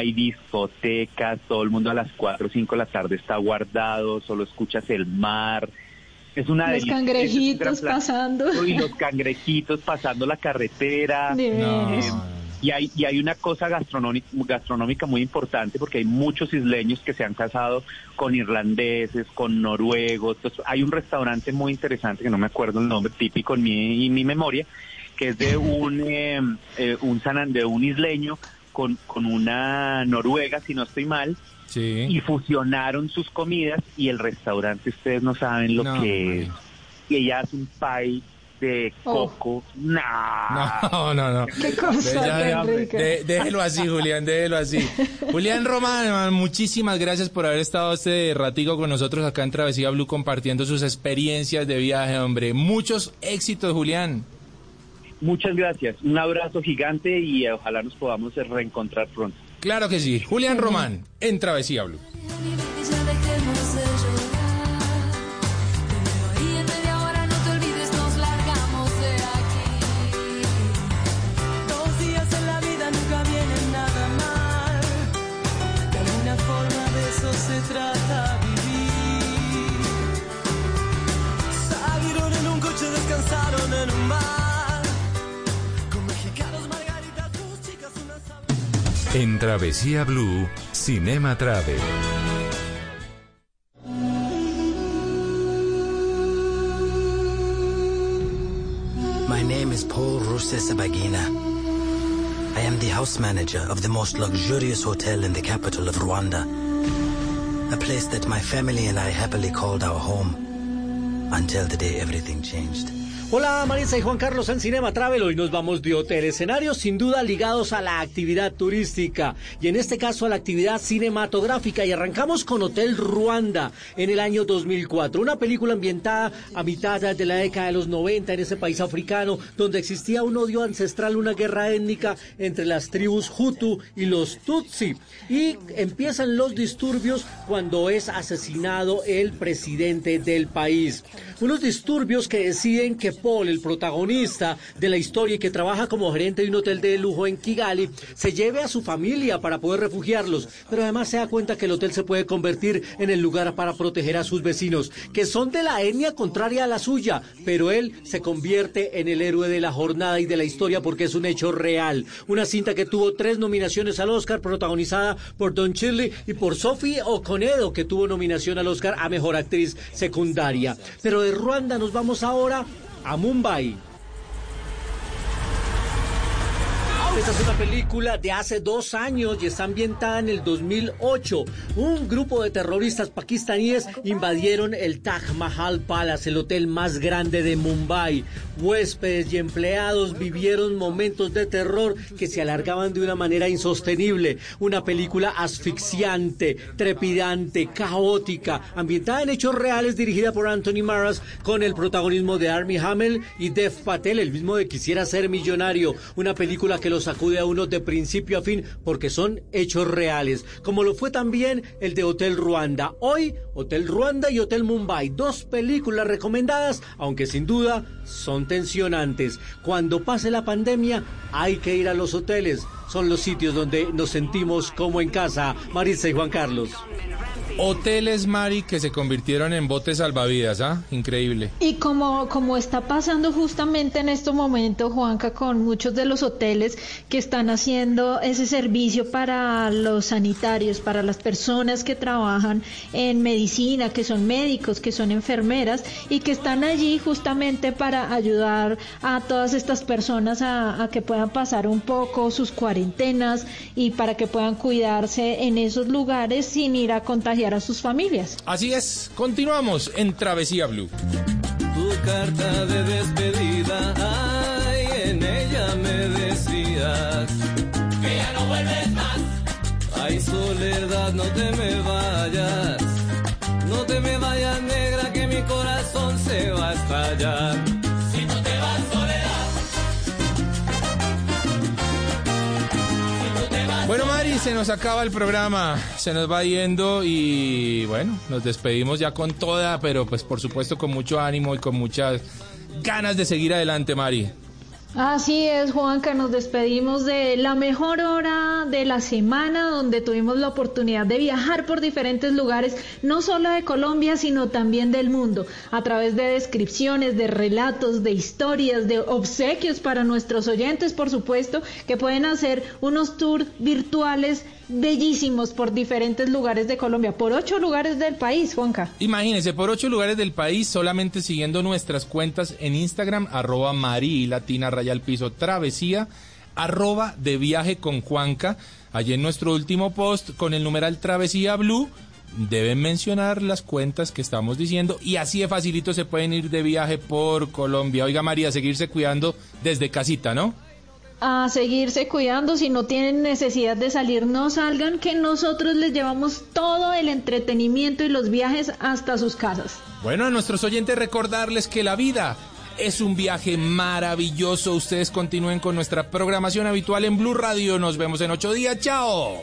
hay discotecas, todo el mundo a las 4 o 5 de la tarde está guardado, solo escuchas el mar. Es una Los delicia, es un cangrejitos pasando. Y los cangrejitos pasando la carretera. Eh, y hay, y hay una cosa gastronómica, gastronómica muy importante porque hay muchos isleños que se han casado con irlandeses, con noruegos. Entonces, hay un restaurante muy interesante que no me acuerdo el nombre, típico en mi, en mi memoria, que es de un, eh, eh, un, sanan- de un isleño con, con una noruega, si no estoy mal, Sí. y fusionaron sus comidas y el restaurante, ustedes no saben lo No, que es. Y ella hace un pie de Oh. coco. Nah. No, no, no. Qué cosa Ya, tan rica. de- déjelo así, Julián, déjelo así. Julián Román, muchísimas gracias por haber estado este ratico con nosotros acá en Travesía Blue compartiendo sus experiencias de viaje, hombre. Muchos éxitos, Julián. Muchas gracias. Un abrazo gigante y eh, ojalá nos podamos reencontrar pronto. Claro que sí. Julián Román, en Travesía Blue. Ya dejemos de llorar. Te veo ahí en media hora, no te olvides, nos largamos de aquí. Dos días en la vida nunca vienen nada mal. De alguna forma de eso se trata vivir. Salieron en un coche, descansaron en un bar. En Travesía Blue, Cinema Travel. My name is Paul Rusesabagina. I am the house manager of the most luxurious hotel in the capital of Rwanda. A place that my family and I happily called our home until the day everything changed. Hola Marisa y Juan Carlos en Cinema Travel. Hoy nos vamos de hotel. Escenarios sin duda ligados a la actividad turística y en este caso a la actividad cinematográfica. Y arrancamos con Hotel Ruanda en el año 2004. Una película ambientada a mitad de la década de los 90 en ese país africano donde existía un odio ancestral, una guerra étnica entre las tribus Hutu y los Tutsi. Y empiezan los disturbios cuando es asesinado el presidente del país. Unos disturbios que deciden que Paul, el protagonista de la historia y que trabaja como gerente de un hotel de lujo en Kigali, se lleve a su familia para poder refugiarlos, pero además se da cuenta que el hotel se puede convertir en el lugar para proteger a sus vecinos, que son de la etnia contraria a la suya, pero él se convierte en el héroe de la jornada y de la historia porque es un hecho real. Una cinta que tuvo tres nominaciones al Oscar, protagonizada por Don Shirley y por Sophie Okonedo, que tuvo nominación al Oscar a Mejor Actriz Secundaria. Pero de Ruanda nos vamos ahora a Mumbai. Esta es una película de hace dos años y está ambientada en el 2008. Un grupo de terroristas pakistaníes invadieron el Taj Mahal Palace, el hotel más grande de Mumbai. Huéspedes y empleados vivieron momentos de terror que se alargaban de una manera insostenible. Una película asfixiante, trepidante, caótica, ambientada en hechos reales, dirigida por Anthony Maras, con el protagonismo de Armie Hamel y Dev Patel, el mismo de Quisiera ser millonario. Una película que los sacude a uno de principio a fin porque son hechos reales, como lo fue también el de Hotel Ruanda. Hoy, Hotel Ruanda y Hotel Mumbai, dos películas recomendadas, aunque sin duda son tensionantes. Cuando pase la pandemia, hay que ir a los hoteles. Son los sitios donde nos sentimos como en casa. Marisa y Juan Carlos. Hoteles, Mari, que se convirtieron en botes salvavidas, ¿ah? Increíble. Y como, como está pasando justamente en este momento, Juanca, con muchos de los hoteles que están haciendo ese servicio para los sanitarios, para las personas que trabajan en medicina, que son médicos, que son enfermeras y que están allí justamente para ayudar a todas estas personas a, a que puedan pasar un poco sus cuarentenas y para que puedan cuidarse en esos lugares sin ir a contagiar a sus familias. Así es, continuamos en Travesía Blue. Tu carta de despedida, ay, en ella me decías que ya no vuelves más. Ay, soledad, no te me vayas, no te me vayas, negra, que mi corazón se va a estallar. Bueno, Mari, se nos acaba el programa, se nos va yendo y bueno, nos despedimos ya con toda, pero pues por supuesto con mucho ánimo y con muchas ganas de seguir adelante, Mari. Así es, Juanca, nos despedimos de la mejor hora de la semana donde tuvimos la oportunidad de viajar por diferentes lugares, no solo de Colombia, sino también del mundo, a través de descripciones, de relatos, de historias, de obsequios para nuestros oyentes, por supuesto, que pueden hacer unos tours virtuales bellísimos por diferentes lugares de Colombia, por ocho lugares del país, Juanca. Imagínense, por ocho lugares del país, solamente siguiendo nuestras cuentas en Instagram, arroba Mari Latina Raya al Piso Travesía, arroba de viaje con Juanca. Allí en nuestro último post con el numeral Travesía Blue, deben mencionar las cuentas que estamos diciendo y así de facilito se pueden ir de viaje por Colombia. Oiga María, seguirse cuidando desde casita, ¿no? A seguirse cuidando, si no tienen necesidad de salir, no salgan, que nosotros les llevamos todo el entretenimiento y los viajes hasta sus casas. Bueno, a nuestros oyentes recordarles que la vida es un viaje maravilloso. Ustedes continúen con nuestra programación habitual en Blue Radio. Nos vemos en ocho días. Chao.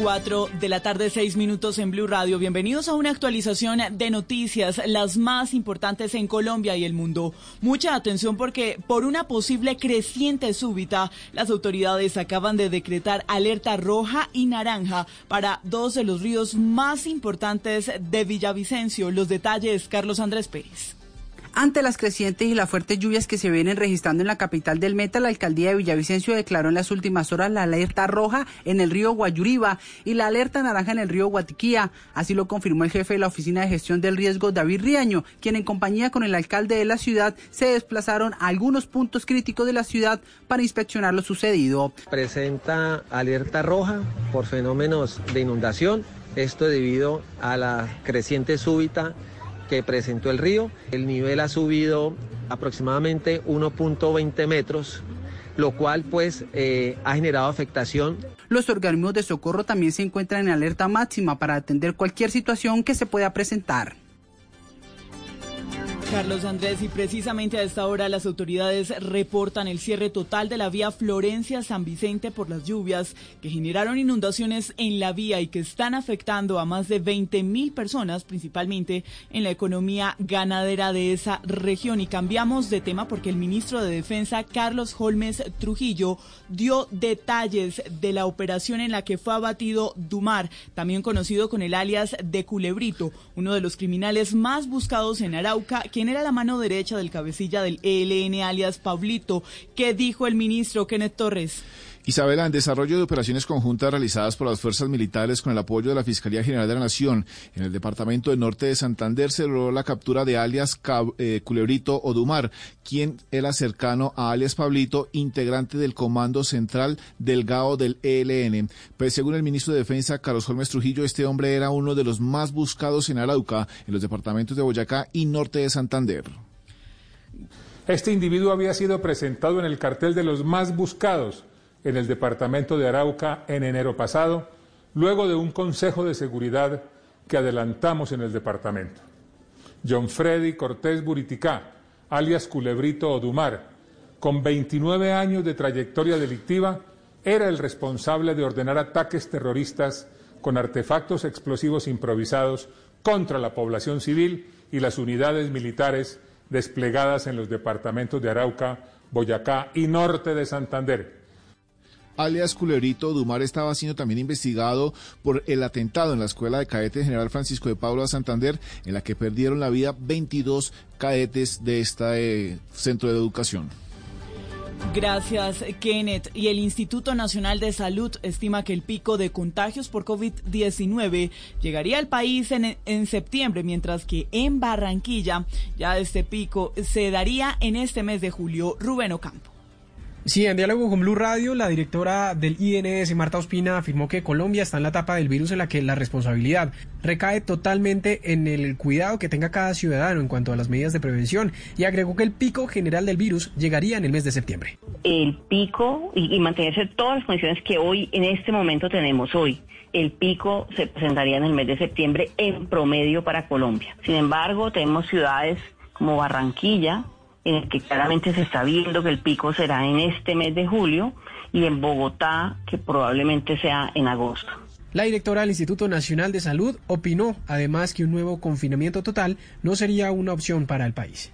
4 de la tarde, 6 minutos en Blue Radio. Bienvenidos a una actualización de noticias, las más importantes en Colombia y el mundo. Mucha atención porque por una posible creciente súbita, las autoridades acaban de decretar alerta roja y naranja para dos de los ríos más importantes de Villavicencio. Los detalles, Carlos Andrés Pérez. Ante las crecientes y las fuertes lluvias que se vienen registrando en la capital del Meta, la alcaldía de Villavicencio declaró en las últimas horas la alerta roja en el río Guayuriba y la alerta naranja en el río Guatiquía. Así lo confirmó el jefe de la Oficina de Gestión del Riesgo, David Riaño, quien en compañía con el alcalde de la ciudad se desplazaron a algunos puntos críticos de la ciudad para inspeccionar lo sucedido. Presenta alerta roja por fenómenos de inundación. Esto debido a la creciente súbita que presentó el río. El nivel ha subido aproximadamente 1.20 metros, lo cual pues eh, ha generado afectación. Los organismos de socorro también se encuentran en alerta máxima para atender cualquier situación que se pueda presentar. Carlos Andrés, y precisamente a esta hora las autoridades reportan el cierre total de la vía Florencia-San Vicente por las lluvias que generaron inundaciones en la vía y que están afectando a más de 20 mil personas, principalmente en la economía ganadera de esa región. Y cambiamos de tema porque el ministro de Defensa, Carlos Holmes Trujillo, dio detalles de la operación en la que fue abatido Dumar, también conocido con el alias de Culebrito, uno de los criminales más buscados en Arauca, era la mano derecha del cabecilla del ELN alias Pablito. ¿Qué dijo el ministro Kenneth Torres? Isabela, en desarrollo de operaciones conjuntas realizadas por las fuerzas militares con el apoyo de la Fiscalía General de la Nación en el departamento del norte de Santander se logró la captura de alias eh, Culebrito Odumar, quien era cercano a alias Pablito, integrante del Comando Central Delgado del ELN. Pues según el ministro de Defensa, Carlos Holmes Trujillo, este hombre era uno de los más buscados en Arauca, en los departamentos de Boyacá y norte de Santander. Este individuo había sido presentado en el cartel de los más buscados en el departamento de Arauca en enero pasado, luego de un consejo de seguridad que adelantamos en el departamento. John Freddy Cortés Buriticá, alias Culebrito Odumar, con 29 años de trayectoria delictiva, era el responsable de ordenar ataques terroristas con artefactos explosivos improvisados contra la población civil y las unidades militares desplegadas en los departamentos de Arauca, Boyacá y norte de Santander. Alias Culebrito Dumar estaba siendo también investigado por el atentado en la escuela de cadetes General Francisco de Paula Santander, en la que perdieron la vida 22 cadetes de este centro de educación. Gracias, Kenneth. Y el Instituto Nacional de Salud estima que el pico de contagios por COVID-19 llegaría al país en, en, septiembre, mientras que en Barranquilla ya este pico se daría en este mes de julio. Rubén Ocampo. Sí, en diálogo con Blue Radio, la directora del INS, Marta Ospina, afirmó que Colombia está en la etapa del virus en la que la responsabilidad recae totalmente en el cuidado que tenga cada ciudadano en cuanto a las medidas de prevención y agregó que el pico general del virus llegaría en el mes de septiembre. El pico y, y mantenerse todas las condiciones que hoy, en este momento tenemos hoy. El pico se presentaría en el mes de septiembre en promedio para Colombia. Sin embargo, tenemos ciudades como Barranquilla, en el que claramente se está viendo que el pico será en este mes de julio, y en Bogotá, que probablemente sea en agosto. La directora del Instituto Nacional de Salud opinó además que un nuevo confinamiento total no sería una opción para el país.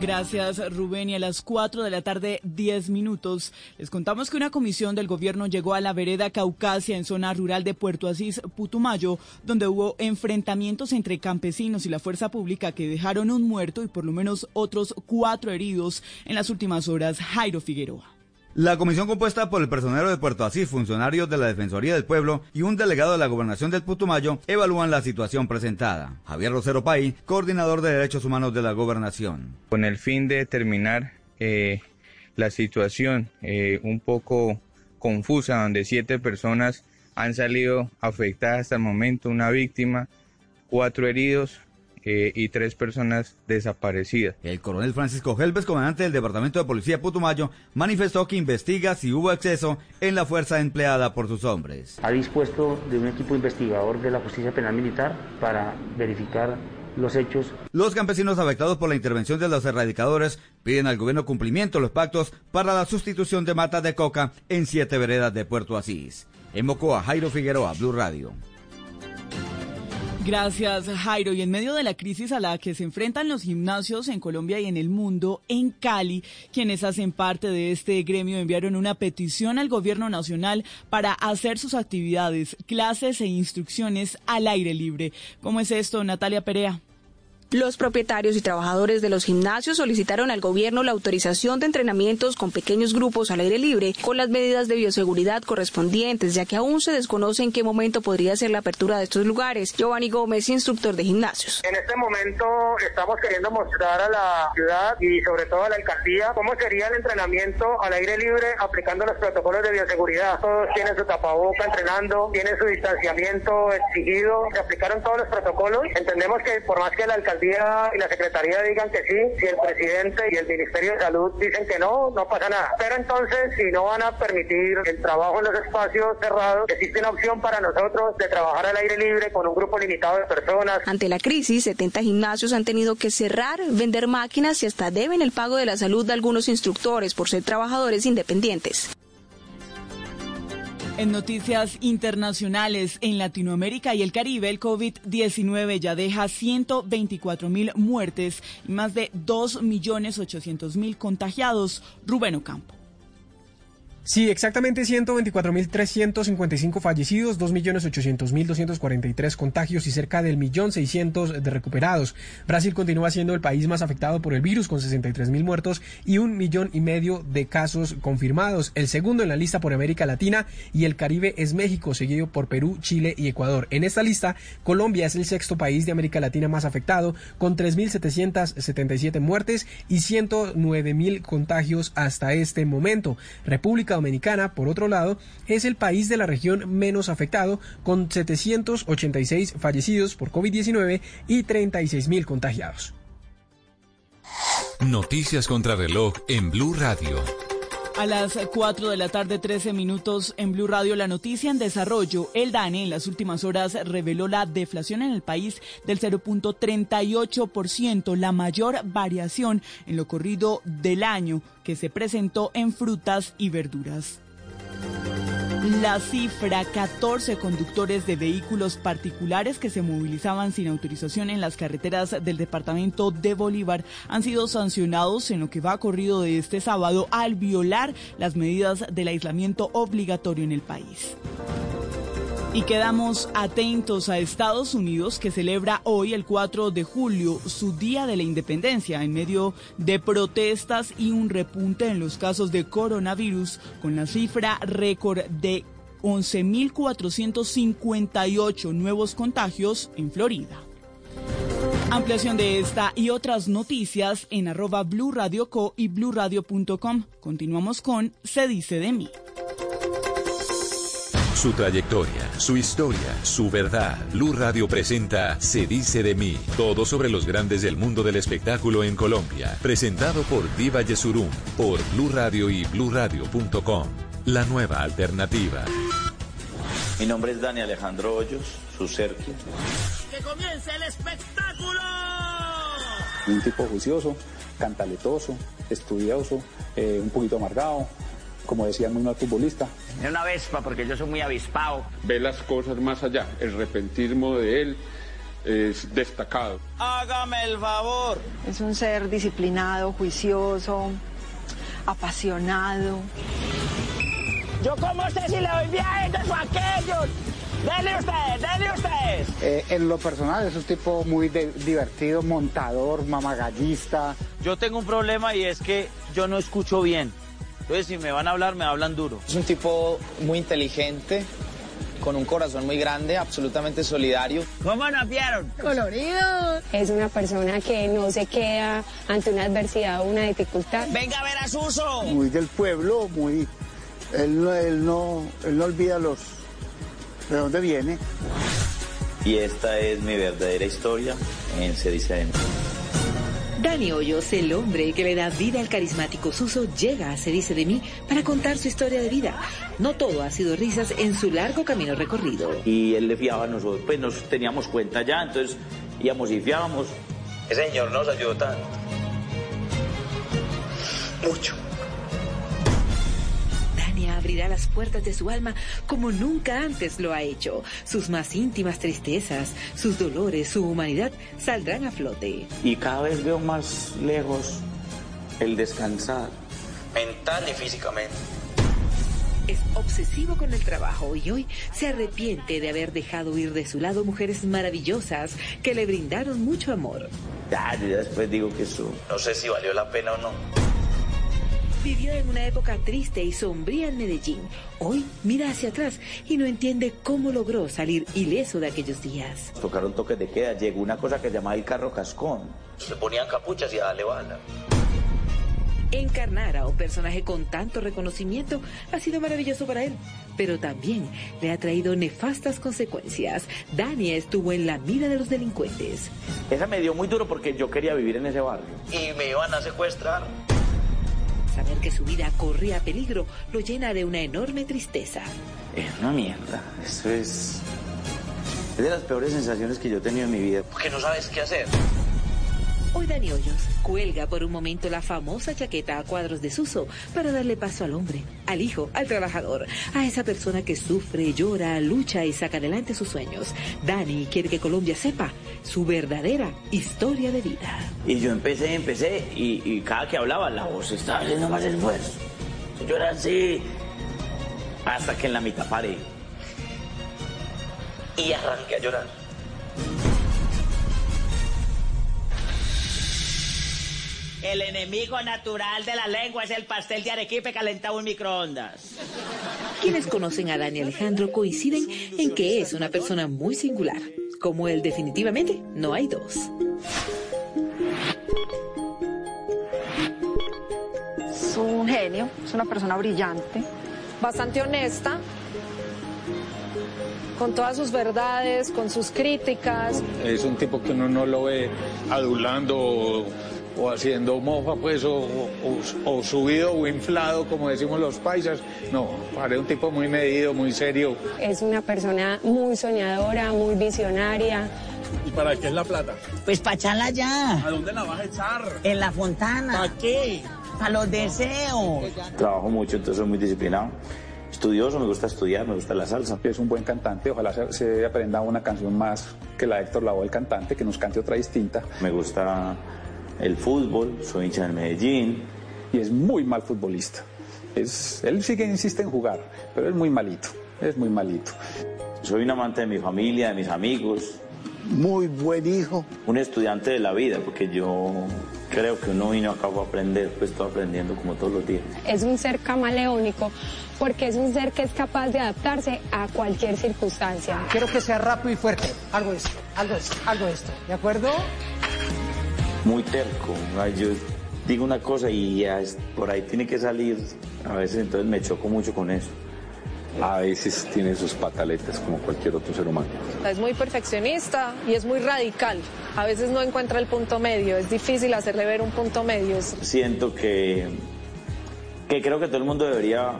Gracias, Rubén. Y a las 4 de la tarde, 10 minutos, les contamos que una comisión del gobierno llegó a la vereda Caucasia en zona rural de Puerto Asís, Putumayo, donde hubo enfrentamientos entre campesinos y la fuerza pública que dejaron un muerto y por lo menos otros cuatro heridos en las últimas horas. Jairo Figueroa. La comisión compuesta por el personero de Puerto Asís, funcionarios de la Defensoría del Pueblo y un delegado de la Gobernación del Putumayo evalúan la situación presentada. Javier Rosero Pay, coordinador de Derechos Humanos de la Gobernación. Con el fin de determinar eh, la situación eh, un poco confusa, donde siete personas han salido afectadas hasta el momento, una víctima, cuatro heridos, eh, y tres personas desaparecidas. El coronel Francisco Helves, comandante del Departamento de Policía Putumayo, manifestó que investiga si hubo exceso en la fuerza empleada por sus hombres. Ha dispuesto de un equipo investigador de la Justicia Penal Militar para verificar los hechos. Los campesinos afectados por la intervención de los erradicadores piden al gobierno cumplimiento de los pactos para la sustitución de matas de coca en siete veredas de Puerto Asís. En Mocoa, Jairo Figueroa, Blue Radio. Gracias, Jairo. Y en medio de la crisis a la que se enfrentan los gimnasios en Colombia y en el mundo, en Cali, quienes hacen parte de este gremio enviaron una petición al gobierno nacional para hacer sus actividades, clases e instrucciones al aire libre. ¿Cómo es esto, Natalia Perea? Los propietarios y trabajadores de los gimnasios solicitaron al gobierno la autorización de entrenamientos con pequeños grupos al aire libre con las medidas de bioseguridad correspondientes, ya que aún se desconoce en qué momento podría ser la apertura de estos lugares. Giovanni Gómez, instructor de gimnasios. En este momento estamos queriendo mostrar a la ciudad y sobre todo a la alcaldía cómo sería el entrenamiento al aire libre aplicando los protocolos de bioseguridad. Todos tienen su tapaboca entrenando, tienen su distanciamiento exigido, se aplicaron todos los protocolos. Entendemos que por más que la alcaldía y la Secretaría digan que sí, si el presidente y el Ministerio de Salud dicen que no, no pasa nada. Pero entonces, si no van a permitir el trabajo en los espacios cerrados, existe una opción para nosotros de trabajar al aire libre con un grupo limitado de personas. Ante la crisis, 70 gimnasios han tenido que cerrar, vender máquinas y hasta deben el pago de la salud de algunos instructores por ser trabajadores independientes. En noticias internacionales, en Latinoamérica y el Caribe, el COVID-19 ya deja 124 mil muertes y más de 2 millones 800 mil contagiados. Rubén Ocampo. Sí, exactamente 124.355 fallecidos, 2.800.243 contagios y cerca del millón seiscientos de recuperados. Brasil continúa siendo el país más afectado por el virus con 63.000 muertos y un millón y medio de casos confirmados. El segundo en la lista por América Latina y el Caribe es México, seguido por Perú, Chile y Ecuador. En esta lista, Colombia es el sexto país de América Latina más afectado con 3.777 muertes y 109.000 contagios hasta este momento. República Dominicana, por otro lado, es el país de la región menos afectado, con 786 fallecidos por COVID-19 y 36 mil contagiados. Noticias contra reloj en Blue Radio. A las 4 de la tarde, 13 minutos en Blue Radio, la noticia en desarrollo. El DANE en las últimas horas reveló la deflación en el país del 0.38%, la mayor variación en lo corrido del año que se presentó en frutas y verduras. La cifra, 14 conductores de vehículos particulares que se movilizaban sin autorización en las carreteras del departamento de Bolívar han sido sancionados en lo que va corrido de este sábado al violar las medidas del aislamiento obligatorio en el país. Y quedamos atentos a Estados Unidos que celebra hoy, el 4 de julio, su Día de la Independencia en medio de protestas y un repunte en los casos de coronavirus con la cifra récord de 11.458 nuevos contagios en Florida. Ampliación de esta y otras noticias en arroba Blue Co y bluradio.com. Continuamos con Se dice de mí. Su trayectoria, su historia, su verdad. Blue Radio presenta Se dice de mí. Todo sobre los grandes del mundo del espectáculo en Colombia. Presentado por Diva Yesurum, por Blue Radio y bluradio.com. La nueva alternativa. Mi nombre es Dani Alejandro Hoyos, su Sergio. ¡Que comience el espectáculo! Un tipo juicioso, cantaletoso, estudioso, eh, un poquito amargado, como decía, muy mal futbolista. Es una vespa porque yo soy muy avispado. Ve las cosas más allá. El repentismo de él es destacado. Hágame el favor. Es un ser disciplinado, juicioso, apasionado. Yo cómo sé si le doy bien a ellos o a aquellos. Dele ustedes, dele ustedes. Eh, en lo personal es un tipo muy de- divertido, montador, mamagallista. Yo tengo un problema y es que yo no escucho bien. Entonces si me van a hablar, me hablan duro. Es un tipo muy inteligente, con un corazón muy grande, absolutamente solidario. ¿Cómo nos vieron? Colorido. Es una persona que no se queda ante una adversidad o una dificultad. Venga a ver a Suso. Muy del pueblo, muy... Él, no- él, no, él no olvida los... de dónde viene. Y esta es mi verdadera historia en Se dice de mí. Dani Hoyos, el hombre que le da vida al carismático Suso, llega, se dice de mí, para contar su historia de vida. No todo ha sido risas en su largo camino recorrido. Y él le fiaba a nosotros, pues nos teníamos cuenta ya, entonces íbamos y fiábamos. Ese señor nos ayudó tanto. Mucho. Dani abrirá las puertas de su alma como nunca antes lo ha hecho. Sus más íntimas tristezas, sus dolores, su humanidad saldrán a flote. Y cada vez veo más lejos el descansar, mental y físicamente. Es obsesivo con el trabajo y hoy se arrepiente de haber dejado ir de su lado mujeres maravillosas que le brindaron mucho amor. Ya, yo ya después digo que eso, no sé si valió la pena o no. Vivió en una época triste y sombría en Medellín. Hoy mira hacia atrás y no entiende cómo logró salir ileso de aquellos días. Tocaron toques de queda, llegó una cosa que se llamaba el carro cascón. Se ponían capuchas y a darle bala. Encarnar a un personaje con tanto reconocimiento ha sido maravilloso para él, pero también le ha traído nefastas consecuencias. Dani estuvo en la mira de los delincuentes. Esa me dio muy duro porque yo quería vivir en ese barrio. Y me iban a secuestrar. Saber que su vida corría peligro lo llena de una enorme tristeza. Es una mierda. Eso es. Es de las peores sensaciones que yo he tenido en mi vida. Porque no sabes qué hacer. Hoy Dani Hoyos cuelga por un momento la famosa chaqueta a cuadros de Suso para darle paso al hombre, al hijo, al trabajador, a esa persona que sufre, llora, lucha y saca adelante sus sueños. Dani quiere que Colombia sepa su verdadera historia de vida. Y yo empecé, empecé, y, cada que hablaba la voz estaba haciendo más esfuerzo. Yo era. Hasta que en la mitad paré. Y arranqué a llorar. El enemigo natural de la lengua es el pastel de arequipe calentado en microondas. Quienes conocen a Dani Alejandro coinciden en que es una persona muy singular. Como él definitivamente no hay dos. Es un genio, es una persona brillante, bastante honesta, con todas sus verdades, con sus críticas. Es un tipo que uno no lo ve adulando o, haciendo mofa, pues, o, o- o subido o inflado, como decimos los paisas. No, parece un tipo muy medido, muy serio. Es una persona muy soñadora, muy visionaria. ¿Y para qué es la plata? Pues para echarla ya. ¿A dónde la vas a echar? En la fontana. ¿Para qué? Para los deseos. Trabajo mucho, entonces soy muy disciplinado. Estudioso, me gusta estudiar, me gusta la salsa. Es un buen cantante, ojalá se, se aprenda una canción más que la de Héctor Lavoe, el cantante, que nos cante otra distinta. Me gusta el fútbol, soy hincha del Medellín. Y es muy mal futbolista. Es, él sí que insiste en jugar, pero es muy malito, es muy malito. Soy un amante de mi familia, de mis amigos. Muy buen hijo. Un estudiante de la vida, porque yo creo que uno vino acá para aprender, pues estoy aprendiendo como todos los días. Es un ser camaleónico porque es un ser que es capaz de adaptarse a cualquier circunstancia. Quiero que sea rápido y fuerte. Algo de esto, algo de esto, algo de esto. ¿De acuerdo? Muy terco. Yo digo una cosa y ya por ahí tiene que salir. A veces entonces me choco mucho con eso. A veces tiene sus pataletas como cualquier otro ser humano. Es muy perfeccionista y es muy radical. A veces no encuentra el punto medio. Es difícil hacerle ver un punto medio. Siento que, que creo que todo el mundo debería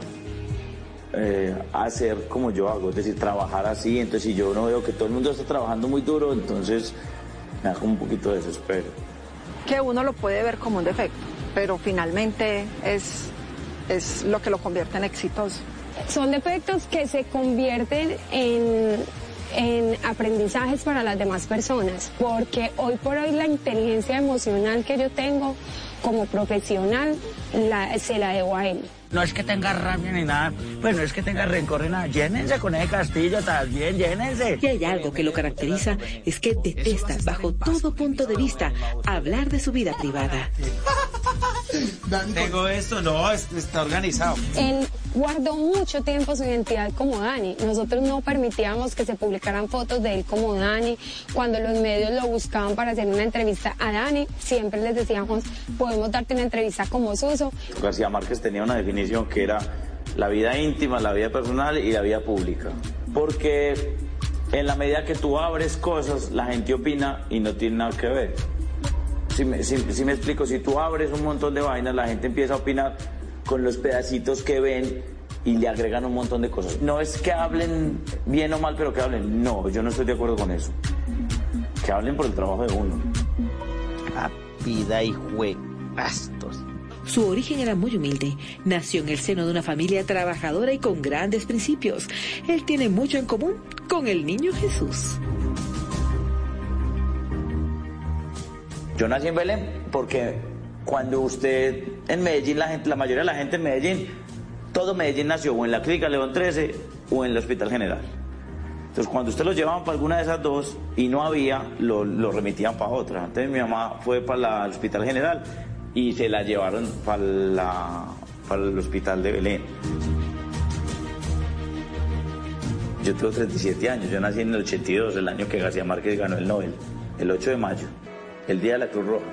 eh, hacer como yo hago, es decir, trabajar así. Entonces, si yo no veo que todo el mundo está trabajando muy duro, entonces me da como un poquito de desespero. Que uno lo puede ver como un defecto, pero finalmente es, es lo que lo convierte en exitoso. Son defectos que se convierten en, en aprendizajes para las demás personas, porque hoy por hoy la inteligencia emocional que yo tengo como profesional la, se la debo a él. No es que tenga rabia ni nada, pues no es que tenga rencor ni nada. Llénense con ese castillo también, llénense. Y hay algo que lo caracteriza, es que detesta, bajo todo punto de vista, hablar de su vida privada. Tengo esto, no, está organizado. Él guardó mucho tiempo su identidad como Dani. Nosotros no permitíamos que se publicaran fotos de él como Dani. Cuando los medios lo buscaban para hacer una entrevista a Dani, siempre les decíamos, podemos darte una entrevista como Suso. García Márquez tenía una definición que era la vida íntima, la vida personal y la vida pública. Porque en la medida que tú abres cosas, la gente opina y no tiene nada que ver. Si me, si, si me explico, si tú abres un montón de vainas, la gente empieza a opinar con los pedacitos que ven y le agregan un montón de cosas. No es que hablen bien o mal, pero que hablen. No, yo no estoy de acuerdo con eso. Que hablen por el trabajo de uno. La vida y juegastos. Su origen era muy humilde. Nació en el seno de una familia trabajadora y con grandes principios. Él tiene mucho en común con el niño Jesús. Yo nací en Belén porque cuando usted en Medellín, la, gente, la mayoría de la gente en Medellín, todo Medellín nació o en la Clínica León 13 o en el Hospital General. Entonces, cuando usted lo llevaban para alguna de esas dos y no había, lo, lo remitían para otra. Entonces, mi mamá fue para el Hospital General y se la llevaron para, el Hospital de Belén. Yo tengo 37 años, yo nací en el 82, el año que García Márquez ganó el Nobel, el 8 de mayo, el Día de la Cruz Roja.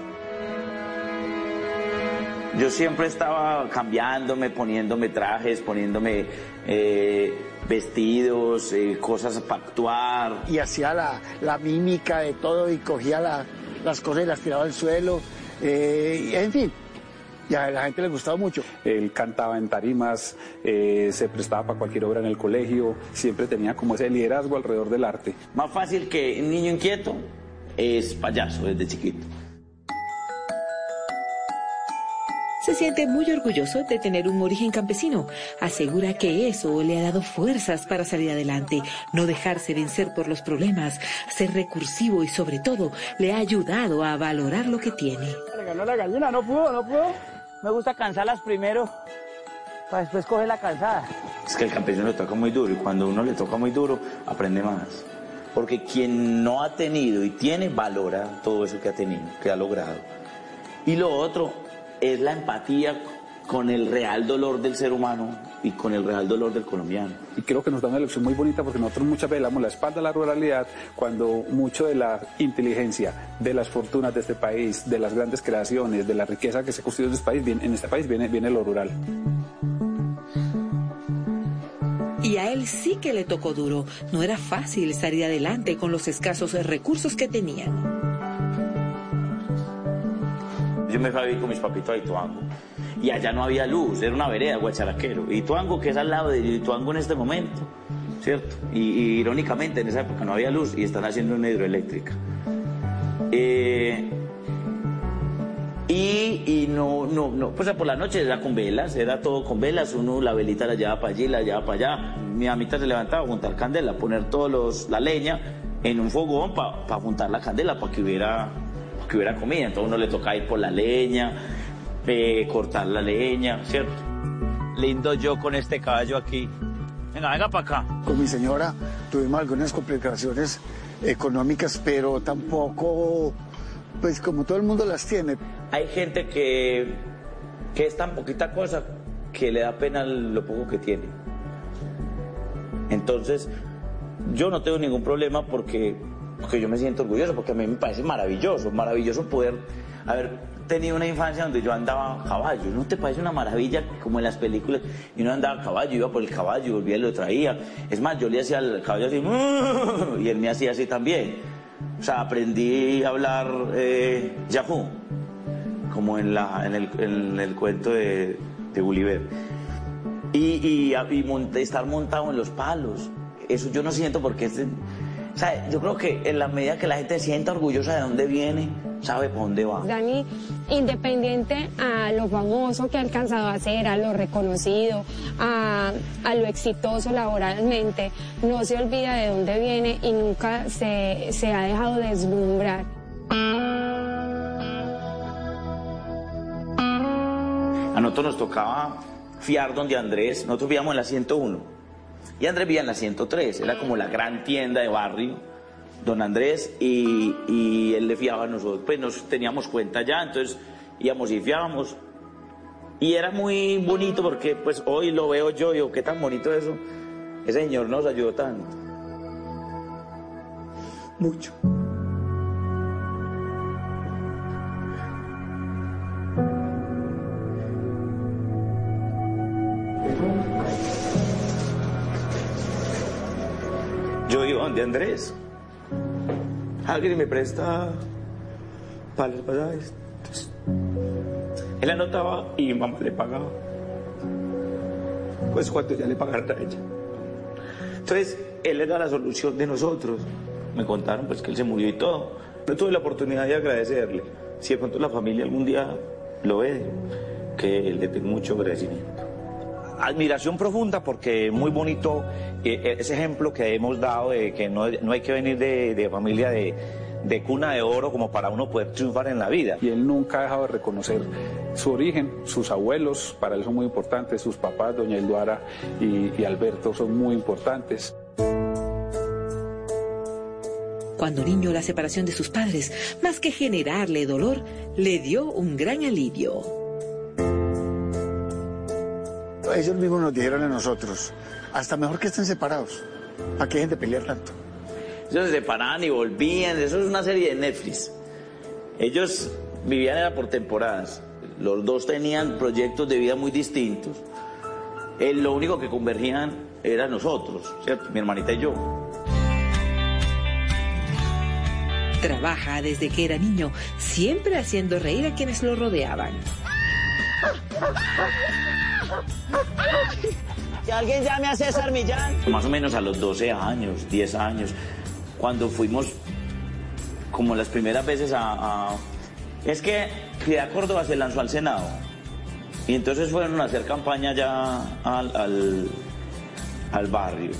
Yo siempre estaba cambiándome, poniéndome trajes, poniéndome eh, vestidos, eh, cosas para actuar. Y hacía la, la, mímica de todo y cogía la, las cosas y las tiraba al suelo. Eh, en fin, y a la gente le gustaba mucho. Él cantaba en tarimas, eh, se prestaba para cualquier obra en el colegio, siempre tenía como ese liderazgo alrededor del arte. Más fácil que un niño inquieto es payaso desde chiquito. Se siente muy orgulloso de tener un origen campesino. Asegura que eso le ha dado fuerzas para salir adelante, no dejarse vencer por los problemas, ser recursivo y sobre todo le ha ayudado a valorar lo que tiene. Le ganó la gallina, no pudo, no pudo. Me gusta cansarlas primero para después coger la cansada. Es que el campesino le toca muy duro y cuando uno le toca muy duro aprende más. Porque quien no ha tenido y tiene valora todo eso que ha tenido, que ha logrado. Y lo otro es la empatía con el real dolor del ser humano y con el real dolor del colombiano. Y creo que nos da una lección muy bonita porque nosotros muchas veces damos la espalda a la ruralidad cuando mucho de la inteligencia, de las fortunas de este país, de las grandes creaciones, de la riqueza que se construye en este país, viene, en este país viene, viene lo rural. Y a él sí que le tocó duro. No era fácil salir adelante con los escasos recursos que tenían. Yo me fui a vivir con mis papitos a Ituango. Y allá no había luz, era una vereda, Guacharaquero. Ituango, que es al lado de Ituango en este momento, ¿cierto? Y, irónicamente en esa época no había luz y están haciendo una hidroeléctrica. Eh, y, y, no, no, no, pues por la noche era con velas, era todo con velas, uno la velita la llevaba para allí, la llevaba para allá. Mi amita se levantaba a juntar candela, poner todos los, la leña en un fogón para juntar la candela, para que hubiera que hubiera comida. Entonces uno le toca ir por la leña, eh, cortar la leña, ¿cierto? Lindo yo con este caballo aquí. Venga, venga para acá. Con mi señora tuvimos algunas complicaciones económicas, pero tampoco, pues como todo el mundo las tiene. Hay gente que, que es tan poquita cosa que le da pena lo poco que tiene. Entonces, yo no tengo ningún problema porque porque yo me siento orgulloso, porque a mí me parece maravilloso, maravilloso poder haber tenido una infancia donde yo andaba a caballo. ¿No te parece una maravilla como en las películas? Y uno andaba a caballo, iba por el caballo, volvía y lo traía. Es más, yo le hacía al caballo así, y él me hacía así también. O sea, aprendí a hablar eh, Yahoo, como en, la, en, el, en el cuento de, de Gulliver. Y, y, y estar montado en los palos. Eso yo no siento porque es... O sea, yo creo que en la medida que la gente se sienta orgullosa de dónde viene, sabe para dónde va. Dani, independiente a lo famoso que ha alcanzado a ser, a lo reconocido, a, a lo exitoso laboralmente, no se olvida de dónde viene y nunca se, se ha dejado deslumbrar. A nosotros nos tocaba fiar donde Andrés, nosotros vivíamos en la 101 y Andrés vivía en la 103, era como la gran tienda de barrio, don Andrés, y, y él le fiaba a nosotros, pues nos teníamos cuenta ya, entonces íbamos y fiábamos. Y era muy bonito porque pues hoy lo veo yo y digo, qué tan bonito eso. Ese señor nos ayudó tanto. Mucho. Yo iba donde Andrés. Alguien me presta para los pasajes. Él anotaba y mamá le pagaba. Pues cuando ya le pagaron a ella. Entonces, él era la solución de nosotros. Me contaron pues que él se murió y todo. No tuve la oportunidad de agradecerle. Si de pronto la familia algún día lo ve, que le tengo mucho agradecimiento. Admiración profunda porque muy bonito eh, ese ejemplo que hemos dado de que no, no hay que venir de, de familia de, de cuna de oro como para uno poder triunfar en la vida. Y él nunca ha dejado de reconocer su origen, sus abuelos, para él son muy importantes, sus papás, doña Elduara y, y Alberto, son muy importantes. Cuando niño, la separación de sus padres, más que generarle dolor, le dio un gran alivio. Ellos mismos nos dijeron a nosotros, hasta mejor que estén separados. ¿Para qué dejen de pelear tanto? Ellos se separaban y volvían, eso es una serie de Netflix. Ellos vivían era por temporadas. Los dos tenían proyectos de vida muy distintos. Eh, lo único que convergían era nosotros, ¿cierto? Mi hermanita y yo. Trabaja desde que era niño, siempre haciendo reír a quienes lo rodeaban. Que alguien llame a César Millán. Más o menos a los 12 años, 10 años, cuando fuimos como las primeras veces a... Es que Ciudad Córdoba se lanzó al Senado. Y entonces fueron a hacer campaña ya al, al, barrio.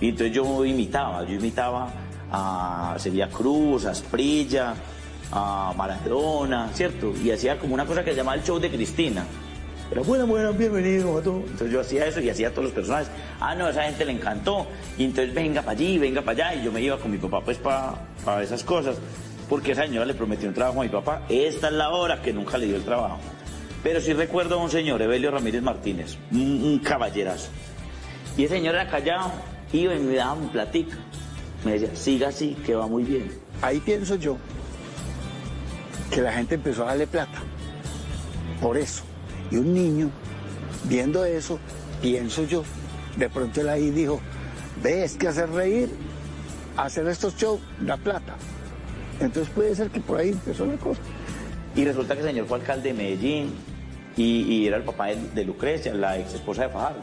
Y entonces yo imitaba, yo imitaba a Celia Cruz, a Asprilla, a Maradona, ¿cierto? Y hacía como una cosa que se llamaba el show de Cristina. Pero bueno, bueno, bienvenido a todos. Entonces yo hacía eso y hacía a todos los personajes. Ah, no, a esa gente le encantó. Y entonces venga para allí, venga para allá. Y yo me iba con mi papá pues para esas cosas. Porque esa señora le prometió un trabajo a mi papá. Esta es la hora que nunca le dio el trabajo. Pero sí recuerdo a un señor, Evelio Ramírez Martínez, un, un caballerazo. Y ese señor era callado, iba y me daba un platica. Me decía, siga así, que va muy bien. Ahí pienso yo que la gente empezó a darle plata. Por eso. Y un niño, viendo eso, pienso yo, de pronto él ahí dijo, ves que hacer reír, hacer estos shows, da plata. Entonces puede ser que por ahí empezó la cosa. Y resulta que el señor fue alcalde de Medellín y, era el papá de, de Lucrecia, la ex esposa de Fajardo.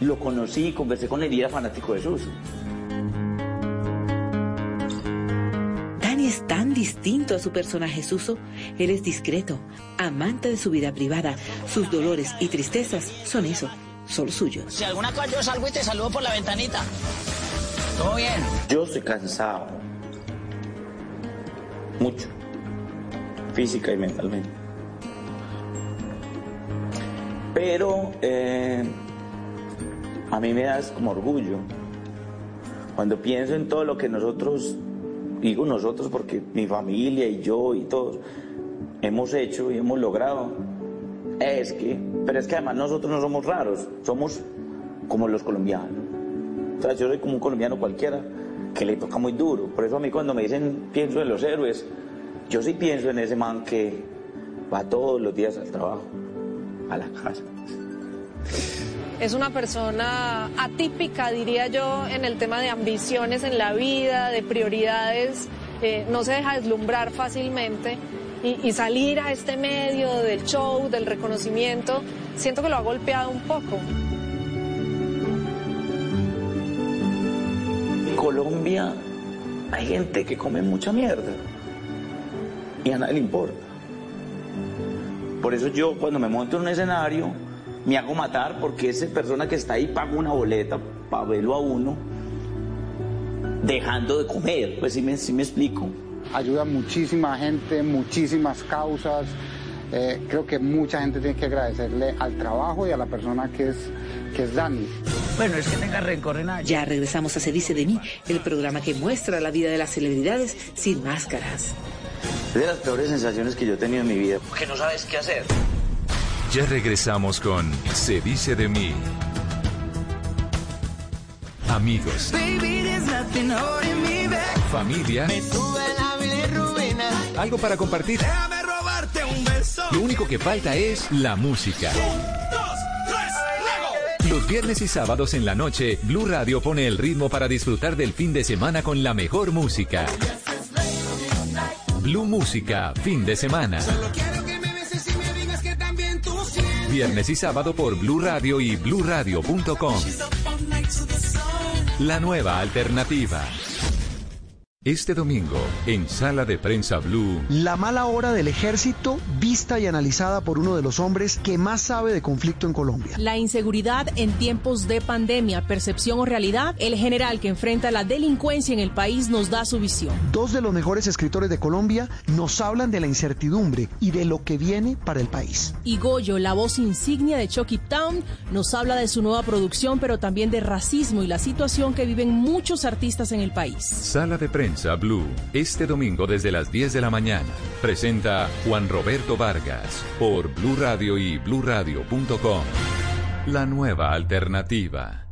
Lo conocí, conversé con él y era fanático de Suso. Distinto a su personaje Suso. Él es discreto, amante de su vida privada. Sus dolores y tristezas son eso, solo suyos. Si alguna cosa yo salgo y te saludo por la ventanita. Todo bien. Yo estoy cansado. Mucho. Física y mentalmente. Pero eh, a mí me da como orgullo. Cuando pienso en todo lo que nosotros, digo nosotros porque mi familia y yo y todos hemos hecho y hemos logrado, es que, pero es que además nosotros no somos raros, somos como los colombianos. O yo soy como un colombiano cualquiera que le toca muy duro. Por eso a mí cuando me dicen pienso en los héroes, yo sí pienso en ese man que va todos los días al trabajo, a la casa. Es una persona atípica, diría yo, en el tema de ambiciones en la vida, de prioridades. Eh, no se deja deslumbrar fácilmente y, salir a este medio del show, del reconocimiento, siento que lo ha golpeado un poco. En Colombia hay gente que come mucha mierda y a nadie le importa. Por eso yo cuando me monto en un escenario me hago matar porque esa persona que está ahí paga una boleta para verlo a uno dejando de comer. Pues sí me, sí me explico. Ayuda a muchísima gente, muchísimas causas. Eh, creo que mucha gente tiene que agradecerle al trabajo y a la persona que es, que es Dani. Bueno, es que tenga rencor en. Ya regresamos a Se dice de mí, el programa que muestra la vida de las celebridades sin máscaras. Es de las peores sensaciones que yo he tenido en mi vida. Porque no sabes qué hacer. Ya regresamos con Se dice de mí. Amigos, familia, algo para compartir. Lo único que falta es la música. Los viernes y sábados en la noche, Blue Radio pone el ritmo para disfrutar del fin de semana con la mejor música. Blue Música, fin de semana. Viernes y sábado por Blue Radio y bluradio.com. La nueva alternativa. Este domingo, en Sala de Prensa Blue, La mala hora del ejército, vista y analizada por uno de los hombres que más sabe de conflicto en Colombia. La inseguridad en tiempos de pandemia, percepción o realidad, el general que enfrenta la delincuencia en el país nos da su visión. Dos de los mejores escritores de Colombia nos hablan de la incertidumbre y de lo que viene para el país. Y Goyo, la voz insignia de Chucky Town, nos habla de su nueva producción, pero también de racismo y la situación que viven muchos artistas en el país. Sala de Prensa Blue, este domingo desde las 10 de la mañana. Presenta Juan Roberto Vargas por Blue Radio y bluradio.com. La nueva alternativa.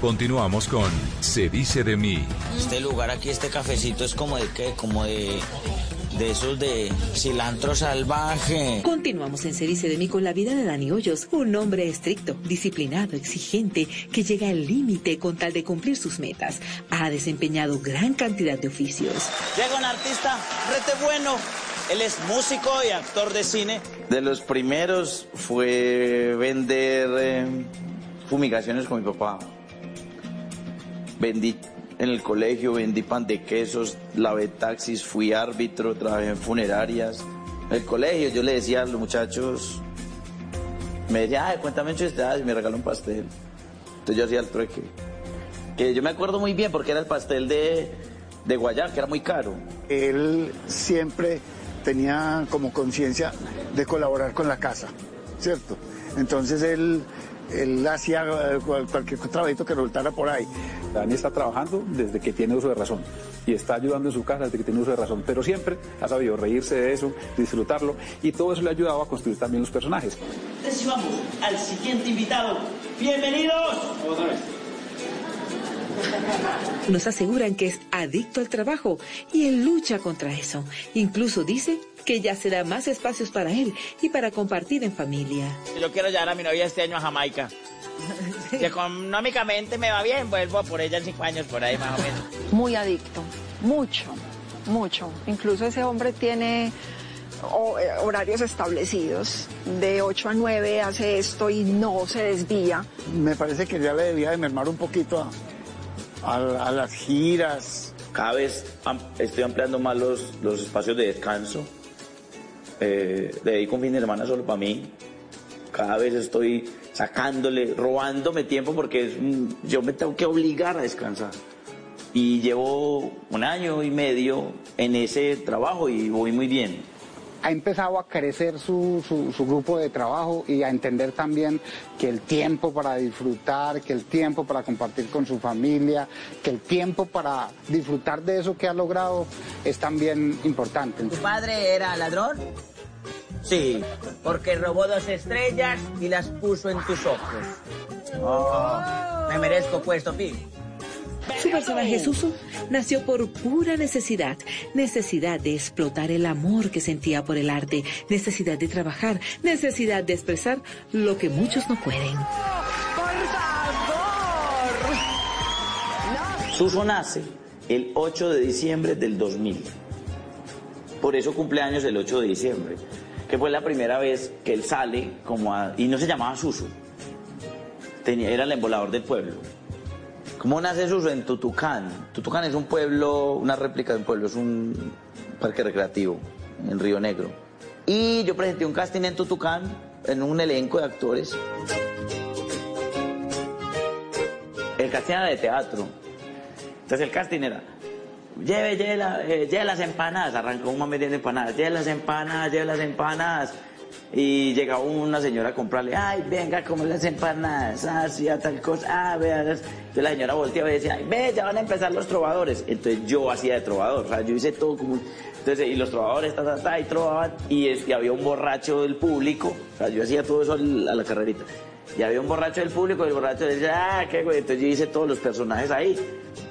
Continuamos con Se dice de mí. Este lugar aquí, este cafecito es como de qué, como de, de esos de cilantro salvaje. Continuamos en Se dice de mí con la vida de Dani Hoyos, un hombre estricto, disciplinado, exigente, que llega al límite con tal de cumplir sus metas. Ha desempeñado gran cantidad de oficios. Llega un artista rete bueno. Él es músico y actor de cine. De los primeros fue vender eh, fumigaciones con mi papá. Vendí en el colegio, vendí pan de quesos, lavé taxis, fui árbitro, trabajé en funerarias. En el colegio yo le decía a los muchachos, me decía, ay, cuéntame chistes, y me regaló un pastel. Entonces yo hacía el trueque. Que yo me acuerdo muy bien porque era el pastel de, de guayaba, que era muy caro. Él siempre tenía como conciencia de colaborar con la casa, ¿cierto? Entonces él, él hacía eh, cual- cualquier trabajito que resultara por ahí. Dani está trabajando desde que tiene uso de razón y está ayudando en su casa desde que tiene uso de razón, pero siempre ha sabido reírse de eso, disfrutarlo y todo eso le ha ayudado a construir también los personajes. Entonces vamos al siguiente invitado. ¡Bienvenidos! Otra vez. Nos aseguran que es adicto al trabajo y él lucha contra eso. Incluso dice que ya será más espacios para él y para compartir en familia. Yo quiero llevar a mi novia este año a Jamaica. Si económicamente me va bien, vuelvo por ella en cinco años, por ahí más o menos. Muy adicto, mucho, mucho. Incluso ese hombre tiene ho- eh, horarios establecidos. De 8 a 9 hace esto y no se desvía. Me parece que ya le debía de mermar un poquito a, a- a las giras. Cada vez estoy ampliando más los, los espacios de descanso. Eh, dedico un fin de semana solo para mí. Cada vez estoy sacándole, robándome tiempo porque es yo me tengo que obligar a descansar. Y llevo un año y medio en ese trabajo y voy muy bien. Ha empezado a crecer su, su- su grupo de trabajo y a entender también que el tiempo para disfrutar, que el tiempo para compartir con su familia, que el tiempo para disfrutar de eso que ha logrado es también importante. ¿Tu padre era ladrón? Sí, porque robó dos estrellas y las puso en tus ojos. Oh, me merezco puesto, Pi. Su personaje Susu nació por pura necesidad, necesidad de explotar el amor que sentía por el arte, necesidad de trabajar, necesidad de expresar lo que muchos no pueden. Suso nace el 8 de diciembre del 2000. Por eso cumpleaños el 8 de diciembre, que fue la primera vez que él sale como y no se llamaba Suso. Tenía, era el embolador del pueblo. ¿Cómo nace Suso? En Tutucán. Tutucán es un pueblo, una réplica de un pueblo, es un parque recreativo en Río Negro. Y yo presenté un casting en Tutucán, en un elenco de actores. El casting era de teatro. Entonces el casting era, lleve, lleve, la- eh, lleve las empanadas. Arrancó un mami vendiendo empanadas, lleve las empanadas, lleve las empanadas. Y llegaba una señora a comprarle, ay, venga a comer las empanadas, ah, hacía tal cosa, ah, vea. las-". Entonces la señora volteaba y decía, ay, ve, ya van a empezar los trovadores. Entonces yo hacía de trovador, o sea, yo hice todo como... Entonces, y los trovadores, ta, ta, ta, y trovaban, y, y había un borracho del público, o sea, yo hacía todo eso a la carrerita. Y había un borracho del público, y el borracho decía, ah, qué güey. Entonces yo hice todos los personajes ahí,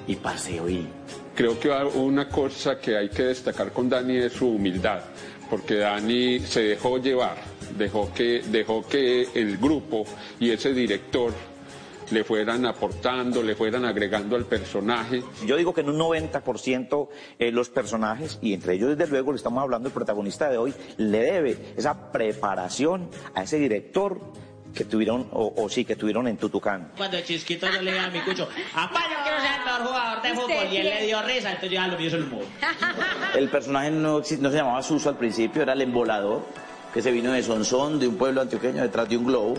y paseo, y Creo que una cosa que hay que destacar con Dani es su humildad, porque Dani se dejó llevar, dejó que, dejó que el grupo y ese director le fueran aportando, le fueran agregando al personaje. Yo digo que en un 90% eh, los personajes, y entre ellos desde luego le estamos hablando el protagonista de hoy, le debe esa preparación a ese director que tuvieron, o, o sí, que tuvieron en Tutucán. Cuando de chisquito yo le dije a mi cucho, papá, yo quiero ser el mejor jugador de fútbol. Y él le dio risa, entonces yo ya lo mío es el humor. El personaje no, no se llamaba Suso al principio, era el embolador, que se vino de Sonsón, de un pueblo antioqueño, detrás de un globo,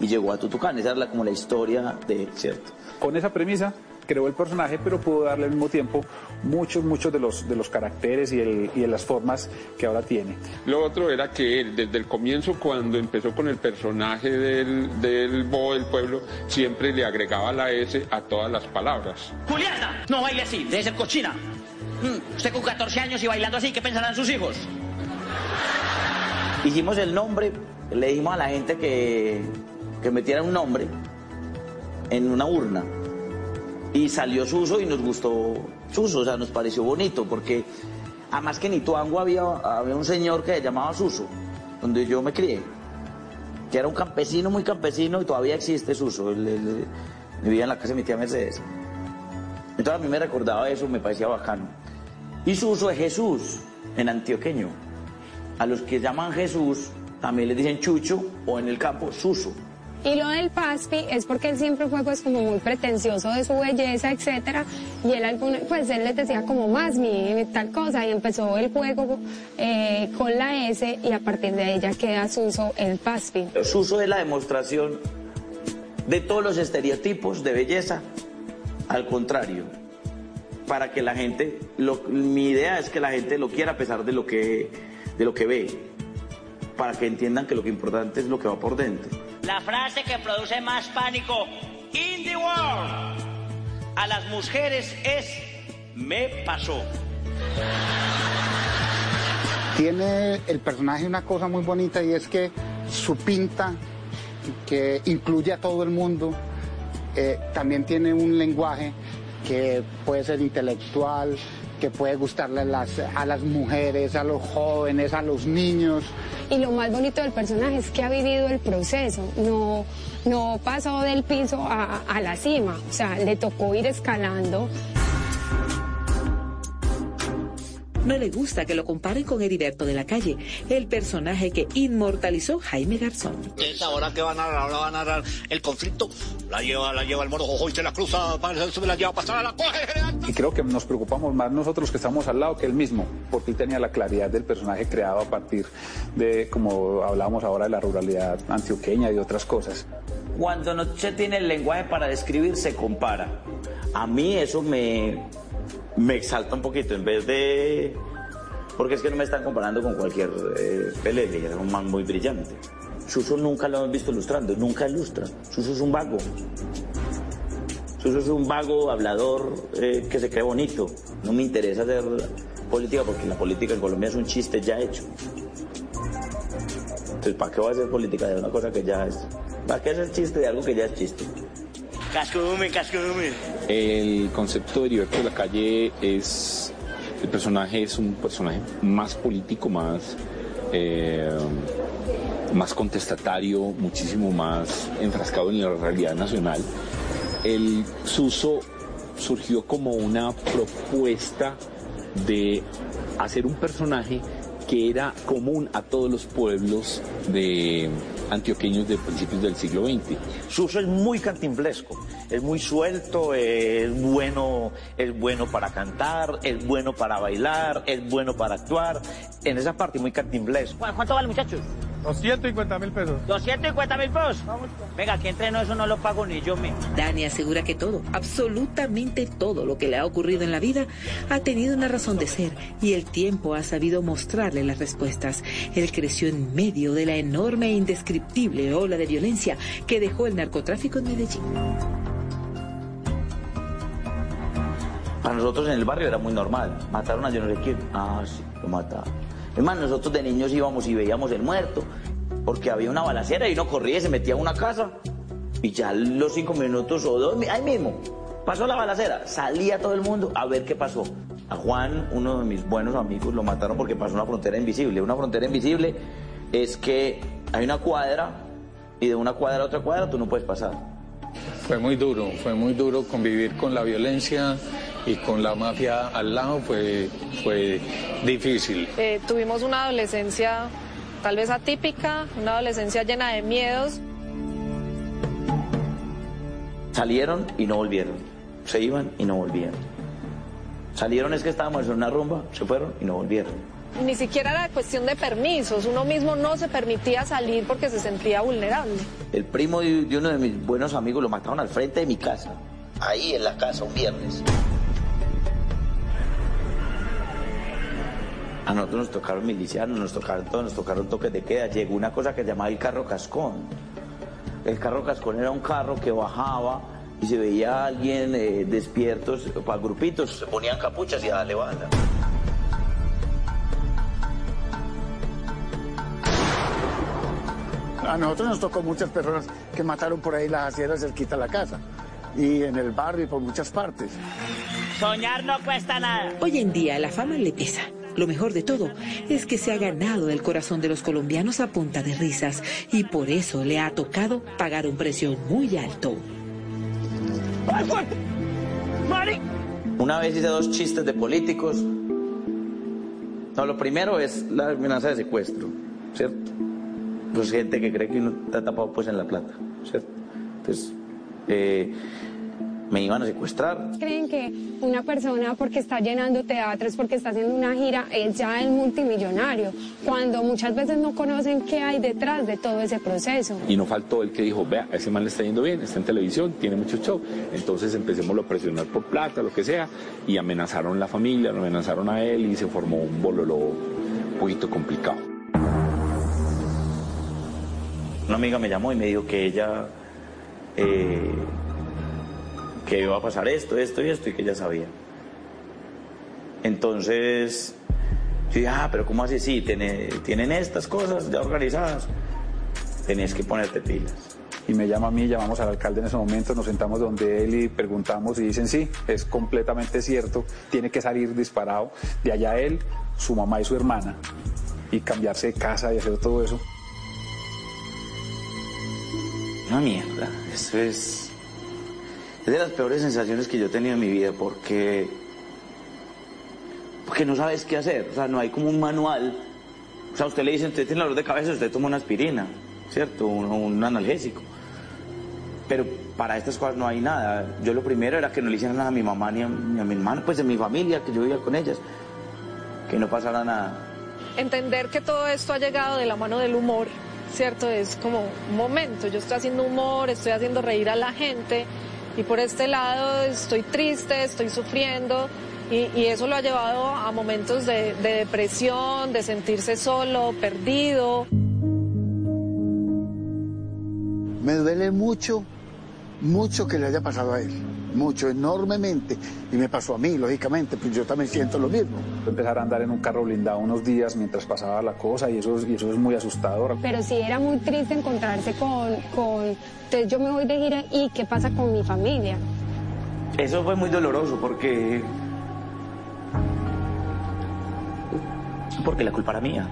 y llegó a Tutucán. Esa era la- como la historia de, ¿cierto? Con esa premisa creó el personaje, pero pudo darle al mismo tiempo muchos, muchos de los, de los caracteres y, el- y de las formas que ahora tiene. Lo otro era que él, desde el comienzo, cuando empezó con el personaje del, del bobo del pueblo, siempre le agregaba la S a todas las palabras. Juliana, no baile así, debe ser cochina. Mm, usted con 14 años y bailando así, ¿qué pensarán sus hijos? Hicimos el nombre, le dijimos a la gente que, que metiera un nombre en una urna. Y salió Suso y nos gustó Suso, o sea, nos pareció bonito, porque además que en Ituango había, había un señor que se llamaba Suso, donde yo me crié, que era un campesino, muy campesino, y todavía existe Suso, vivía en la casa de mi tía Mercedes. Entonces a mí me recordaba eso, me parecía bacano. Y Suso es Jesús, en antioqueño. A los que llaman Jesús también les dicen Chucho o en el campo Suso. Y lo del Paspi es porque él siempre fue pues como muy pretencioso de su belleza, etcétera, y él alguna, pues él les decía como más mi tal cosa y empezó el juego eh, con la S y a partir de ella queda Suso el Paspi. Suso es la demostración de todos los estereotipos de belleza. Al contrario, para que la gente, lo- mi idea es que la gente lo quiera a pesar de lo que, de lo que ve, para que entiendan que lo que importante es lo que va por dentro. La frase que produce más pánico in the world a las mujeres es me pasó. Tiene el personaje una cosa muy bonita y es que su pinta, que incluye a todo el mundo, eh, también tiene un lenguaje que puede ser intelectual, que puede gustarle a las, mujeres, a los jóvenes, a los niños. Y lo más bonito del personaje es que ha vivido el proceso, no, no pasó del piso a, a la cima, o sea, le tocó ir escalando. No le gusta que lo comparen con Heriberto de la Calle, el personaje que inmortalizó Jaime Garzón. Ahora que van a narrar, ahora van a narrar el conflicto, la lleva, la lleva el mono Jojo y se la cruza, se la lleva a pasar, la coge. Y creo que nos preocupamos más nosotros que estamos al lado que él mismo, porque él tenía la claridad del personaje creado a partir de, como hablábamos ahora, de la ruralidad antioqueña y otras cosas. Cuando no se tiene el lenguaje para describir, se compara. A mí eso me, me exalta un poquito, en vez de... Porque es que no me están comparando con cualquier eh, pelele, es un man muy brillante. Suso nunca lo hemos visto ilustrando, nunca ilustra. Suso es un vago. Suso es un vago hablador eh, que se cree bonito. No me interesa hacer política porque la política en Colombia es un chiste ya hecho. Entonces, ¿para qué voy a hacer política de una cosa que ya es? ¿Para qué hacer chiste de algo que ya es chiste? Cascume, cascume. El concepto de Heriberto de la Calle es, el personaje es un personaje más político, más, eh, más contestatario, muchísimo más enfrascado en la realidad nacional. El Suso surgió como una propuesta de hacer un personaje que era común a todos los pueblos de antioqueños de principios del siglo XX. Suso es muy cantimplesco, es muy suelto, es bueno, es bueno para cantar, es bueno para bailar, es bueno para actuar. En esa parte muy cantimplesco. ¿Cuánto vale, muchachos? 250 mil pesos. 250 mil pesos. Venga, aquí entreno eso no lo pago ni yo mismo. Dani asegura que todo, absolutamente todo lo que le ha ocurrido en la vida ha tenido una razón de ser y el tiempo ha sabido mostrarle las respuestas. Él creció en medio de la enorme e indescriptible ola de violencia que dejó el narcotráfico en Medellín. Para nosotros en el barrio era muy normal. Mataron a yo no sé. Ah, sí, lo mataron. Es más, nosotros de niños íbamos y veíamos el muerto, porque había una balacera y uno corría y se metía a una casa. Y ya los cinco minutos o dos, ahí mismo, pasó la balacera, salía todo el mundo a ver qué pasó. A Juan, uno de mis buenos amigos, lo mataron porque pasó una frontera invisible. Una frontera invisible es que hay una cuadra y de una cuadra a otra cuadra tú no puedes pasar. Fue muy duro, fue muy duro convivir con la violencia y con la mafia al lado fue, fue difícil. Eh, tuvimos una adolescencia tal vez atípica, una adolescencia llena de miedos. Salieron y no volvieron. Se iban y no volvían. Salieron es que estábamos en una rumba, se fueron y no volvieron. Ni siquiera era cuestión de permisos, uno mismo no se permitía salir porque se sentía vulnerable. El primo de, de uno de mis buenos amigos lo mataron al frente de mi casa, ahí en la casa, un viernes. A nosotros nos tocaron milicianos, nos tocaron todos, nos tocaron toques de queda. Llegó una cosa que se llamaba el carro cascón. El carro cascón era un carro que bajaba y se veía a alguien eh, despiertos, para grupitos, se ponían capuchas y a darle banda. A nosotros nos tocó muchas personas que mataron por ahí las acieras cerquita a la casa. Y en el barrio y por muchas partes. Soñar no cuesta nada. Hoy en día la fama le pesa. Lo mejor de todo es que se ha ganado el corazón de los colombianos a punta de risas y por eso le ha tocado pagar un precio muy alto. Una vez hice dos chistes de políticos. No, lo primero es la amenaza de secuestro, ¿cierto? Pues gente que cree que uno está tapado pues en la plata, ¿cierto? Entonces, eh, me iban a secuestrar. Creen que una persona porque está llenando teatros, porque está haciendo una gira, es ya el multimillonario, cuando muchas veces no conocen qué hay detrás de todo ese proceso. Y no faltó el que dijo, vea, a ese man le está yendo bien, está en televisión, tiene mucho show. Entonces empecemos a presionar por plata, lo que sea, y amenazaron la familia, lo amenazaron a él y se formó un bololo un poquito complicado. Una amiga me llamó y me dijo que ella, eh, que iba a pasar esto, esto y esto, y que ella sabía. Entonces, yo dije, ah, pero ¿cómo así? Sí, tiene- tienen estas cosas ya organizadas. Tenías que ponerte pilas. y me llama a mí, llamamos al alcalde en ese momento, nos sentamos donde él y preguntamos y dicen sí, es completamente cierto, tiene que salir disparado de allá él, su mamá y su hermana y cambiarse de casa y hacer todo eso. Una mierda. Eso es. Es de las peores sensaciones que yo he tenido en mi vida porque. Porque no sabes qué hacer. O sea, no hay como un manual. O sea, usted le dice, usted tiene dolor de cabeza, usted toma una aspirina, ¿cierto? Un, un analgésico. Pero para estas cosas no hay nada. Yo lo primero era que no le hicieran nada a mi mamá ni a, ni a mi hermano, pues de mi familia, que yo vivía con ellas. Que no pasara nada. Entender que todo esto ha llegado de la mano del humor, ¿cierto? Es como un momento, yo estoy haciendo humor, estoy haciendo reír a la gente y por este lado estoy triste, estoy sufriendo y, eso lo ha llevado a momentos de, de depresión, de sentirse solo, perdido. Me duele mucho, mucho que le haya pasado a él. Mucho, enormemente. Y me pasó a mí, lógicamente, pues yo también siento lo mismo. Empezar a andar en un carro blindado unos días mientras pasaba la cosa y eso, y eso es muy asustador. Pero sí era muy triste encontrarse con, con, entonces yo me voy de gira y qué pasa con mi familia. Eso fue muy doloroso porque... Porque la culpa era mía.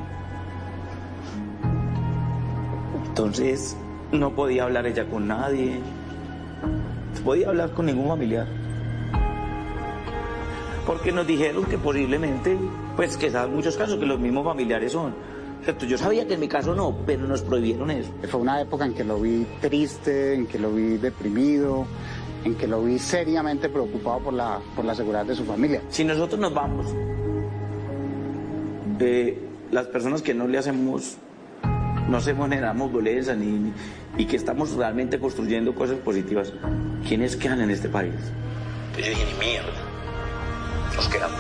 Entonces no podía hablar ella con nadie. Podía hablar con ningún familiar. Porque nos dijeron que posiblemente, pues que saben muchos casos que los mismos familiares son. ¿cierto? Yo sabía que en mi caso no, pero nos prohibieron eso. Fue una época en que lo vi triste, en que lo vi deprimido, en que lo vi seriamente preocupado por la, por la seguridad de su familia. Si nosotros nos vamos, eh, las personas que no le hacemos, no se generamos violencia ni, ni- y que estamos realmente construyendo cosas positivas, ¿quiénes quedan en este país? Yo dije, ni mierda. Nos quedamos.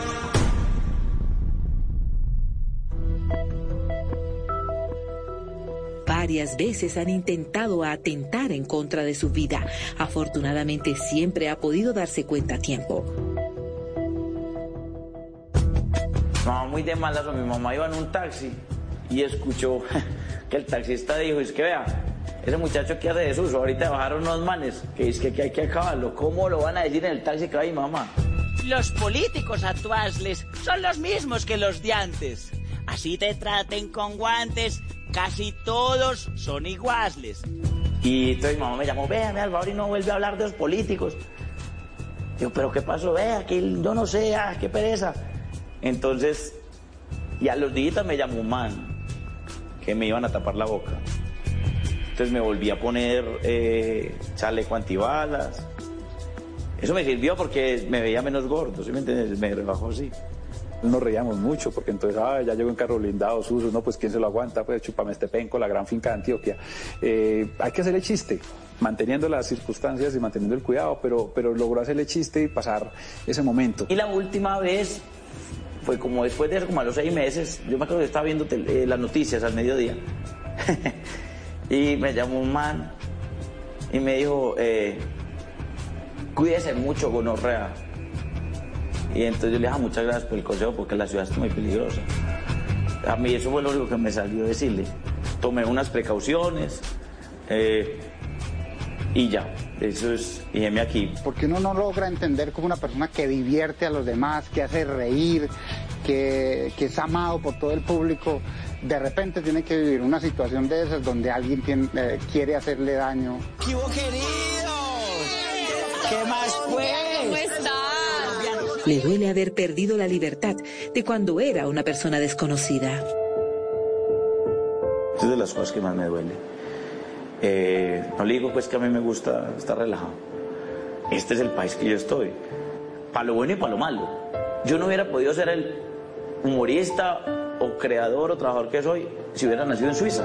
Varias veces han intentado atentar en contra de su vida. Afortunadamente siempre ha podido darse cuenta a tiempo. No, muy de malas, mi mamá iba en un taxi y escuchó que el taxista dijo, es que vea, ese muchacho que hace desuso, ahorita bajaron unos manes, que es que, que hay que acabarlo, ¿cómo lo van a decir en el taxi que va mi mamá? Los políticos actuales son los mismos que los de antes. Así te traten con guantes, casi todos son iguales. Y entonces mi mamá me llamó, vea, mi Alvaro y no vuelve a hablar de los políticos. Digo, pero ¿qué pasó? Vea, que yo no sé, ah, qué pereza. Entonces, y a los días me llamó un man, que me iban a tapar la boca. Entonces me volví a poner eh, chaleco antibalas. Eso me sirvió porque me veía menos gordo, ¿sí me entiendes? Me rebajó así. Nos reíamos mucho porque entonces, ah, ya llegó en carro blindado, Suso, no, pues quién se lo aguanta, pues chupame este penco, la gran finca de Antioquia. Eh, hay que hacerle chiste, manteniendo las circunstancias y manteniendo el cuidado, pero, pero logró hacerle chiste y pasar ese momento. Y la última vez fue como después de como a los seis meses, yo me acuerdo que estaba viendo eh, las noticias al mediodía y me llamó un man y me dijo, eh, cuídese mucho, gonorrea. Y entonces yo le dije, "Ah, muchas gracias por el consejo porque la ciudad es muy peligrosa. A mí eso fue lo único que me salió decirle. Tomé unas precauciones eh, y ya, eso es, y heme aquí. Porque uno no logra entender como una persona que divierte a los demás, que hace reír, que, que es amado por todo el público, de repente tiene que vivir una situación de esas donde alguien tiene- eh, quiere hacerle daño. ¿Qué hubo, queridos? ¿Qué más pues? ¿Cómo estás? Le duele haber perdido la libertad de cuando era una persona desconocida. Es de las cosas que más me duele. Eh, no le digo pues que a mí me gusta estar relajado. Este es el país que yo estoy. Para lo bueno y para lo malo. Yo no hubiera podido ser el humorista o creador o trabajador que soy si hubiera nacido en Suiza.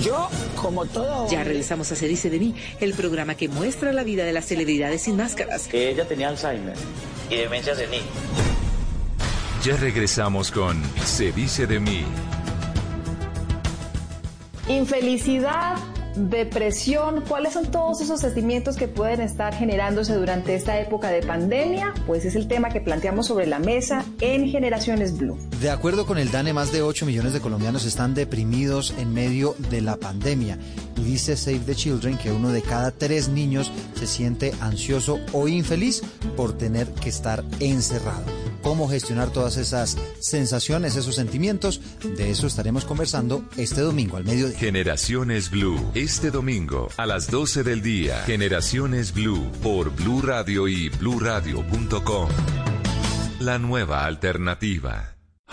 Yo, como todo. Ya regresamos a Se dice de mí, el programa que muestra la vida de las celebridades sin máscaras. Que ella tenía Alzheimer y demencia senil. Ya regresamos con Se dice de mí. Infelicidad, depresión, ¿cuáles son todos esos sentimientos que pueden estar generándose durante esta época de pandemia? Pues es el tema que planteamos sobre la mesa en Generaciones Blue. De acuerdo con el DANE, más de 8 millones de colombianos están deprimidos en medio de la pandemia. Y dice Save the Children que uno de cada tres niños se siente ansioso o infeliz por tener que estar encerrado. ¿Cómo gestionar todas esas sensaciones, esos sentimientos? De eso estaremos conversando este domingo al mediodía. Generaciones Blue. Este domingo a las 12 del día. Generaciones Blue por Blue Radio y bluradio.com. La nueva alternativa.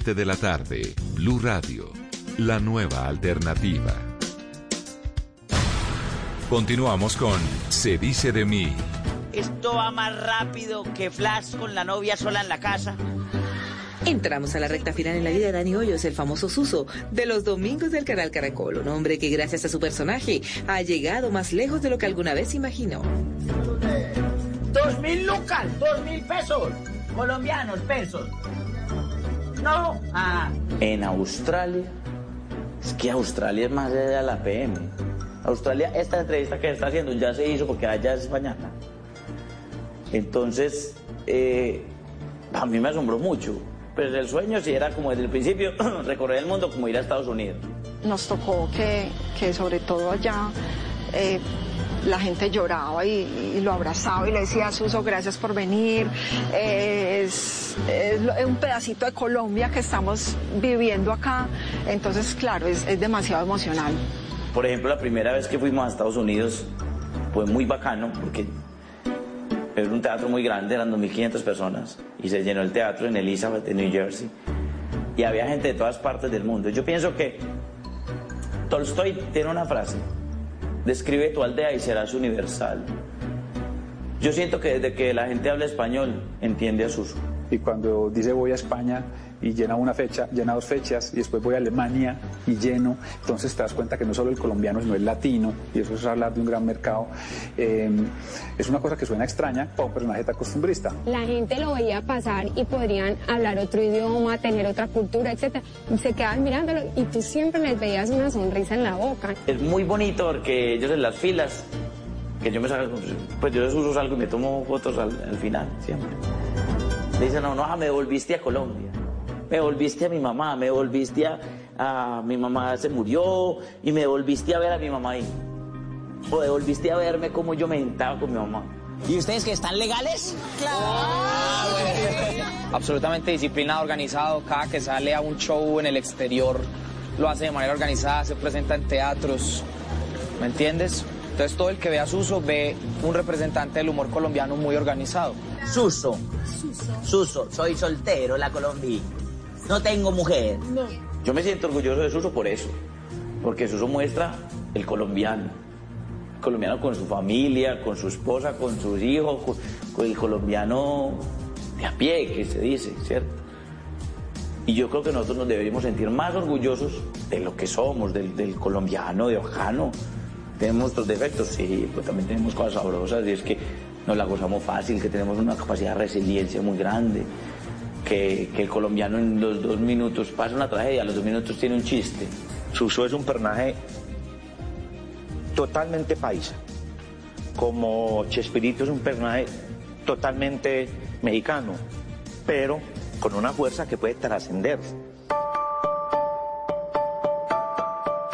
de la tarde, Blue Radio, la nueva alternativa. Continuamos con Se dice de mí. esto va más rápido que Flash con la novia sola en la casa. Entramos a la recta final en la vida de Dani Hoyos, el famoso Suso de los domingos del canal Caracol, un hombre que gracias a su personaje ha llegado más lejos de lo que alguna vez imaginó. Dos mil lucas, dos mil pesos, colombianos, pesos. No, ah. En Australia, es que Australia es más allá de la PM. Australia, esta entrevista que está haciendo ya se hizo porque allá es mañana. Entonces, eh, a mí me asombró mucho. Pues el sueño sí era como desde el principio recorrer el mundo como ir a Estados Unidos. Nos tocó que, que sobre todo allá eh, la gente lloraba y, lo abrazaba y le decía, Suso, gracias por venir. Eh, es, un pedacito de Colombia que estamos viviendo acá. Entonces, claro, es, es demasiado emocional. Por ejemplo, la primera vez que fuimos a Estados Unidos fue muy bacano porque era un teatro muy grande, eran 2.500 personas y se llenó el teatro en Elizabeth, en New Jersey. Y había gente de todas partes del mundo. Yo pienso que Tolstoy tiene una frase, describe tu aldea y serás universal. Yo siento que desde que la gente habla español, entiende a Suso. Y cuando dice voy a España y llena una fecha, llena dos fechas y después voy a Alemania y lleno, entonces te das cuenta que no solo el colombiano, sino el latino, y eso es hablar de un gran mercado. Eh, es una cosa que suena extraña para un personaje tan costumbrista. La gente lo veía pasar y podrían hablar otro idioma, tener otra cultura, etc. Se quedaban mirándolo y tú siempre les veías una sonrisa en la boca. Es muy bonito porque ellos en las filas, que yo me salgo, pues yo les uso algo y me tomo fotos al, al final, siempre. Le dicen, no, no, me volviste a Colombia me volviste a mi mamá, me volviste a, a, mi mamá se murió y me volviste a ver a mi mamá ahí. O devolviste a verme como yo me sentaba con mi mamá. ¿Y ustedes que están legales? Claro. Absolutamente disciplinado, organizado. Cada que sale a un show en el exterior lo hace de manera organizada, se presenta en teatros. ¿Me entiendes? Entonces todo el que ve a Suso ve un representante del humor colombiano muy organizado. Suso. Suso. Suso, soy soltero, la Colombia. No tengo mujer. No. Yo me siento orgulloso de Suso por eso, porque Suso muestra el colombiano. El colombiano con su familia, con su esposa, con sus hijos, con, con el colombiano de a pie, que se dice, ¿cierto? Y yo creo que nosotros nos deberíamos sentir más orgullosos de lo que somos, del, del colombiano, de Ojano. Tenemos nuestros defectos, sí, pero también tenemos cosas sabrosas y es que nos la gozamos fácil, que tenemos una capacidad de resiliencia muy grande que, que, el colombiano en los dos minutos pasa una tragedia, a los dos minutos tiene un chiste. Suso es un personaje totalmente paisa, como Chespirito es un personaje totalmente mexicano, pero con una fuerza que puede trascender.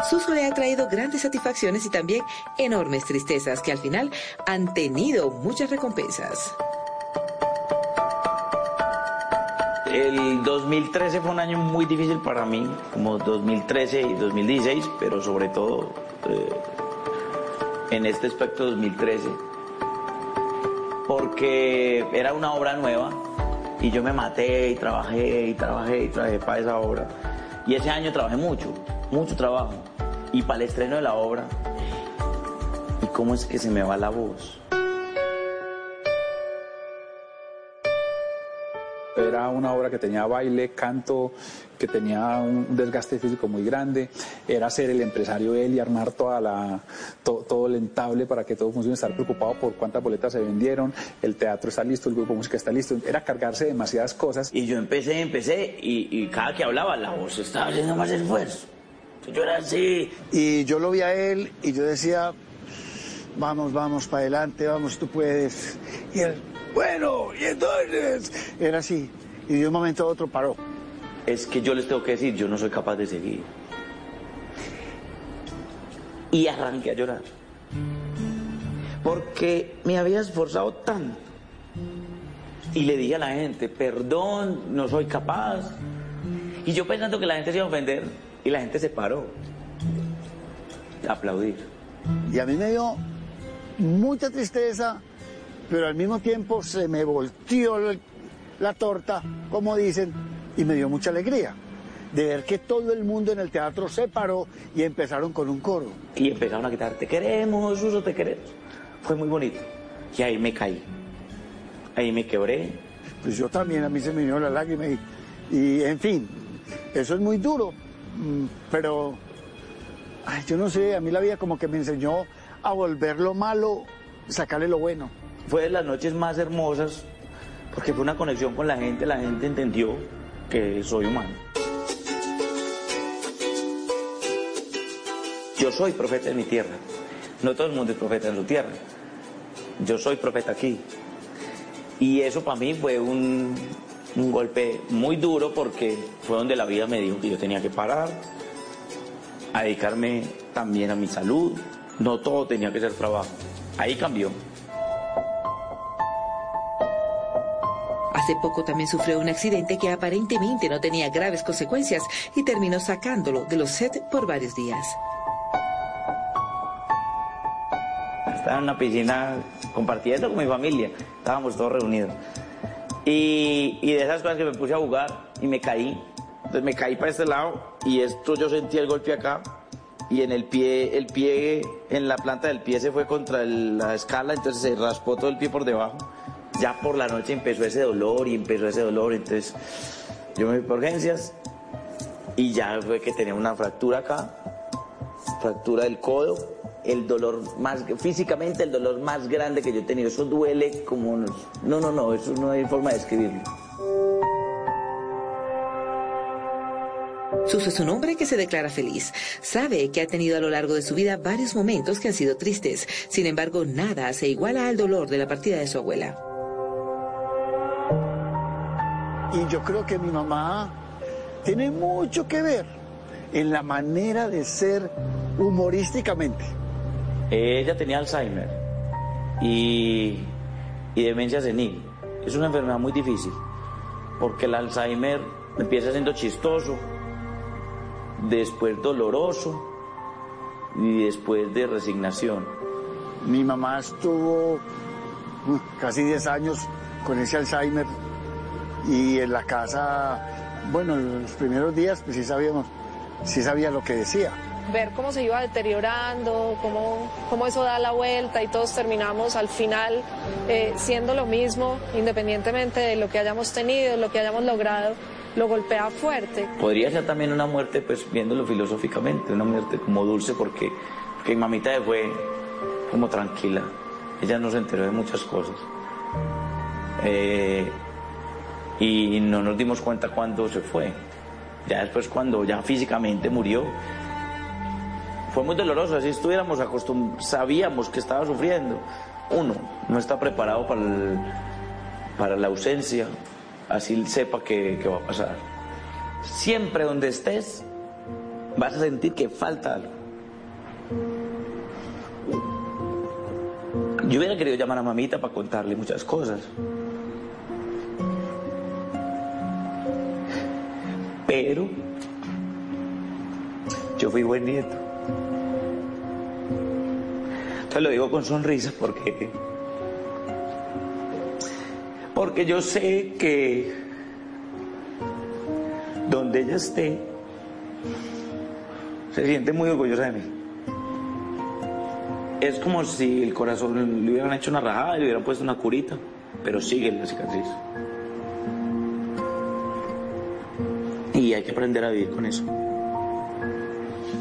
Suso le ha traído grandes satisfacciones y también enormes tristezas que al final han tenido muchas recompensas. El 2013 fue un año muy difícil para mí, como 2013 y 2016, pero sobre todo eh, en este aspecto 2013, porque era una obra nueva y yo me maté y trabajé y trabajé y trabajé para esa obra. Y ese año trabajé mucho, mucho trabajo. Y para el estreno de la obra, ¿y cómo es que se me va la voz? Era una obra que tenía baile, canto, que tenía un desgaste físico muy grande. Era ser el empresario él y armar toda la, to, todo el entable para que todo funcione, estar preocupado por cuántas boletas se vendieron, el teatro está listo, el grupo de música está listo. Era cargarse de demasiadas cosas. Y yo empecé, empecé, y, y cada que hablaba la voz estaba haciendo más esfuerzo. Yo era así. Y yo lo vi a él y yo decía, vamos, vamos, para adelante, vamos, tú puedes. Y él, bueno, y entonces era así. Y de un momento a otro paró. Es que yo les tengo que decir, yo no soy capaz de seguir. Y arranqué a llorar. Porque me había esforzado tanto. Y le dije a la gente, perdón, no soy capaz. Y yo pensando que la gente se iba a ofender, y la gente se paró a aplaudir. Y a mí me dio mucha tristeza, pero al mismo tiempo se me volteó la torta, como dicen, y me dio mucha alegría de ver que todo el mundo en el teatro se paró y empezaron con un coro. Y empezaron a gritar, te queremos, Suso, te queremos. Fue muy bonito. y ahí me caí. Ahí me quebré. Pues yo también, a mí se me vino la lágrima y, y en fin, eso es muy duro, mm, pero ay, yo no sé, a mí la vida como que me enseñó a volver lo malo, sacarle lo bueno. Fue de las noches más hermosas porque fue una conexión con la gente, la gente entendió que soy humano. Yo soy profeta en mi tierra. No todo el mundo es profeta en su tierra. Yo soy profeta aquí. Y eso para mí fue un, golpe muy duro porque fue donde la vida me dijo que yo tenía que parar, a dedicarme también a mi salud. No todo tenía que ser trabajo. Ahí cambió. Hace poco también sufrió un accidente que aparentemente no tenía graves consecuencias y terminó sacándolo de los sets por varios días. Estaba en una piscina compartiendo con mi familia. Estábamos todos reunidos. Y, y de esas cosas que me puse a jugar y me caí. Entonces me caí para este lado y esto yo sentí el golpe acá y en el pie, el pie, en la planta del pie se fue contra el- la escala, entonces se raspó todo el pie por debajo. Ya por la noche empezó ese dolor y empezó ese dolor, entonces yo me fui por urgencias y ya fue que tenía una fractura acá, fractura del codo, el dolor más, físicamente el dolor más grande que yo he tenido, eso duele como, no, no, no, eso no hay forma de describirlo. Suso es un hombre que se declara feliz. Sabe que ha tenido a lo largo de su vida varios momentos que han sido tristes. Sin embargo, nada se iguala al dolor de la partida de su abuela. Y yo creo que mi mamá tiene mucho que ver en la manera de ser humorísticamente. Ella tenía Alzheimer y, y demencia senil. Es una enfermedad muy difícil porque el Alzheimer empieza siendo chistoso, después doloroso y después de resignación. Mi mamá estuvo uh, casi 10 años con ese Alzheimer y en la casa, bueno, en los primeros días pues sí sabíamos, sí sabía lo que decía. ver cómo se iba deteriorando, cómo, cómo eso da la vuelta y todos terminamos al final eh, siendo lo mismo, independientemente de lo que hayamos tenido, lo que hayamos logrado, lo golpea fuerte. Podría ser también una muerte, pues viéndolo filosóficamente, una muerte como dulce porque, porque mi mamita fue como tranquila. Ella no se enteró de muchas cosas. Eh, y no nos dimos cuenta cuando se fue. Ya después cuando ya físicamente murió, fue muy doloroso, así estuviéramos acostumbrados, sabíamos que estaba sufriendo. Uno no está preparado para, el- para la ausencia, así sepa que, que va a pasar. Siempre donde estés, vas a sentir que falta algo. Yo hubiera querido llamar a mamita para contarle muchas cosas. Pero yo fui buen nieto. Te lo digo con sonrisa porque porque yo sé que donde ella esté se siente muy orgullosa de mí. Es como si el corazón le hubieran hecho una rajada y le hubieran puesto una curita, pero sigue la cicatriz. Y hay que aprender a vivir con eso.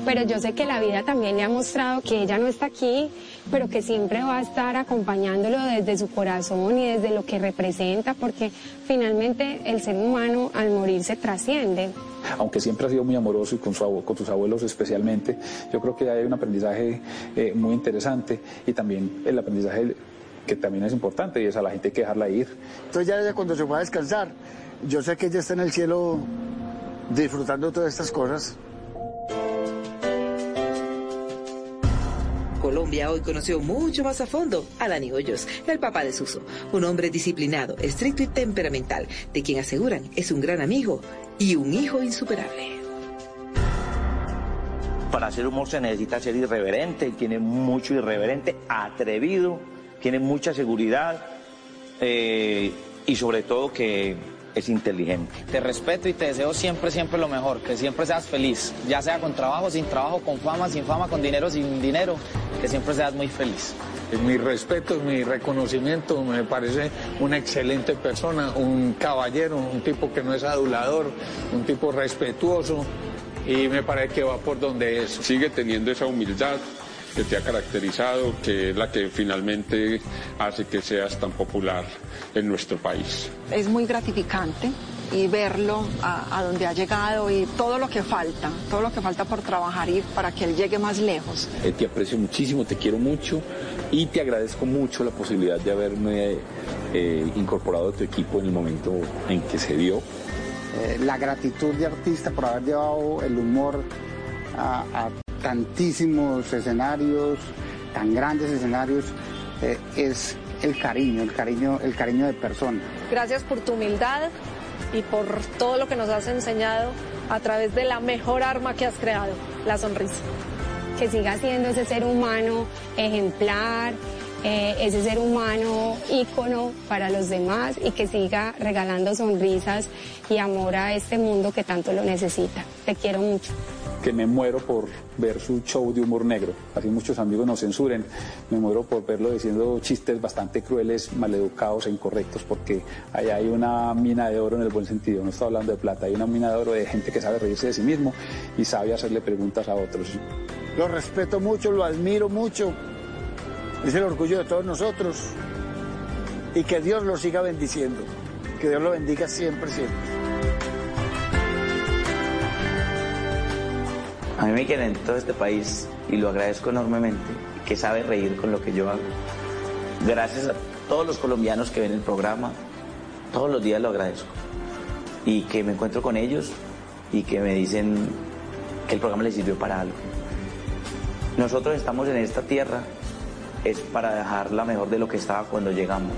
Pero yo sé que la vida también le ha mostrado que ella no está aquí, pero que siempre va a estar acompañándolo desde su corazón y desde lo que representa, porque finalmente el ser humano al morir se trasciende. aunque siempre ha sido muy amoroso y con, su con sus abuelos especialmente, yo creo que hay un aprendizaje eh, muy interesante y también el aprendizaje que también es importante y es a la gente hay que dejarla ir. Entonces ya ella cuando se fue a descansar, yo sé que ella está en el cielo disfrutando todas estas cosas. Colombia hoy conoció mucho más a fondo a Dani Hoyos, el papá de Suso, un hombre disciplinado, estricto y temperamental, de quien aseguran es un gran amigo y un hijo insuperable. Para hacer humor se necesita ser irreverente, tiene mucho irreverente, atrevido, tiene mucha seguridad eh, y sobre todo que es inteligente. Te respeto y te deseo siempre, siempre lo mejor, que siempre seas feliz, ya sea con trabajo, sin trabajo, con fama, sin fama, con dinero, sin dinero, que siempre seas muy feliz. mi respeto, mi reconocimiento, me parece una excelente persona, un caballero, un tipo que no es adulador, un tipo respetuoso y me parece que va por donde es. Sigue teniendo esa humildad que te ha caracterizado, que es la que finalmente hace que seas tan popular en nuestro país. Es muy gratificante y verlo a, a, donde ha llegado y todo lo que falta, todo lo que falta por trabajar y para que él llegue más lejos. Eh, te aprecio muchísimo, te quiero mucho y te agradezco mucho la posibilidad de haberme eh, incorporado a tu equipo en el momento en que se dio. Eh, la gratitud de artista por haber llevado el humor a, a tantísimos escenarios, tan grandes escenarios, eh, es el cariño, el cariño, el cariño de persona. Gracias por tu humildad y por todo lo que nos has enseñado a través de la mejor arma que has creado, la sonrisa. Que siga siendo ese ser humano ejemplar, eh, ese ser humano ícono para los demás y que siga regalando sonrisas y amor a este mundo que tanto lo necesita. Te quiero mucho que me muero por ver su show de humor negro. Así muchos amigos nos censuren. Me muero por verlo diciendo chistes bastante crueles, maleducados e incorrectos, porque allá hay una mina de oro en el buen sentido. No estoy hablando de plata, hay una mina de oro de gente que sabe reírse de sí mismo y sabe hacerle preguntas a otros. Lo respeto mucho, lo admiro mucho. Es el orgullo de todos nosotros. Y que Dios lo siga bendiciendo. Que Dios lo bendiga siempre, siempre. A mí me quieren en todo este país y lo agradezco enormemente, que sabe reír con lo que yo hago. Gracias a todos los colombianos que ven el programa, todos los días lo agradezco. Y que me encuentro con ellos y que me dicen que el programa les sirvió para algo. Nosotros estamos en esta tierra es para dejarla mejor de lo que estaba cuando llegamos.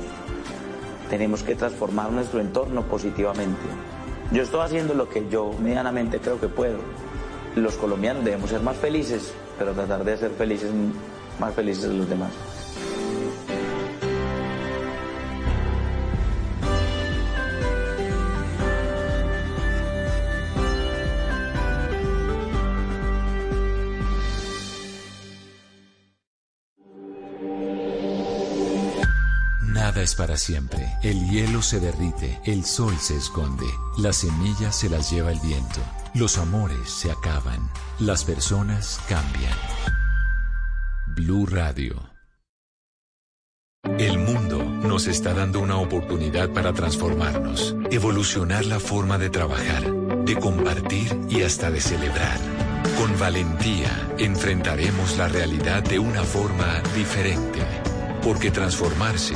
Tenemos que transformar nuestro entorno positivamente. Yo estoy haciendo lo que yo medianamente creo que puedo los colombianos debemos ser más felices, pero tratar de ser felices, más felices de los demás. Para siempre. El hielo se derrite, el sol se esconde, las semillas se las lleva el viento. Los amores se acaban, las personas cambian. Blue Radio. El mundo nos está dando una oportunidad para transformarnos, evolucionar la forma de trabajar, de compartir y hasta de celebrar. Con valentía enfrentaremos la realidad de una forma diferente, porque transformarse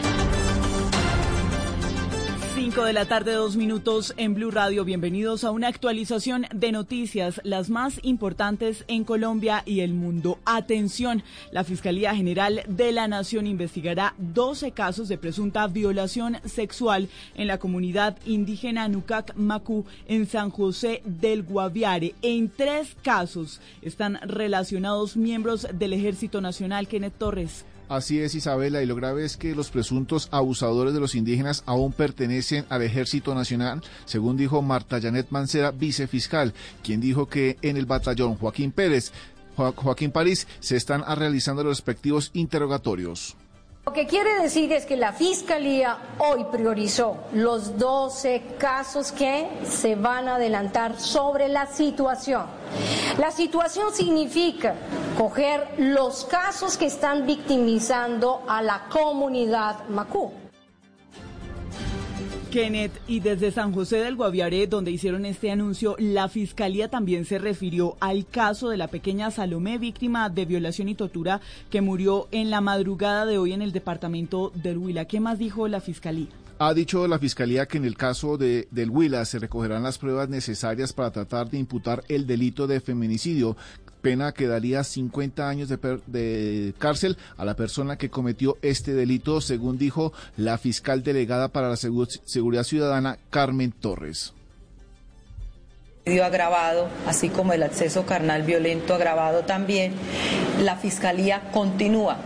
5 de la tarde, dos minutos en Blue Radio. Bienvenidos a una actualización de noticias, las más importantes en Colombia y el mundo. Atención, la Fiscalía General de la Nación investigará 12 casos de presunta violación sexual en la comunidad indígena Nucac Macú en San José del Guaviare. En tres casos están relacionados miembros del Ejército Nacional. Kenneth Torres. Así es, Isabela, y lo grave es que los presuntos abusadores de los indígenas aún pertenecen al Ejército Nacional, según dijo Marta Janet Mancera, vicefiscal, quien dijo que en el batallón Joaquín Pérez, Joaquín París, se están realizando los respectivos interrogatorios. Lo que quiere decir es que la Fiscalía hoy priorizó los 12 casos que se van a adelantar sobre la situación. La situación significa coger los casos que están victimizando a la comunidad Macú. Kenneth, y desde San José del Guaviare, donde hicieron este anuncio, la Fiscalía también se refirió al caso de la pequeña Salomé, víctima de violación y tortura, que murió en la madrugada de hoy en el departamento del Huila. ¿Qué más dijo la Fiscalía? Ha dicho la Fiscalía que en el caso de, del Huila se recogerán las pruebas necesarias para tratar de imputar el delito de feminicidio, pena que daría 50 años de, de, cárcel a la persona que cometió este delito, según dijo la fiscal delegada para la Seguridad Ciudadana, Carmen Torres. Agravado, así como el acceso carnal violento agravado también, la Fiscalía continúa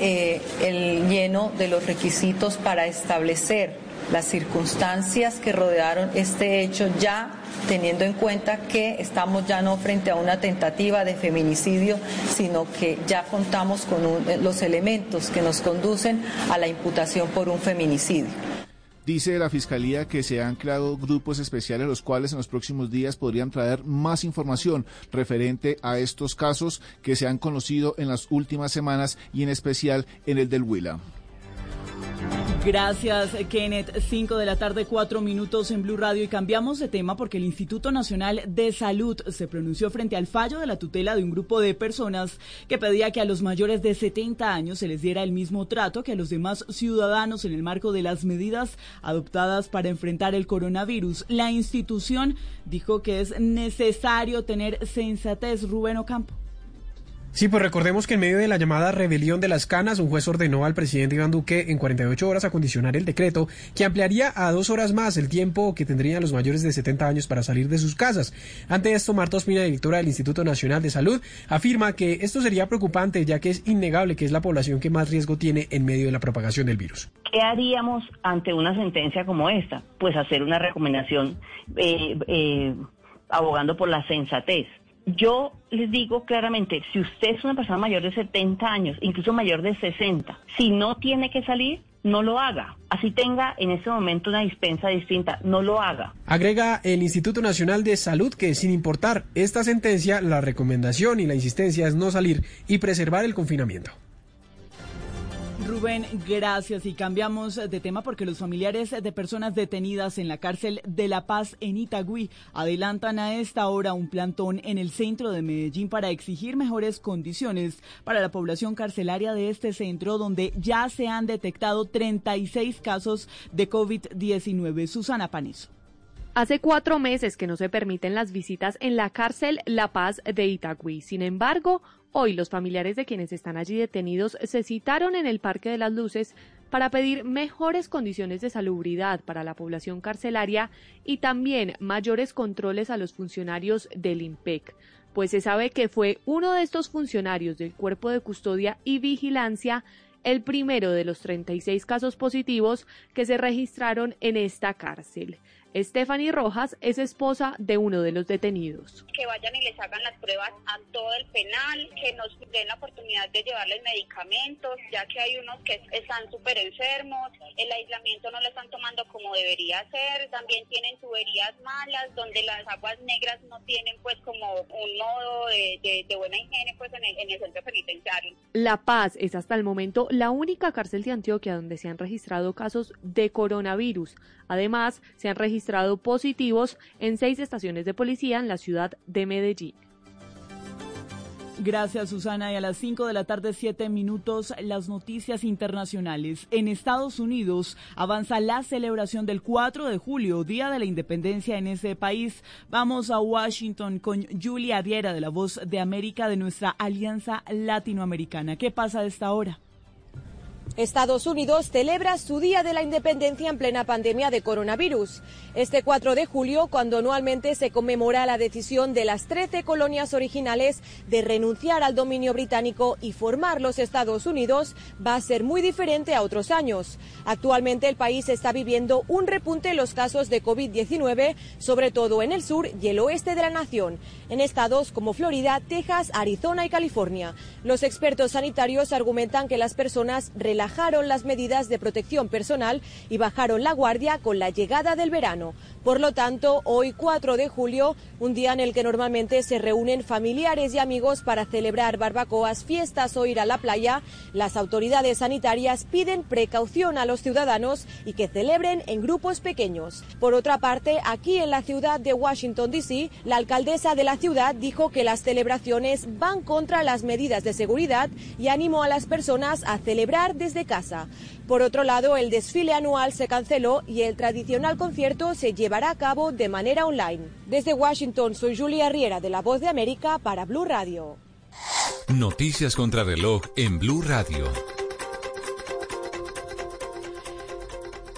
eh, el lleno de los requisitos para establecer las circunstancias que rodearon este hecho ya teniendo en cuenta que estamos ya no frente a una tentativa de feminicidio, sino que ya contamos con los elementos que nos conducen a la imputación por un feminicidio. Dice la Fiscalía que se han creado grupos especiales los cuales en los próximos días podrían traer más información referente a estos casos que se han conocido en las últimas semanas y en especial en el del Huila. Gracias, Kenneth. Cinco de la tarde, cuatro minutos en Blue Radio y cambiamos de tema porque el Instituto Nacional de Salud se pronunció frente al fallo de la tutela de un grupo de personas que pedía que a los mayores de 70 años se les diera el mismo trato que a los demás ciudadanos en el marco de las medidas adoptadas para enfrentar el coronavirus. La institución dijo que es necesario tener sensatez. Rubén Ocampo. Sí, pues recordemos que en medio de la llamada rebelión de las canas, un juez ordenó al presidente Iván Duque en 48 horas a condicionar el decreto que ampliaría a dos horas más el tiempo que tendrían los mayores de 70 años para salir de sus casas. Ante esto, Marta Ospina, directora del Instituto Nacional de Salud, afirma que esto sería preocupante ya que es innegable que es la población que más riesgo tiene en medio de la propagación del virus. ¿Qué haríamos ante una sentencia como esta? Pues hacer una recomendación eh, eh, abogando por la sensatez yo les digo claramente, si usted es una persona mayor de 70 años, incluso mayor de 60, si no tiene que salir, no lo haga. Así tenga en este momento una dispensa distinta, no lo haga. Agrega el Instituto Nacional de Salud que sin importar esta sentencia, la recomendación y la insistencia es no salir y preservar el confinamiento. Rubén, gracias. Y cambiamos de tema porque los familiares de personas detenidas en la cárcel de La Paz en Itagüí adelantan a esta hora un plantón en el centro de Medellín para exigir mejores condiciones para la población carcelaria de este centro donde ya se han detectado 36 casos de COVID-19. Susana Panizo. Hace cuatro meses que no se permiten las visitas en la cárcel La Paz de Itagüí. Sin embargo, Hoy los familiares de quienes están allí detenidos se citaron en el Parque de las Luces para pedir mejores condiciones de salubridad para la población carcelaria y también mayores controles a los funcionarios del IMPEC, pues se sabe que fue uno de estos funcionarios del Cuerpo de Custodia y Vigilancia el primero de los 36 casos positivos que se registraron en esta cárcel. Stephanie Rojas es esposa de uno de los detenidos. Que vayan y les hagan las pruebas a todo el penal, que nos den la oportunidad de llevarles medicamentos, ya que hay unos que están súper enfermos, el aislamiento no lo están tomando como debería ser, también tienen tuberías malas, donde las aguas negras no tienen pues como un modo de, buena higiene pues en el, en el centro penitenciario. La Paz es hasta el momento la única cárcel de Antioquia donde se han registrado casos de coronavirus. Además, se han registrado positivos en seis estaciones de policía en la ciudad de Medellín. Gracias, Susana. Y a las 5 de la tarde, 7 minutos, las noticias internacionales. En Estados Unidos avanza la celebración del 4 de julio, Día de la Independencia en ese país. Vamos a Washington con Julia Viera de la Voz de América de nuestra Alianza Latinoamericana. ¿Qué pasa a esta hora? Estados Unidos celebra su Día de la Independencia en plena pandemia de coronavirus. Este 4 de julio, cuando anualmente se conmemora la decisión de las 13 colonias originales de renunciar al dominio británico y formar los Estados Unidos, va a ser muy diferente a otros años. Actualmente el país está viviendo un repunte en los casos de COVID-19, sobre todo en el sur y el oeste de la nación, en estados como Florida, Texas, Arizona y California. Los expertos sanitarios argumentan que las personas relajaron las medidas de protección personal y bajaron la guardia con la llegada del verano. Por lo tanto, hoy 4 de julio, un día en el que normalmente se reúnen familiares y amigos para celebrar barbacoas, fiestas o ir a la playa, las autoridades sanitarias piden precaución a los ciudadanos y que celebren en grupos pequeños. Por otra parte, aquí en la ciudad de Washington, D.C., la alcaldesa de la ciudad dijo que las celebraciones van contra las medidas de seguridad y animó a las personas a celebrar desde casa. Por otro lado, el desfile anual se canceló y el tradicional concierto se llevará a cabo de manera online. Desde Washington, soy Julia Riera de La Voz de América para Blue Radio. Noticias contra reloj en Blue Radio.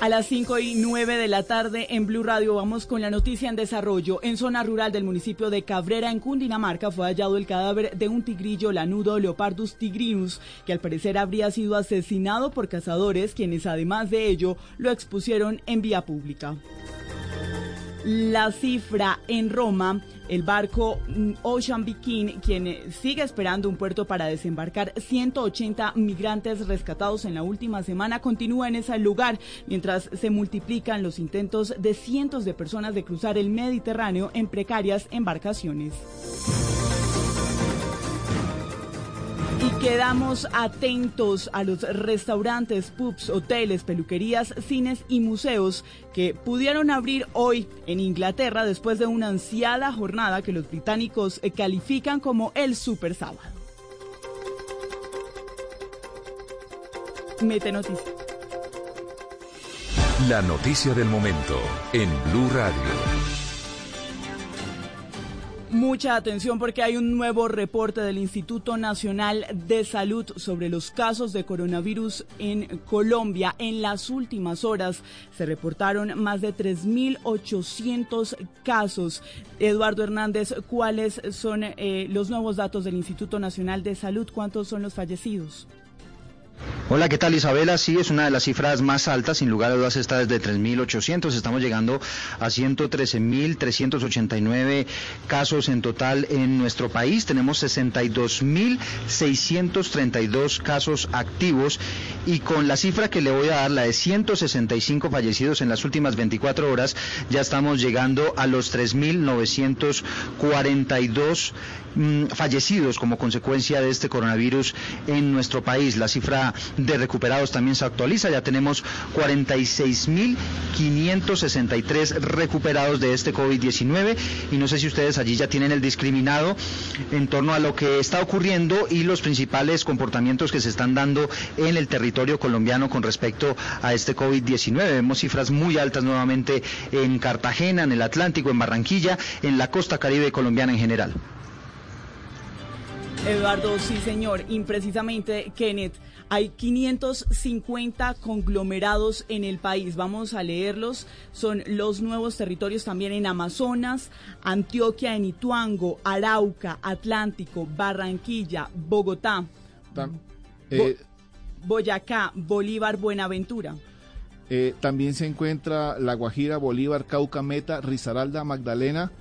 A las 5 y 9 de la tarde en Blue Radio vamos con la noticia en desarrollo. En zona rural del municipio de Cabrera, en Cundinamarca, fue hallado el cadáver de un tigrillo lanudo Leopardus tigrinus, que al parecer habría sido asesinado por cazadores, quienes además de ello lo expusieron en vía pública. La cifra en Roma, el barco mm, Ocean Viking, quien eh, sigue esperando un puerto para desembarcar 180 migrantes rescatados en la última semana, continúa en ese lugar, mientras se multiplican los intentos de cientos de personas de cruzar el Mediterráneo en precarias embarcaciones. Y quedamos atentos a los restaurantes, pubs, hoteles, peluquerías, cines y museos que pudieron abrir hoy en Inglaterra después de una ansiada jornada que los británicos eh, califican como el super sábado. Mete noticia. La noticia del momento en Blue Radio. Mucha atención porque hay un nuevo reporte del Instituto Nacional de Salud sobre los casos de coronavirus en Colombia. En las últimas horas se reportaron más de 3.800 casos. Eduardo Hernández, ¿cuáles son eh, los nuevos datos del Instituto Nacional de Salud? ¿Cuántos son los fallecidos? Hola, ¿qué tal Isabela? Sí, es una de las cifras más altas, sin lugar a dudas está desde 3.800, estamos llegando a 113.389 casos en total en nuestro país, tenemos 62.632 casos activos y con la cifra que le voy a dar, la de 165 fallecidos en las últimas 24 horas, ya estamos llegando a los 3.942 mm, fallecidos como consecuencia de este coronavirus en nuestro país. La cifra de recuperados también se actualiza. Ya tenemos 46.563 recuperados de este COVID-19 y no sé si ustedes allí ya tienen el discriminado en torno a lo que está ocurriendo y los principales comportamientos que se están dando en el territorio colombiano con respecto a este COVID-19. Vemos cifras muy altas nuevamente en Cartagena, en el Atlántico, en Barranquilla, en la costa caribe colombiana en general. Eduardo, sí señor, imprecisamente Kenneth. Hay 550 conglomerados en el país. Vamos a leerlos. Son los nuevos territorios también en Amazonas, Antioquia, en Ituango, Arauca, Atlántico, Barranquilla, Bogotá, eh, Boyacá, Bolívar, Buenaventura. Eh, también se encuentra La Guajira, Bolívar, Cauca, Meta, Risaralda, Magdalena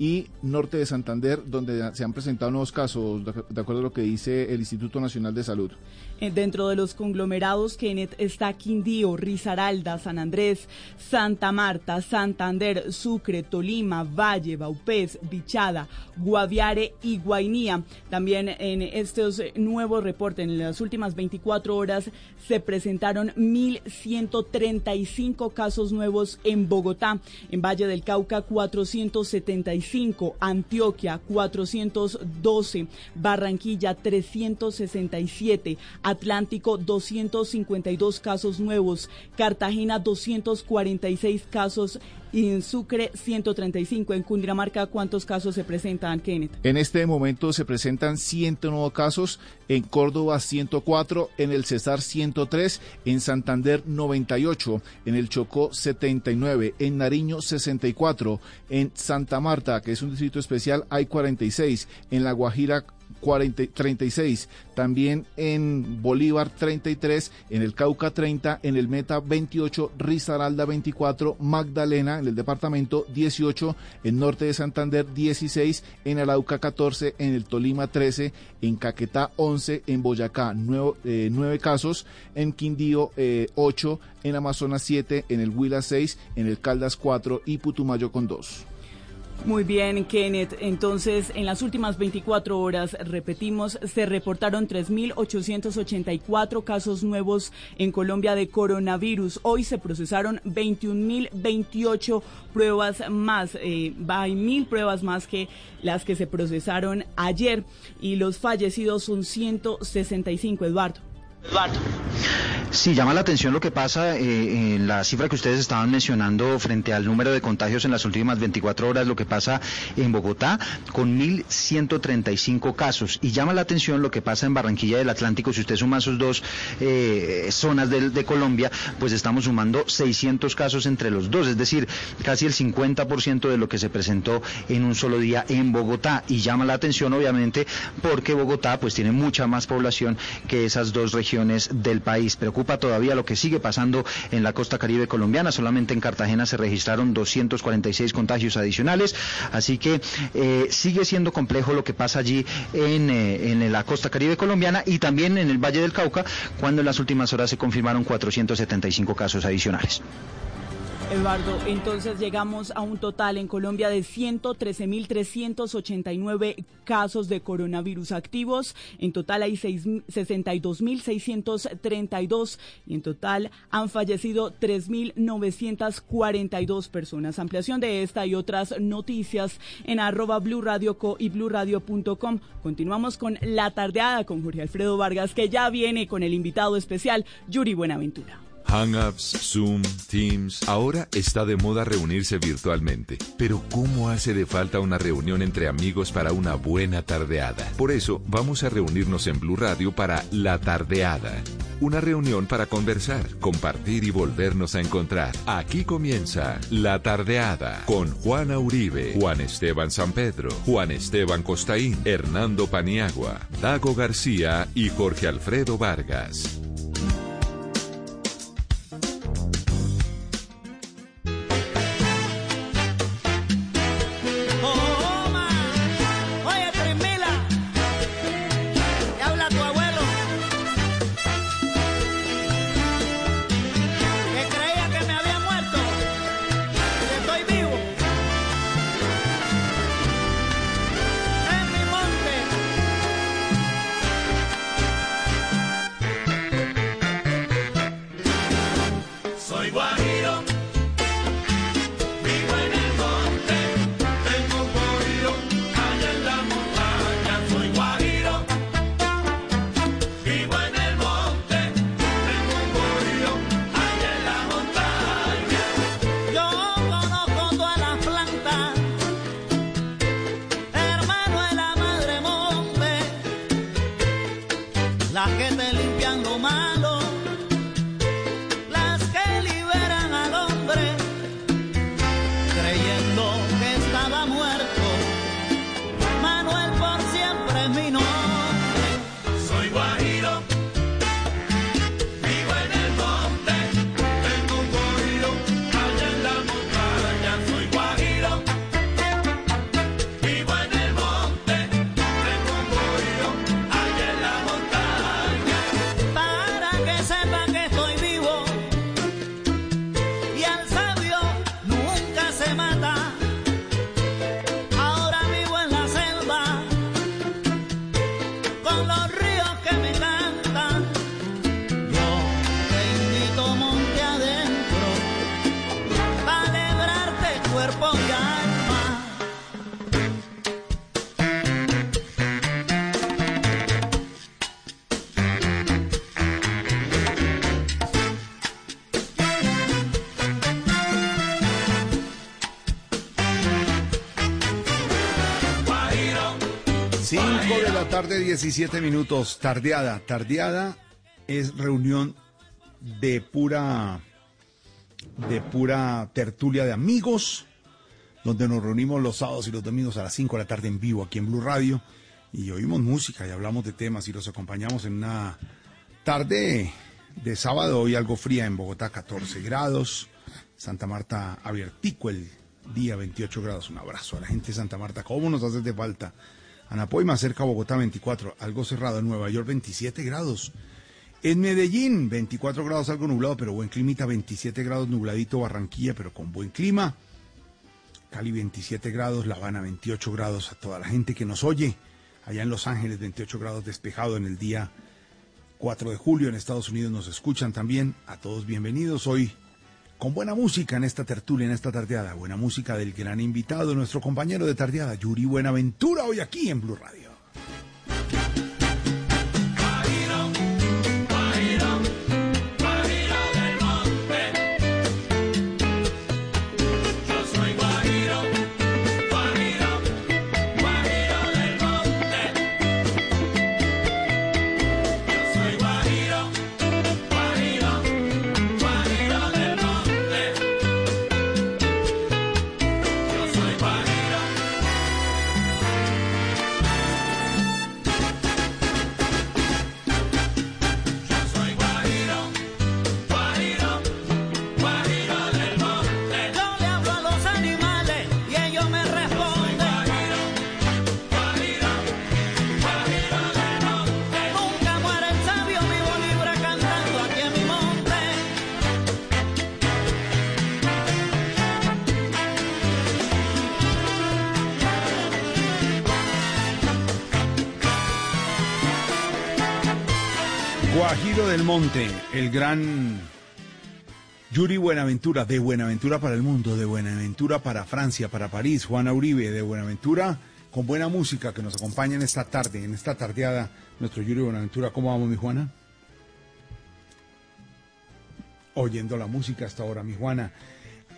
y norte de Santander, donde se han presentado nuevos casos, de acuerdo a lo que dice el Instituto Nacional de Salud. Eh, dentro de los conglomerados, Kenneth, está Quindío, Risaralda, San Andrés, Santa Marta, Santander, Sucre, Tolima, Valle, Baupés, Bichada, Guaviare y Guainía. También en estos nuevos reportes, en las últimas 24 horas, se presentaron 1.135 casos nuevos en Bogotá, en Valle del Cauca 475, Antioquia 412, Barranquilla 367, Atlántico 252 casos nuevos, Cartagena 246 casos y en Sucre 135. En Cundinamarca, ¿cuántos casos se presentan, Kenneth? En este momento se presentan 109 casos, en Córdoba 104, en el Cesar 103, en Santander 98, en el Chocó 79, en Nariño 64, en Santa Marta, que es un distrito especial, hay 46, en La Guajira 40, 36, también en Bolívar 33, en el Cauca 30, en el Meta 28, Risaralda 24, Magdalena en el departamento 18, en Norte de Santander 16, en Arauca 14, en el Tolima 13, en Caquetá 11, en Boyacá 9, eh, casos, en Quindío 8, eh, en Amazonas 7, en el Huila 6, en el Caldas 4 y Putumayo con 2. Muy bien, Kenneth. Entonces, en las últimas 24 horas, repetimos, se reportaron 3.884 casos nuevos en Colombia de coronavirus. Hoy se procesaron 21.028 pruebas más. Eh, hay mil pruebas más que las que se procesaron ayer. Y los fallecidos son 165, Eduardo. Sí, llama la atención lo que pasa eh, en la cifra que ustedes estaban mencionando frente al número de contagios en las últimas 24 horas, lo que pasa en Bogotá con 1.135 casos. Y llama la atención lo que pasa en Barranquilla del Atlántico. Si usted suma esos dos eh, zonas de, de, Colombia, pues estamos sumando 600 casos entre los dos, es decir, casi el 50% de lo que se presentó en un solo día en Bogotá. Y llama la atención, obviamente, porque Bogotá pues tiene mucha más población que esas dos regiones del país preocupa todavía lo que sigue pasando en la costa caribe colombiana. Solamente en Cartagena se registraron 246 contagios adicionales, así que eh, sigue siendo complejo lo que pasa allí en, eh, en la costa caribe colombiana y también en el Valle del Cauca, cuando en las últimas horas se confirmaron 475 casos adicionales. Eduardo, entonces llegamos a un total en Colombia de 113.389 casos de coronavirus activos. En total hay 62.632 y en total han fallecido 3.942 personas. Ampliación de esta y otras noticias en arroba Blue Radio Co y bluradio.com. Continuamos con la tardeada con Jorge Alfredo Vargas que ya viene con el invitado especial Yuri Buenaventura. Hangouts, Zoom, Teams. Ahora está de moda reunirse virtualmente. Pero ¿cómo hace de falta una reunión entre amigos para una buena tardeada? Por eso vamos a reunirnos en Blue Radio para La Tardeada. Una reunión para conversar, compartir y volvernos a encontrar. Aquí comienza La Tardeada con Juana Uribe, Juan Esteban San Pedro, Juan Esteban Costaín, Hernando Paniagua, Dago García y Jorge Alfredo Vargas. Tarde, 17 minutos. Tardeada. Tardeada es reunión de pura de pura tertulia de amigos, donde nos reunimos los sábados y los domingos a las 5 de la tarde en vivo aquí en Blue Radio y oímos música y hablamos de temas y los acompañamos en una tarde de sábado hoy algo fría en Bogotá, 14 grados. Santa Marta abiertico el día 28 grados. Un abrazo a la gente de Santa Marta. ¿Cómo nos hace de falta? Anapoima, cerca a Bogotá, 24, algo cerrado. En Nueva York, 27 grados. En Medellín, 24 grados, algo nublado, pero buen climita. 27 grados, nubladito. Barranquilla, pero con buen clima. Cali, 27 grados. La Habana, 28 grados. A toda la gente que nos oye. Allá en Los Ángeles, 28 grados despejado en el día 4 de julio. En Estados Unidos nos escuchan también. A todos bienvenidos. Hoy con buena música en esta tertulia, en esta tardeada. Buena música del gran invitado, nuestro compañero de tardeada, Yuri Buenaventura, hoy aquí en Blue Radio. Del Monte, el gran Yuri Buenaventura, de Buenaventura para el mundo, de Buenaventura para Francia, para París, Juana Uribe, de Buenaventura con buena música que nos acompaña en esta tarde, en esta tardeada, nuestro Yuri Buenaventura. ¿Cómo vamos, mi Juana? Oyendo la música hasta ahora, mi Juana.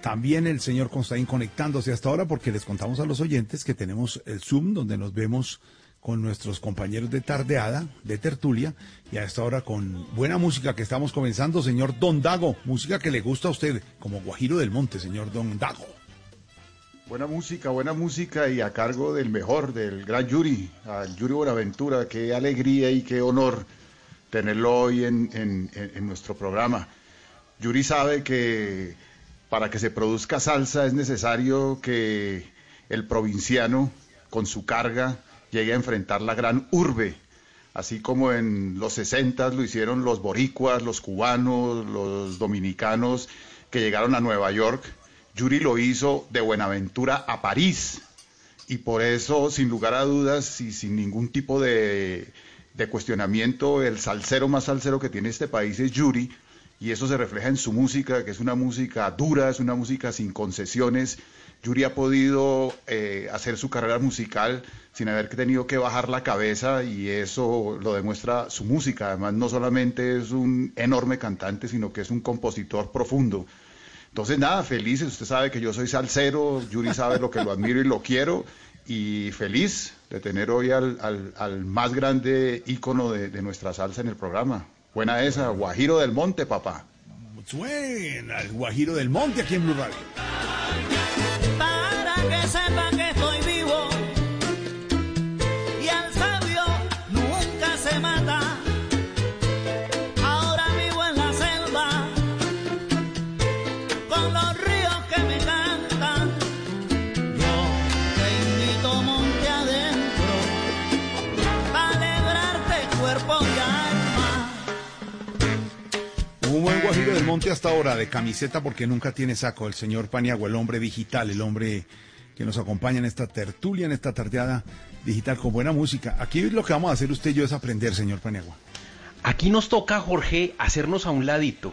También el señor Constaín conectándose hasta ahora porque les contamos a los oyentes que tenemos el Zoom donde nos vemos con nuestros compañeros de tardeada, de tertulia, y a esta hora con buena música que estamos comenzando, señor Don Dago, música que le gusta a usted, como Guajiro del Monte, señor Don Dago. Buena música, buena música y a cargo del mejor, del gran Yuri, al Yuri Buenaventura, qué alegría y qué honor tenerlo hoy en, en nuestro programa. Yuri sabe que para que se produzca salsa es necesario que el provinciano, con su carga, llegue a enfrentar la gran urbe, así como en los 60 lo hicieron los boricuas, los cubanos, los dominicanos que llegaron a Nueva York. Yuri lo hizo de Buenaventura a París. Y por eso, sin lugar a dudas y sin ningún tipo de, de cuestionamiento, el salsero más salsero que tiene este país es Yuri. Y eso se refleja en su música, que es una música dura, es una música sin concesiones. Yuri ha podido eh, hacer su carrera musical sin haber tenido que bajar la cabeza y eso lo demuestra su música. Además, no solamente es un enorme cantante, sino que es un compositor profundo. Entonces, nada, felices. Usted sabe que yo soy salsero, Yuri sabe lo que lo admiro y lo quiero. Y feliz de tener hoy al, al, más grande ícono de, de, nuestra salsa en el programa. Buena esa, Guajiro del Monte, papá. Suena el Guajiro del Monte aquí en Blue Radio. Guajiro del Monte hasta ahora de camiseta porque nunca tiene saco. El señor Paniagua, el hombre digital, el hombre que nos acompaña en esta tertulia, en esta tardeada digital con buena música. Aquí lo que vamos a hacer usted y yo es aprender, señor Paniagua. Aquí nos toca, Jorge, hacernos a un ladito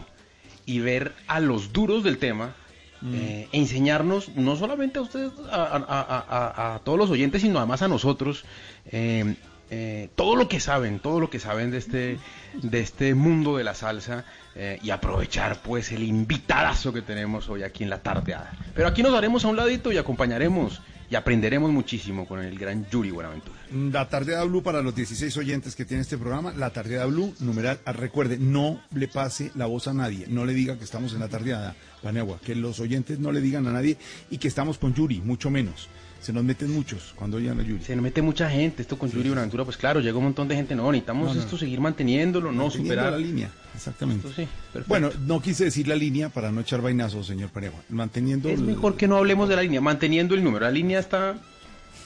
y ver a los duros del tema mm. eh, e enseñarnos no solamente a ustedes, a, todos los oyentes, sino además a nosotros, eh, eh, todo lo que saben, todo lo que saben de este, de este mundo de la salsa eh, y aprovechar pues el invitadazo que tenemos hoy aquí en la tardeada. Pero aquí nos daremos a un ladito y acompañaremos y aprenderemos muchísimo con el gran Yuri Buenaventura. La tardeada Blue para los 16 oyentes que tiene este programa, la tardeada Blue, numeral, ah, recuerde, no le pase la voz a nadie, no le diga que estamos en la tardeada, Panegua, que los oyentes no le digan a nadie y que estamos con Yuri, mucho menos se nos meten muchos cuando oyen a Yuri. Se nos mete mucha gente, esto con Yuri Buenaventura, pues claro, llega un montón de gente, no, necesitamos esto seguir manteniéndolo, no superar. la línea, exactamente. bueno, no quise decir la línea para no echar vainazos, señor Parejo, manteniendo... Es mejor que no hablemos de la línea, manteniendo el número, la línea está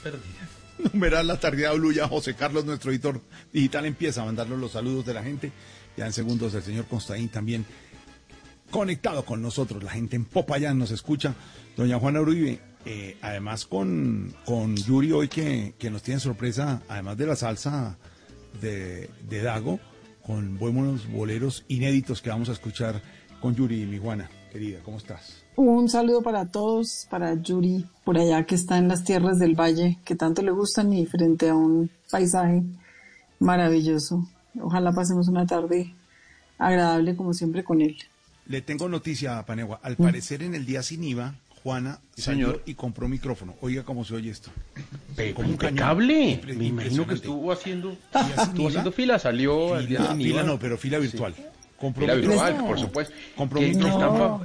perdida. Numeral la tardía Blue, ya José Carlos, nuestro editor digital, empieza a mandarnos los saludos de la gente, ya en segundos el señor Constaín también conectado con nosotros, la gente en Popayán nos escucha, doña Juana Uribe, eh, además con, con Yuri hoy que, nos tiene sorpresa, además de la salsa de, Dago, con buenos boleros inéditos que vamos a escuchar con Yuri y mi Juana. Querida, ¿cómo estás? Un saludo para todos, para Yuri, por allá que está en las tierras del valle, que tanto le gustan y frente a un paisaje maravilloso. Ojalá pasemos una tarde agradable como siempre con él. Le tengo noticia, Panegua. Al mm. parecer en el día sin IVA Juana Señor. y compró micrófono. Oiga cómo se oye esto. como un cable. Me imagino que estuvo haciendo, estuvo haciendo fila, salió fila, fila no, pero fila virtual. Compró fila virtual, por supuesto. Compró micrófono.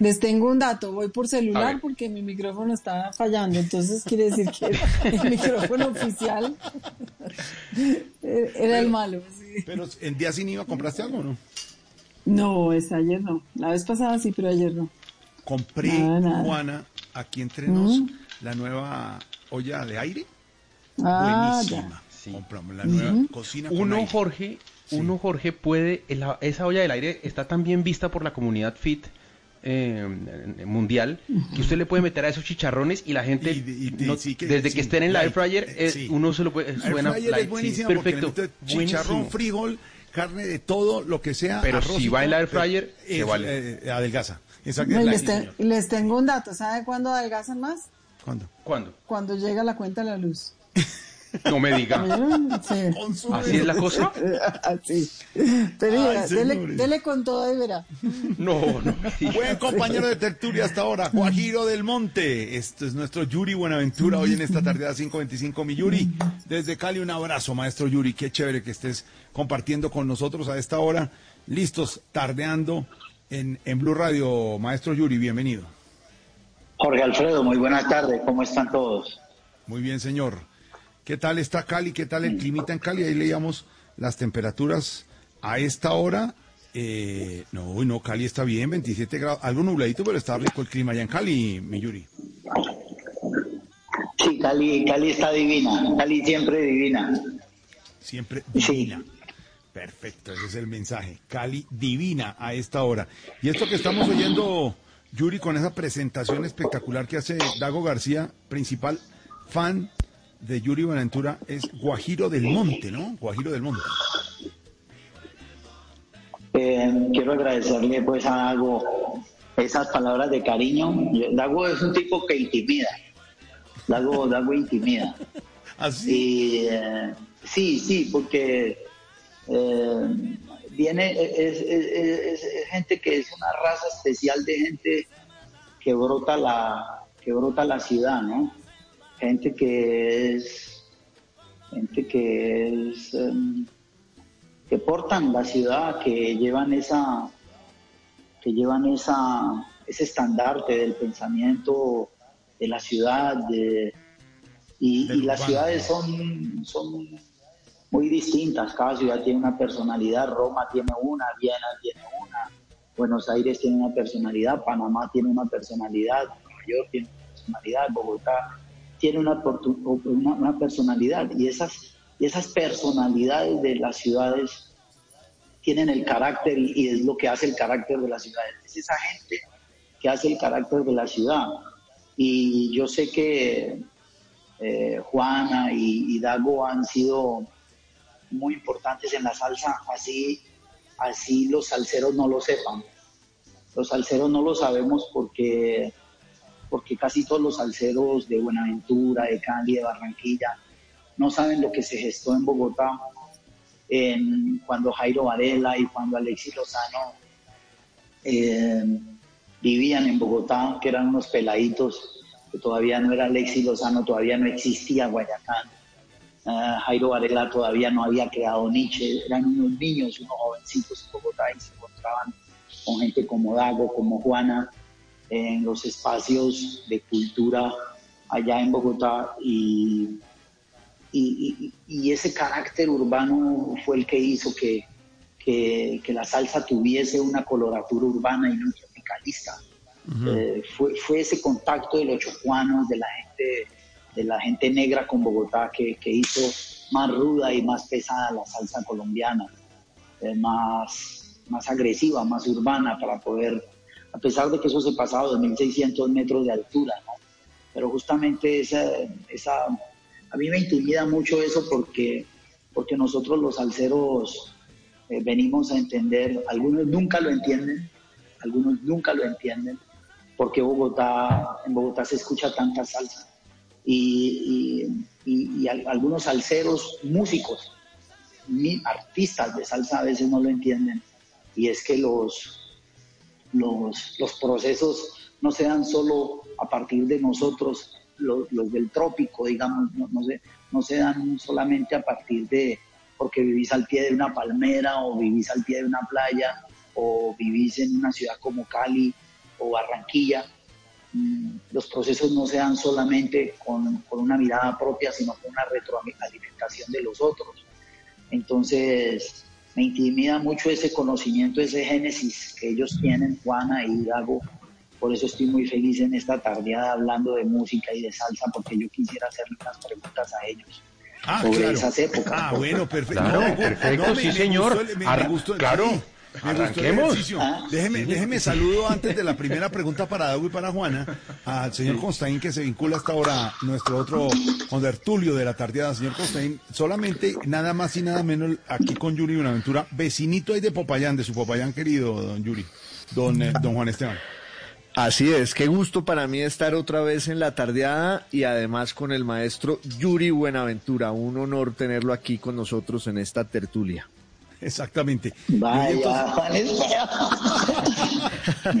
Les tengo un dato, voy por celular porque mi micrófono está fallando, entonces quiere decir que el micrófono oficial era el malo. Pero en día sin IVA compraste algo, ¿no? No, es ayer no. La vez pasada sí, pero ayer no. Compré, Juana, aquí entre nos, mm. la nueva olla de aire. Ah, Buenísima. Compramos la nueva cocina. uno, Jorge, uno, Jorge, puede, esa olla del aire está tan bien vista por la comunidad fit. Eh, mundial que usted le puede meter a esos chicharrones y la gente desde que estén en la air fryer eh, uno se lo puede suena es buenísimo perfecto chicharrón frijol carne de todo lo que sea. Pero arroz si va en la air fryer, eh, se eh, vale. eh, adelgaza. Exacto. No, y la- les, te- y les tengo un dato. ¿Sabe cuándo adelgazan más? ¿Cuándo? ¿Cuándo? Cuando llega la cuenta de la luz. No me diga. Sí. ¿Así es la cosa? Así. Pero Ay, dele con todo y verá. No, no. Buen compañero de tertulia hasta ahora, Guajiro del Monte. Esto es nuestro Yuri Buenaventura hoy en esta tarde a 5.25. Mi Yuri, desde Cali un abrazo, maestro Yuri. Qué chévere que estés compartiendo con nosotros a esta hora. Listos, tardeando en, en Blue Radio. Maestro Yuri, bienvenido. Jorge Alfredo, muy buenas tardes, ¿cómo están todos? Muy bien, señor. ¿Qué tal está Cali? ¿Qué tal el climita en Cali? Ahí leíamos las temperaturas a esta hora. Eh, no, no, Cali está bien, 27 grados. Algo nubladito, pero está rico el clima allá en Cali, mi Yuri. Sí, Cali, Cali está divina, Cali siempre divina. Siempre divina. Perfecto, ese es el mensaje. Cali divina a esta hora. Y esto que estamos oyendo, Yuri, con esa presentación espectacular que hace Dago García, principal fan de Yuri Buenaventura, es Guajiro del Monte, ¿no? Guajiro del Monte. Eh, quiero agradecerle pues a Dago esas palabras de cariño. Dago es un tipo que intimida. Dago, Dago intimida. Y, eh, sí, sí, porque eh, viene, es, es- es- es gente que es una raza especial de gente que brota la, que brota la ciudad, ¿no? Gente que es, gente que es, em, que portan la ciudad, que llevan esa, que llevan esa, ese estandarte del pensamiento de la ciudad, de, y, y las ciudades son, son muy distintas, cada ciudad tiene una personalidad, Roma tiene una, Viena tiene una, Buenos Aires tiene una personalidad, Panamá tiene una personalidad, Nueva York tiene una personalidad, Bogotá tiene una, una, una personalidad y esas, y esas personalidades de las ciudades tienen el carácter y, es lo que hace el carácter de las ciudades. Es esa gente que hace el carácter de la ciudad. Y yo sé que eh, Juana y Dago han sido muy importantes en la salsa, así, así los salseros no lo sepan. Los salseros no lo sabemos porque, porque casi todos los salseros de Buenaventura, de Cali, de Barranquilla, no saben lo que se gestó en Bogotá cuando Jairo Varela y cuando Alexis Lozano eh, vivían en Bogotá, que eran unos peladitos, que todavía no era Alexis Lozano, todavía no existía Guayacán. Ah, Jairo Varela todavía no había creado Nietzsche, eran unos niños, unos jovencitos en Bogotá y se encontraban con gente como Dago, como Juana, en los espacios de cultura allá en Bogotá. Y, y, y- y ese carácter urbano fue el que hizo que, que, que la salsa tuviese una coloratura urbana y no tropicalista. Eh, fue, fue ese contacto de los chocuanos, de la gente, de la gente negra con Bogotá que, que hizo más ruda y más pesada la salsa colombiana, eh, más, más agresiva, más urbana para poder, a pesar de que eso se pasaba a 2.600 metros de altura, ¿no? Pero justamente esa, esa, a mí me intimida mucho eso porque, porque nosotros los salseros eh, venimos a entender, algunos nunca lo entienden, algunos nunca lo entienden, porque Bogotá, en Bogotá se escucha tanta salsa. Y, y- y- y al- algunos salseros, músicos, artistas de salsa a veces no lo entienden. Y es que los, los, los procesos no se dan solo a partir de nosotros, los, los del trópico, digamos, no, no, se, no se dan solamente a partir de porque vivís al pie de una palmera o vivís al pie de una playa o vivís en una ciudad como Cali o Barranquilla. Mm, Los procesos no se dan solamente con, con una mirada propia, sino con una retroalimentación de los otros. Entonces, me intimida mucho ese conocimiento, ese génesis que ellos tienen, Juana y Dago. Por eso estoy muy feliz en esta tardeada hablando de música y de salsa, porque yo quisiera hacerle unas preguntas a ellos Ah, sobre claro. esas épocas. Ah, bueno, perfecto. Claro, No, perfecto, no, sí, me- señor. gustó me- me Ar- gustó- claro. sí. Arranquemos. Ah, déjeme, déjeme saludo antes de la primera pregunta para Dago y para Juana al señor Constaín que se vincula hasta ahora nuestro otro contertulio de la tardeada, señor Constaín. Solamente nada más y nada menos aquí con Yuri Buenaventura, vecinito ahí de Popayán, de su Popayán querido, don Yuri, don, eh, don Juan Esteban. Así es, qué gusto para mí estar otra vez en la tardeada y además con el maestro Yuri Buenaventura. Un honor tenerlo aquí con nosotros en esta tertulia. Exactamente. Vaya,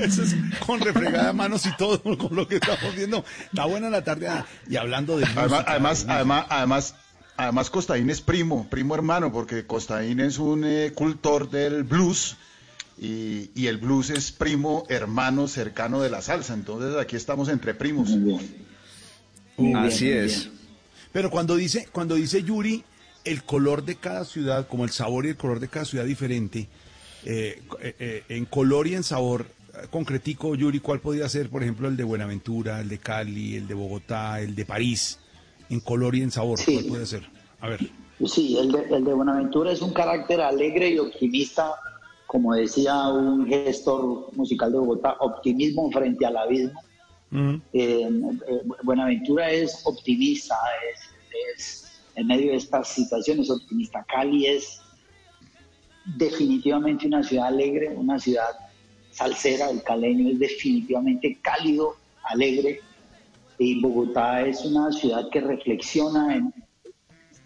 Eso es con refregada de manos y todo, con lo que estamos viendo. Está buena la tardeada. Y hablando de... Además, además, además, además, además, Costaín es primo, primo hermano, porque Costaín es un eh, cultor del blues y, el blues es primo hermano cercano de la salsa. Entonces aquí estamos entre primos. Así es. Pero cuando dice, cuando dice Yuri, el color de cada ciudad, como el sabor y el color de cada ciudad diferente, eh, eh, eh, en color y en sabor, concretico, Yuri, ¿cuál podría ser, por ejemplo, el de Buenaventura, el de Cali, el de Bogotá, el de París? En color y en sabor, ¿cuál puede ser? A ver. Sí, el de, el de Buenaventura es un carácter alegre y optimista como decía un gestor musical de Bogotá, optimismo frente al abismo. Eh, Buenaventura es optimista, es, en medio de estas situaciones optimista. Cali es definitivamente una ciudad alegre, una ciudad salsera, el caleño es definitivamente cálido, alegre, y Bogotá es una ciudad que reflexiona, en,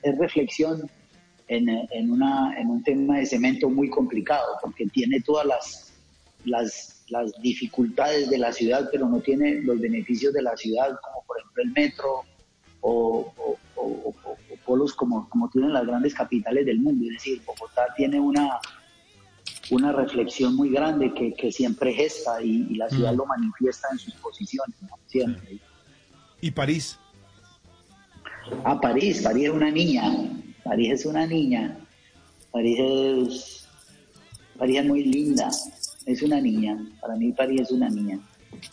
es reflexión en, un tema de cemento muy complicado, porque tiene todas las, las, las dificultades de la ciudad, pero no tiene los beneficios de la ciudad, como por ejemplo el metro o, polos como, como tienen las grandes capitales del mundo. Es decir, Bogotá tiene una, una reflexión muy grande que, que siempre gesta y, la ciudad mm. lo manifiesta en sus posiciones, siempre. ¿Y París? Ah, París, París es una niña, París es una niña. París es, París es muy linda. Es una niña. Para mí París es una niña.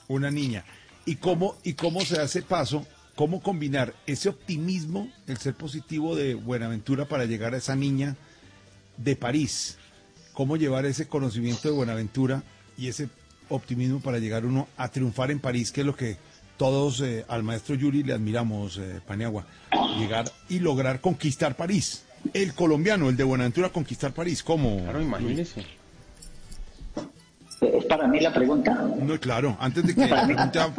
Una niña. ¿Y cómo, y cómo se hace paso? ¿Cómo combinar ese optimismo, el ser positivo de Buenaventura para llegar a esa niña de París? ¿Cómo llevar ese conocimiento de Buenaventura y ese optimismo para llegar uno a triunfar en París, que es lo que todos eh, al maestro Yuri le admiramos, eh, Paniagua, llegar y lograr conquistar París. El colombiano, el de Buenaventura, conquistar París. ¿Cómo? Claro, imagínese. ¿Es para mí la pregunta? No, claro, antes de que pregunte a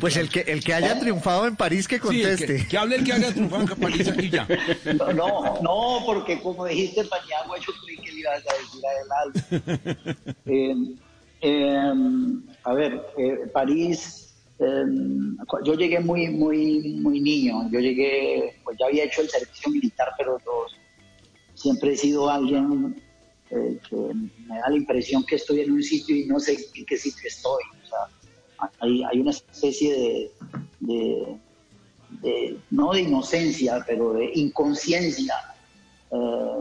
Pues el que, el que haya triunfado en París, que conteste. que, hable el que haya triunfado en París y ya. No, no, porque como dijiste Paniagua, yo creí que le ibas a decir adelante. eh, eh, a ver, eh, París Em, yo llegué muy, muy, muy niño. Yo llegué, pues ya había hecho el servicio militar, pero siempre he sido alguien eh, que me da la impresión que estoy en un sitio y no sé en qué sitio estoy. O sea, hay, hay una especie de, de, no de inocencia, pero de inconsciencia. Eh,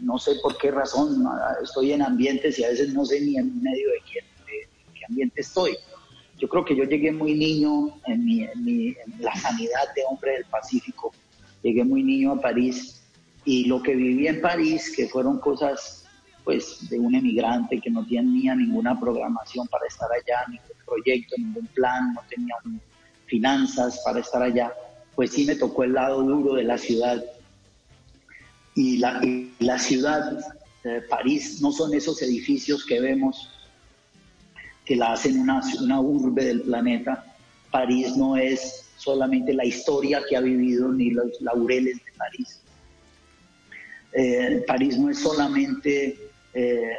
no sé por qué razón estoy en ambientes y a veces no sé ni en medio de, quién, de qué ambiente estoy. Yo creo que yo llegué muy niño en, mi, en, la sanidad de hombre del Pacífico. Llegué muy niño a París y lo que viví en París, que fueron cosas pues de un emigrante que no tenía ninguna programación para estar allá, ningún proyecto, ningún plan, no tenía finanzas para estar allá, pues sí me tocó el lado duro de la ciudad. Y la, la ciudad, París, no son esos edificios que vemos que la hacen una, una urbe del planeta. París no es solamente la historia que ha vivido ni los laureles de París. Eh, París no es solamente eh,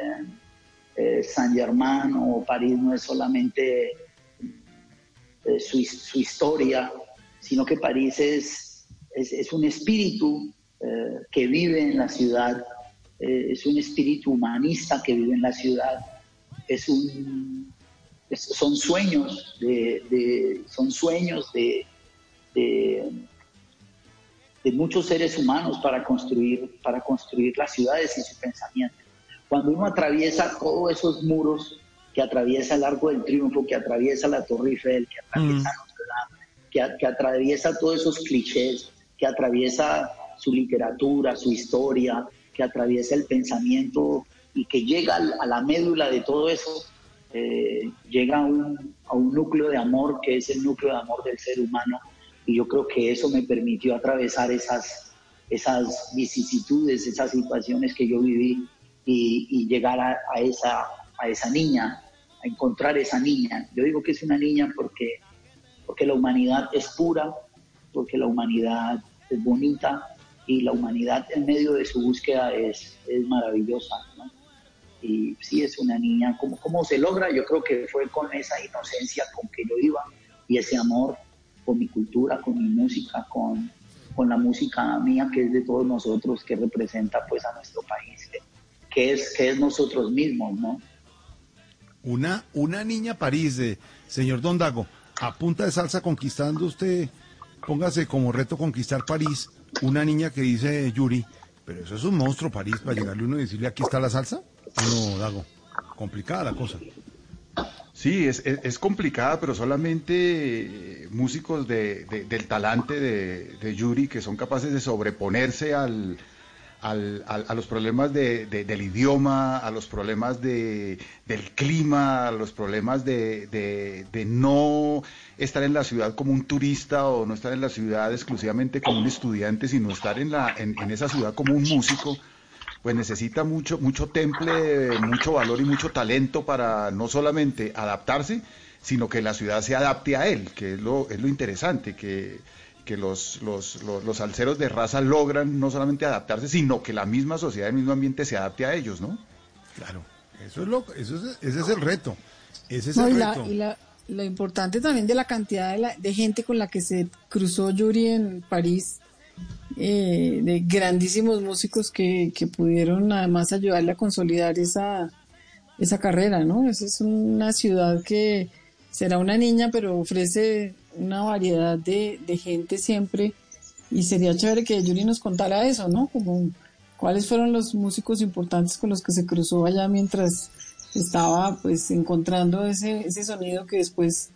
eh, Saint Germain o París no es solamente su, su, historia, sino que París es, es, un espíritu que vive en la ciudad, es un espíritu humanista que vive en la ciudad, es un, son sueños de, son sueños de, muchos seres humanos para construir, para construir las ciudades y su pensamiento. Cuando uno atraviesa todos esos muros que atraviesa el Arco del Triunfo, que atraviesa la Torre Eiffel, que atraviesa mm. que, que atraviesa todos esos clichés, que atraviesa su literatura, su historia, que atraviesa el pensamiento y que llega a la médula de todo eso, eh, llega a un, a un núcleo de amor que es el núcleo de amor del ser humano y yo creo que eso me permitió atravesar esas, esas vicisitudes, esas situaciones que yo viví y, llegar a, esa, a esa niña, a encontrar esa niña. Yo digo que es una niña porque, porque la humanidad es pura, porque la humanidad es bonita y la humanidad en medio de su búsqueda es, es maravillosa. Y sí, es una niña. ¿Cómo, ¿Cómo se logra? Yo creo que fue con esa inocencia con que yo iba y ese amor con mi cultura, con mi música, con, con la música mía que es de todos nosotros, que representa pues a nuestro país, que, es, que es nosotros mismos, ¿no? Una, una niña París, de señor Don Dago, a punta de salsa conquistando usted, póngase como reto conquistar París, una niña que dice Yuri, pero eso es un monstruo París para llegarle uno y decirle aquí está la salsa. No, Dago, complicada la cosa. Sí, es, es, complicada, pero solamente eh, músicos de, del talante de, Yuri que son capaces de sobreponerse al, al, a los problemas del idioma, a los problemas del clima, a los problemas de, no estar en la ciudad como un turista o no estar en la ciudad exclusivamente como un estudiante, sino estar en, la, en esa ciudad como un músico pues necesita mucho, mucho temple, mucho valor y mucho talento para no solamente adaptarse, sino que la ciudad se adapte a él, que es lo, es lo interesante, que, que los, los, los, alceros de raza logran no solamente adaptarse, sino que la misma sociedad, el mismo ambiente se adapte a ellos, ¿no? Claro, eso es lo, eso es, ese es el reto. Ese es el reto. y la, lo importante también de la cantidad de, la, de gente con la que se cruzó Yuri en París eh, de grandísimos músicos que, que, pudieron además ayudarle a consolidar esa, esa carrera, ¿no? Esa es una ciudad que será una niña, pero ofrece una variedad de, de gente siempre y sería chévere que Yuri nos contara eso, ¿no? Como cuáles fueron los músicos importantes con los que se cruzó allá mientras estaba pues encontrando ese, ese sonido que después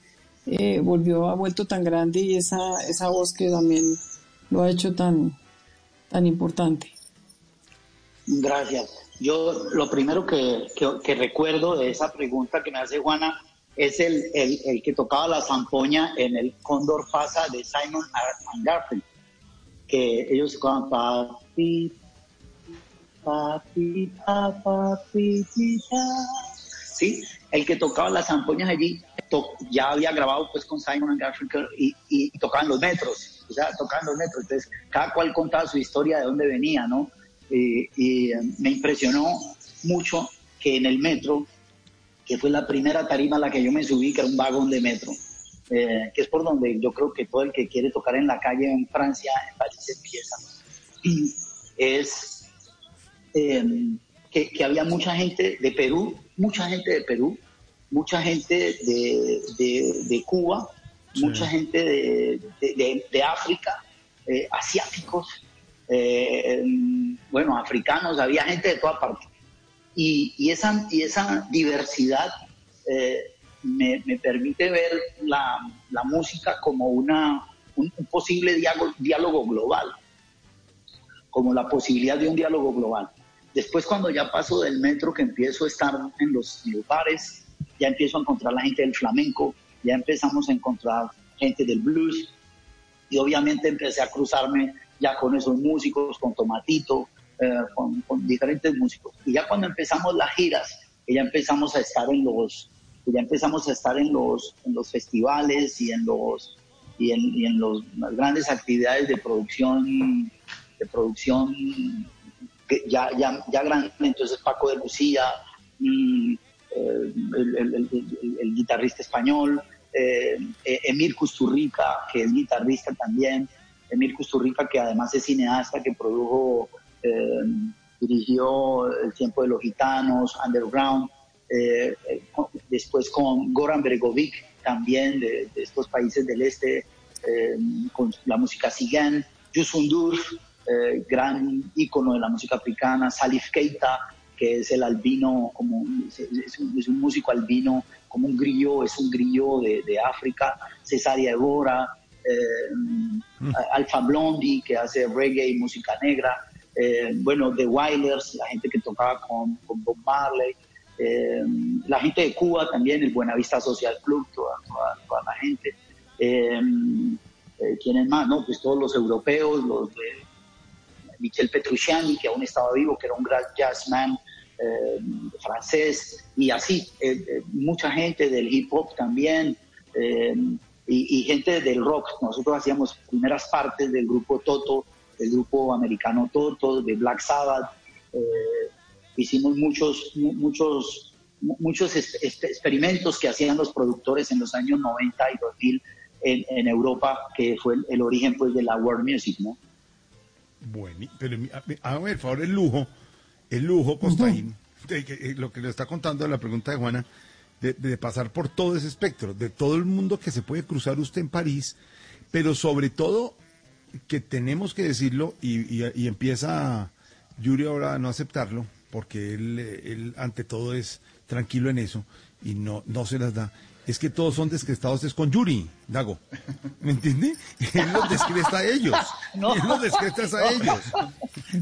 eh, volvió, ha vuelto tan grande y esa, esa voz que también lo ha hecho tan, tan importante. Gracias. Yo lo primero que, que, recuerdo de esa pregunta que me hace Juana es el, el, el, que tocaba la zampoña en el Cóndor Fasa de Simon Garfunkel, que ellos tocaban papi, papi, papi, ¿sí? El que tocaba las zampoñas allí ya había grabado pues con Simon Garfunkel y, y, y tocaban los metros o sea, tocando el metro. Entonces, cada cual contaba su historia de dónde venía, ¿no? y eh, me impresionó mucho que en el metro, que fue la primera tarima a la que yo me subí, que era un vagón de metro, eh, que es por donde yo creo que todo el que quiere tocar en la calle en Francia, en París, empieza. es em, que, que, había mucha gente de Perú, mucha gente de Perú, mucha gente de, de, de Cuba, mucha gente de, África, eh, asiáticos, eh, bueno, africanos, había gente de toda parte. Y, esa, y esa diversidad eh, me, permite ver la, música como una, un, posible diálogo, diálogo global, como la posibilidad de un diálogo global. Después cuando ya paso del metro, que empiezo a estar en los, lugares, ya empiezo a encontrar la gente del flamenco, ya empezamos a encontrar gente del blues y obviamente empecé a cruzarme ya con esos músicos, con Tomatito, eh, con, diferentes músicos. Y ya cuando empezamos las giras, ya empezamos a estar en los, ya empezamos a estar en los, en los festivales y en los y en, y en los, las grandes actividades de producción, de producción ya, ya, ya grande. Entonces Paco de Lucía, mm, eh, el, guitarrista español, eh, eh, Emir Custurrica, que es guitarrista también, Emir Custurrica, que además es cineasta, que produjo, dirigió El tiempo de los gitanos, Underground, después con Goran Bregovic, también de, estos países del este, con la música Sigan, Yusundur, gran ícono de la música africana, Salif Keita, que es el albino, como es, un, músico albino, como un grillo, es un grillo de, África, Cesaria Evora, eh, Alfa Blondi, que hace reggae y música negra, eh, bueno, The Wailers, la gente que tocaba con, Bob Marley, eh, la gente de Cuba también, el Buenavista Social Club, toda, toda, la gente. Eh, ¿Quiénes más? No, pues todos los europeos, los de Michel Petrucciani, que aún estaba vivo, que era un gran jazzman francés, y así, mucha gente del hip hop también. Y, gente del rock. Nosotros hacíamos primeras partes del grupo Toto, del grupo americano Toto, de Black Sabbath. Eh, hicimos muchos, muchos, muchos experimentos que hacían los productores en los años 90 y 2000 en, en Europa, que fue el, origen pues de la world music, ¿no? Bueno, pero ver, por favor, el lujo, el lujo, Costaín, eh, lo que le está contando la pregunta de Juana, de, de, pasar por todo ese espectro, de todo el mundo que se puede cruzar usted en París, pero sobre todo que tenemos que decirlo y, y, empieza Yuri ahora a no aceptarlo, porque él, él ante todo es tranquilo en eso y no, no se las da. Es que todos son descrestados es con Yuri, Dago. ¿Me entiende? Él los descresta a ellos. No. Él los descresta a ellos.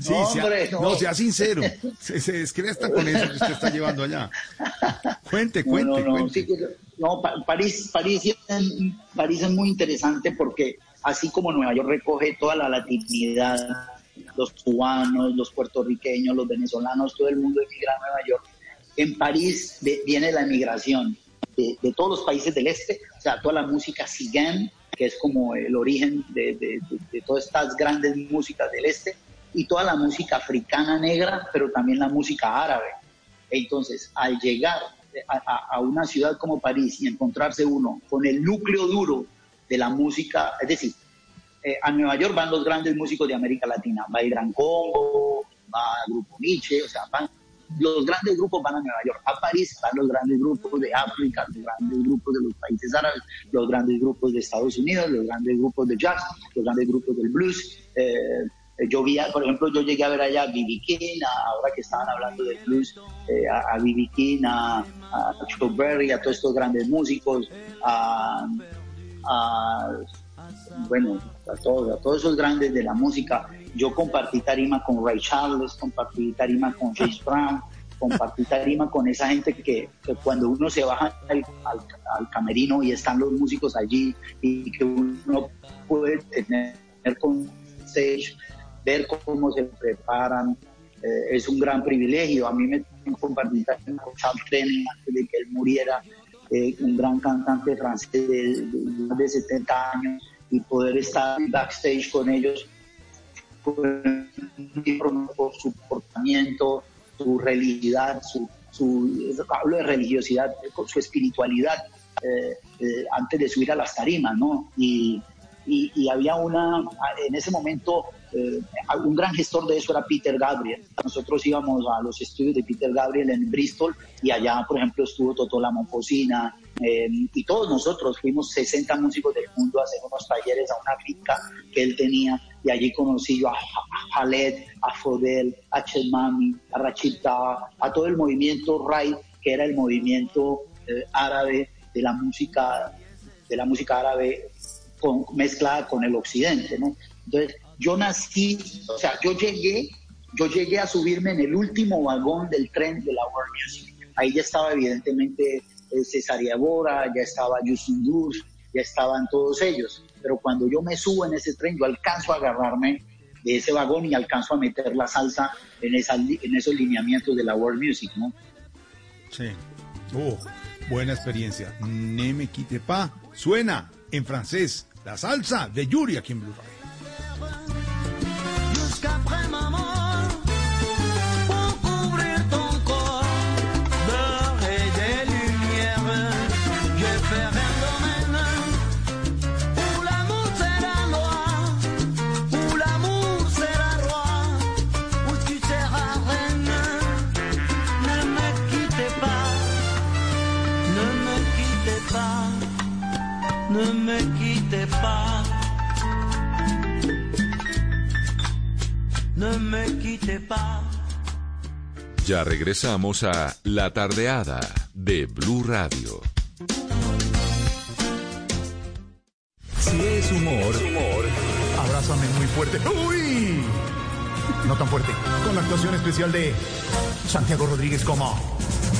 Sí, no, sea, no. sea sincero. Se, se, descresta con eso que usted está llevando allá. Cuente, cuente, cuente. no, París, París, París es muy interesante porque así como Nueva York recoge toda la latinidad, los cubanos, los puertorriqueños, los venezolanos, todo el mundo emigra a Nueva York, en París viene la emigración de, todos los países del este, o sea, toda la música cigane, que es como el origen de, todas estas grandes músicas del este, y toda la música africana negra, pero también la música árabe. Entonces, al llegar a, una ciudad como París y encontrarse uno con el núcleo duro de la música, es decir, eh, a Nueva York van los grandes músicos de América Latina, va el Gran Congo, va Grupo Nietzsche, o sea, van, los grandes grupos van a Nueva York, a París van los grandes grupos de África, los grandes grupos de los países árabes, los grandes grupos de Estados Unidos, los grandes grupos de jazz, los grandes grupos del blues. Eh, yo vi, por ejemplo, yo llegué a ver allá a B.B. King, ahora que estaban hablando del blues, eh, a B.B. King, a, a Chuck Berry, a todos estos grandes músicos, a bueno, a todos, a todos esos grandes de la música. Yo compartí tarima con Ray Charles, compartí tarima con James Brown, compartí tarima con esa gente que, cuando uno se baja al, camerino y están los músicos allí y que uno puede tener con stage, ver cómo se preparan, eh, es un gran privilegio. A mí me compartí tarima con Charles Trenet antes de que él muriera eh, un gran cantante francés de, más de 70 años y poder estar backstage con ellos por su comportamiento, su religiosidad, su, su hablo de religiosidad, su espiritualidad eh, eh, antes de subir a las tarimas, ¿no? Y, y, había una, en ese momento, eh, un gran gestor de eso era Peter Gabriel. Nosotros íbamos a los estudios de Peter Gabriel en Bristol y allá, por ejemplo, estuvo Toto La Momposina eh, y todos nosotros fuimos 60 músicos del mundo a hacer unos talleres a una finca que él tenía y allí conocí yo a Khaled, a Fodel, a Chelmami, a Rachita, a todo el movimiento Rai, que era el movimiento eh, árabe de la música de la música árabe mezclada con el occidente, ¿no? Entonces, yo nací, o sea, yo llegué, yo llegué a subirme en el último vagón del tren de la World Music. Ahí ya estaba evidentemente Cesaria Bora, ya estaba Yusun ya estaban todos ellos. Pero cuando yo me subo en ese tren, yo alcanzo a agarrarme de ese vagón y alcanzo a meter la salsa en, esa, en esos lineamientos de la World Music, ¿no? Sí. Oh, buena experiencia. Ne me quite pa. Suena en francés. La salsa de Yuri aquí en Blue Radio. Ya regresamos a La Tardeada de Blue Radio. Si es humor, humor, abrázame muy fuerte. ¡Uy! no tan fuerte. Con la actuación especial de Santiago Rodríguez como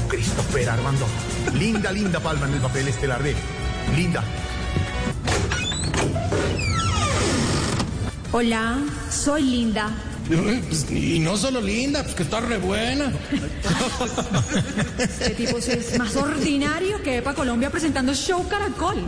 Christopher Armando. Linda, linda Palma en el papel estelar de Linda. Hola, soy Linda. Y no solo linda, pues que está re buena. Este tipo sí es más ordinario que Epa Colombia presentando Show Caracol.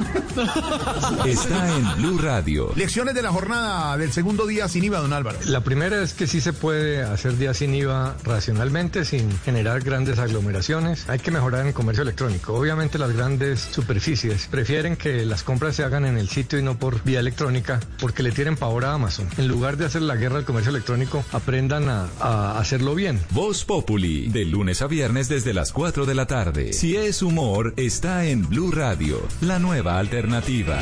Está en Blue Radio. Lecciones de la jornada del segundo día sin IVA, don Álvaro. La primera es que sí se puede hacer día sin IVA racionalmente, sin generar grandes aglomeraciones. Hay que mejorar en el comercio electrónico. Obviamente las grandes superficies prefieren que las compras se hagan en el sitio y no por vía electrónica, porque le tienen pavor a Amazon. En lugar de hacer la guerra al comercio electrónico, aprendan a, a hacerlo bien. Voz Populi, de lunes a viernes desde las 4 de la tarde. Si es humor, está en Blue Radio, la nueva alternativa.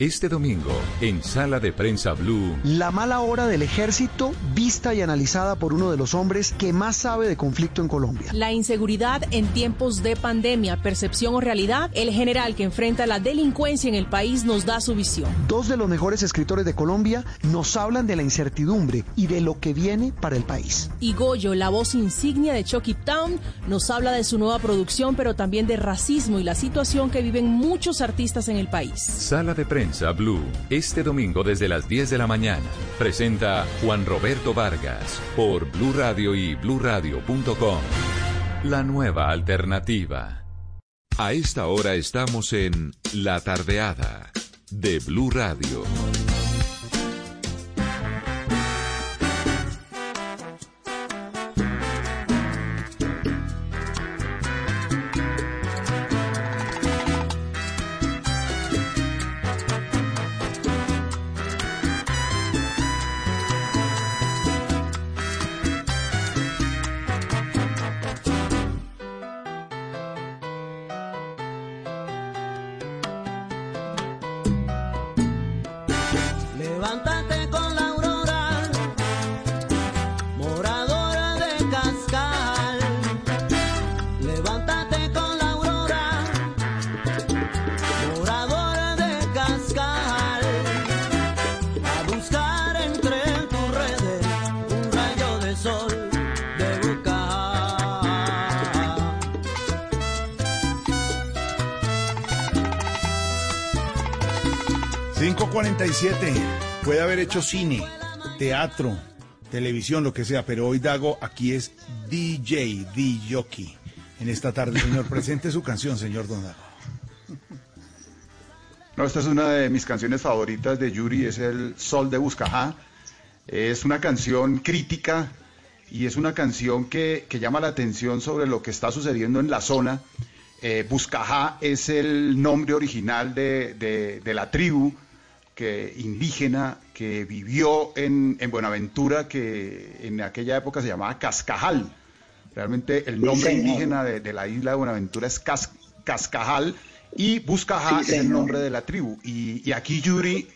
Este domingo, en Sala de Prensa Blue, La mala hora del ejército, vista y analizada por uno de los hombres que más sabe de conflicto en Colombia. La inseguridad en tiempos de pandemia, percepción o realidad, el general que enfrenta la delincuencia en el país nos da su visión. Dos de los mejores escritores de Colombia nos hablan de la incertidumbre y de lo que viene para el país. Y Goyo, la voz insignia de Chucky Town, nos habla de su nueva producción, pero también de racismo y la situación que viven muchos artistas en el país. Sala de Prensa Blue, este domingo desde las 10 de la mañana. Presenta Juan Roberto Vargas por Blue Radio y bluradio.com. La nueva alternativa. A esta hora estamos en La Tardeada de Blue Radio. 547. Puede haber hecho cine, teatro, televisión, lo que sea, pero hoy Dago aquí es DJ, DJ. En esta tarde, señor, presente su canción, señor Don Dago. No, esta es una de mis canciones favoritas de Yuri, es el Sol de Buscajá. Es una canción crítica y es una canción que, llama la atención sobre lo que está sucediendo en la zona. Eh, Buscajá es el nombre original de la tribu indígena que vivió en, Buenaventura, que en aquella época se llamaba Cascajal. Realmente el nombre indígena de, la isla de Buenaventura es Cascajal y Buscajá es el nombre de la tribu. Y, aquí Yuri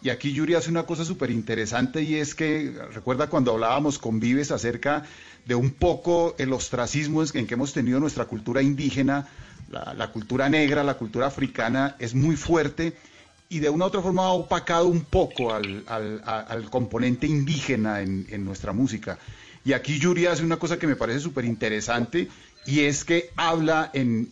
y aquí Yuri hace una cosa súper interesante y es que, recuerda cuando hablábamos con Vives acerca de un poco el ostracismo en que hemos tenido nuestra cultura indígena, la, la, cultura negra, la cultura africana es muy fuerte y de una u otra forma ha opacado un poco al, componente indígena en, nuestra música. Y aquí Yuri hace una cosa que me parece súper interesante y es que habla en,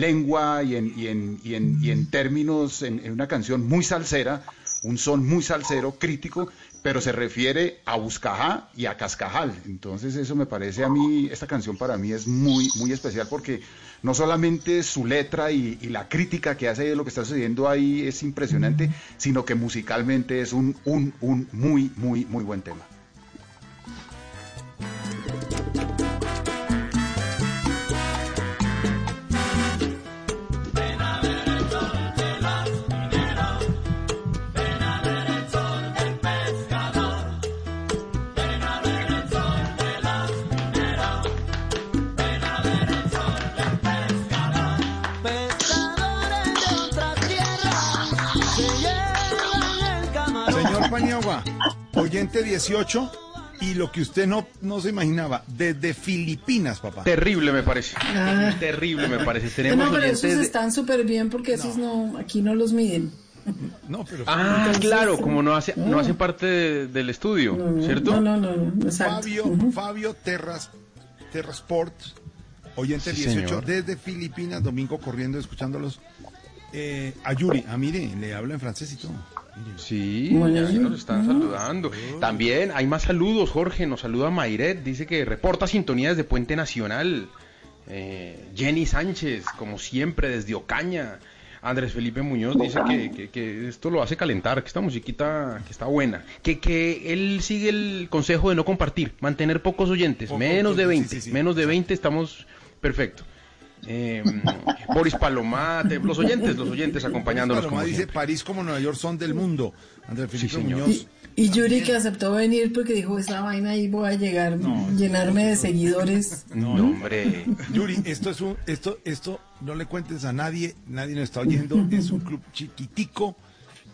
lengua y en, y en, términos, en, una canción muy salsera, un son muy salsero, crítico, pero se refiere a Buscajá y a Cascajal. Entonces eso me parece a mí, esta canción para mí es muy, muy especial porque no solamente su letra y, la crítica que hace de lo que está sucediendo ahí es impresionante, sino que musicalmente es un, un, un muy, muy, muy buen tema. Paniagua, oyente 18 y lo que usted no, no se imaginaba, desde Filipinas, papá. Terrible me parece. Ah. Terrible me parece. Tenemos no, pero esos están súper bien porque esos no, aquí no los miden. No, pero ah, claro, como no hace no hace parte del estudio, ¿cierto? No, no, no, Fabio, Fabio Terras, Terrasport, oyente 18 desde Filipinas, domingo corriendo, escuchándolos. Eh, a Yuri, a mire, le habla en francés y todo. Sí, nos están saludando. También hay más saludos, Jorge. Nos saluda Mayret, dice que reporta sintonías de Puente Nacional. Eh, Jenny Sánchez, como siempre, desde Ocaña. Andrés Felipe Muñoz dice que, esto lo hace calentar, que esta musiquita que está buena, que, que él sigue el consejo de no compartir, mantener pocos oyentes, menos de 20, menos de 20 estamos perfecto. Eh, Boris Palomate, los oyentes, los oyentes acompañándonos. Paloma dice París como Nueva York son del mundo. Andrés Felipe Muñoz. Y, Yuri que aceptó venir porque dijo esa vaina y voy a llegar, llenarme de seguidores. No, hombre. Yuri, esto es un, esto, esto no le cuentes a nadie, nadie nos está oyendo, es un club chiquitico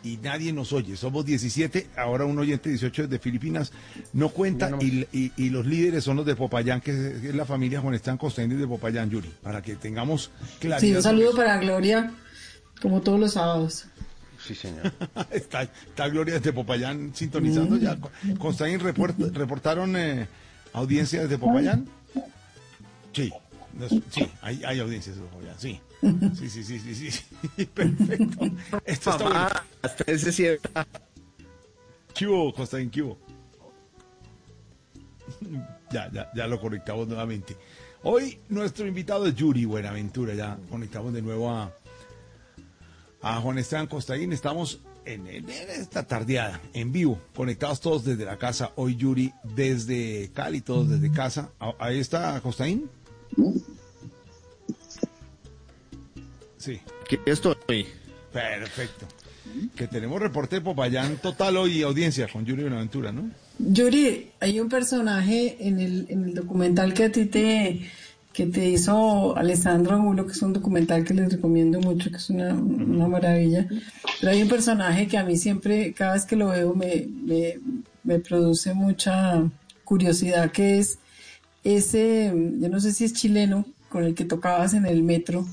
y nadie nos oye. Somos 17, ahora un oyente 18 de Filipinas no cuenta y, los líderes son los de Popayán, que es, la familia Juan Están Costeños de Popayán, Yuri, para que tengamos claridad. Sí, un saludo para Gloria, como todos los sábados. Sí, señor. está, Gloria desde Popayán sintonizando ya. Mm. Constaín reportaron eh, audiencia desde Popayán. Sí, sí, hay, hay audiencias sí. Sí, sí, sí, sí, sí. Perfecto. Esto está bueno. Hasta ese cierto. ¿Qué hubo, hubo? Ya, ya, ya lo conectamos nuevamente. Hoy nuestro invitado es Yuri Buenaventura. Ya conectamos de nuevo a, a Juan Esteban Costaín. Estamos en, esta tardeada, en vivo, conectados todos desde la casa. Hoy Yuri desde Cali, todos desde casa. Ahí está Costaín. Sí. Aquí estoy. Perfecto. Que tenemos reporte de Popayán total hoy audiencia con Yuri Buenaventura, ¿no? Yuri, hay un personaje en el, en el documental que a ti te que te hizo Alessandro Angulo, que es un documental que les recomiendo mucho, que es una, maravilla. Pero hay un personaje que a mí siempre, cada vez que lo veo, me, me, me produce mucha curiosidad, que es ese, yo no sé si es chileno, con el que tocabas en el metro,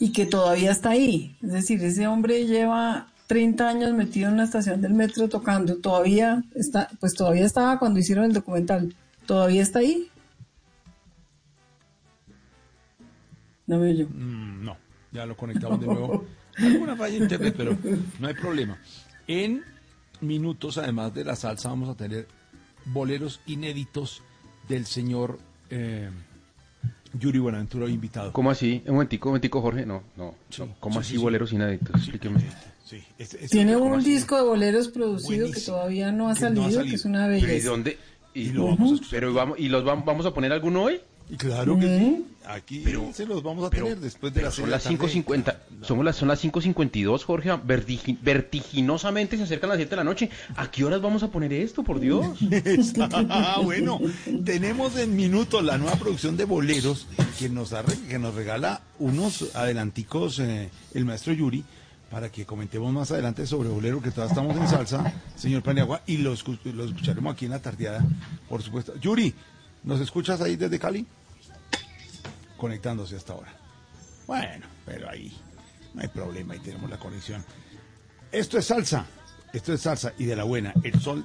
y que todavía está ahí. Es decir, ese hombre lleva 30 años metido en una estación del metro tocando, todavía está, pues todavía estaba cuando hicieron el documental, todavía está ahí. No veo yo. Mm, no, ya lo conectamos de nuevo. Alguna falla en internet, pero no hay problema. En minutos, además de la salsa, vamos a tener boleros inéditos del señor eh, Yuri Buenaventura invitado. ¿Cómo así? Un momentico, un momentico, Jorge. No, no. ¿Cómo así boleros inéditos? Explíqueme. Tiene un disco de boleros producido que todavía no ha, salido, que es una belleza. ¿Y dónde? ¿Y, lo vamos a pero vamos, ¿y los vamos a poner alguno hoy? Claro que sí. Aquí se los vamos a tener después de la Son las 5.50. Somos las, son las 5.52, Jorge. vertiginosamente se acercan las 7 de la noche. ¿A qué horas vamos a poner esto, por Dios? ah, bueno. Tenemos en minutos la nueva producción de boleros que nos, que nos regala unos adelanticos eh, el maestro Yuri para que comentemos más adelante sobre bolero, que todavía estamos en salsa, señor Paniagua, y los lo escucharemos aquí en la tardeada, por supuesto. Yuri, ¿nos escuchas ahí desde Cali? Conectándose hasta ahora. Bueno, pero ahí no hay problema, ahí tenemos la conexión. Esto es salsa, esto es salsa y de la buena, el sol,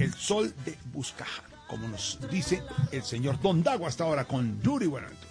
el sol de Buscaja, como nos dice el señor Don Dago hasta ahora con Yuri Buenaventura.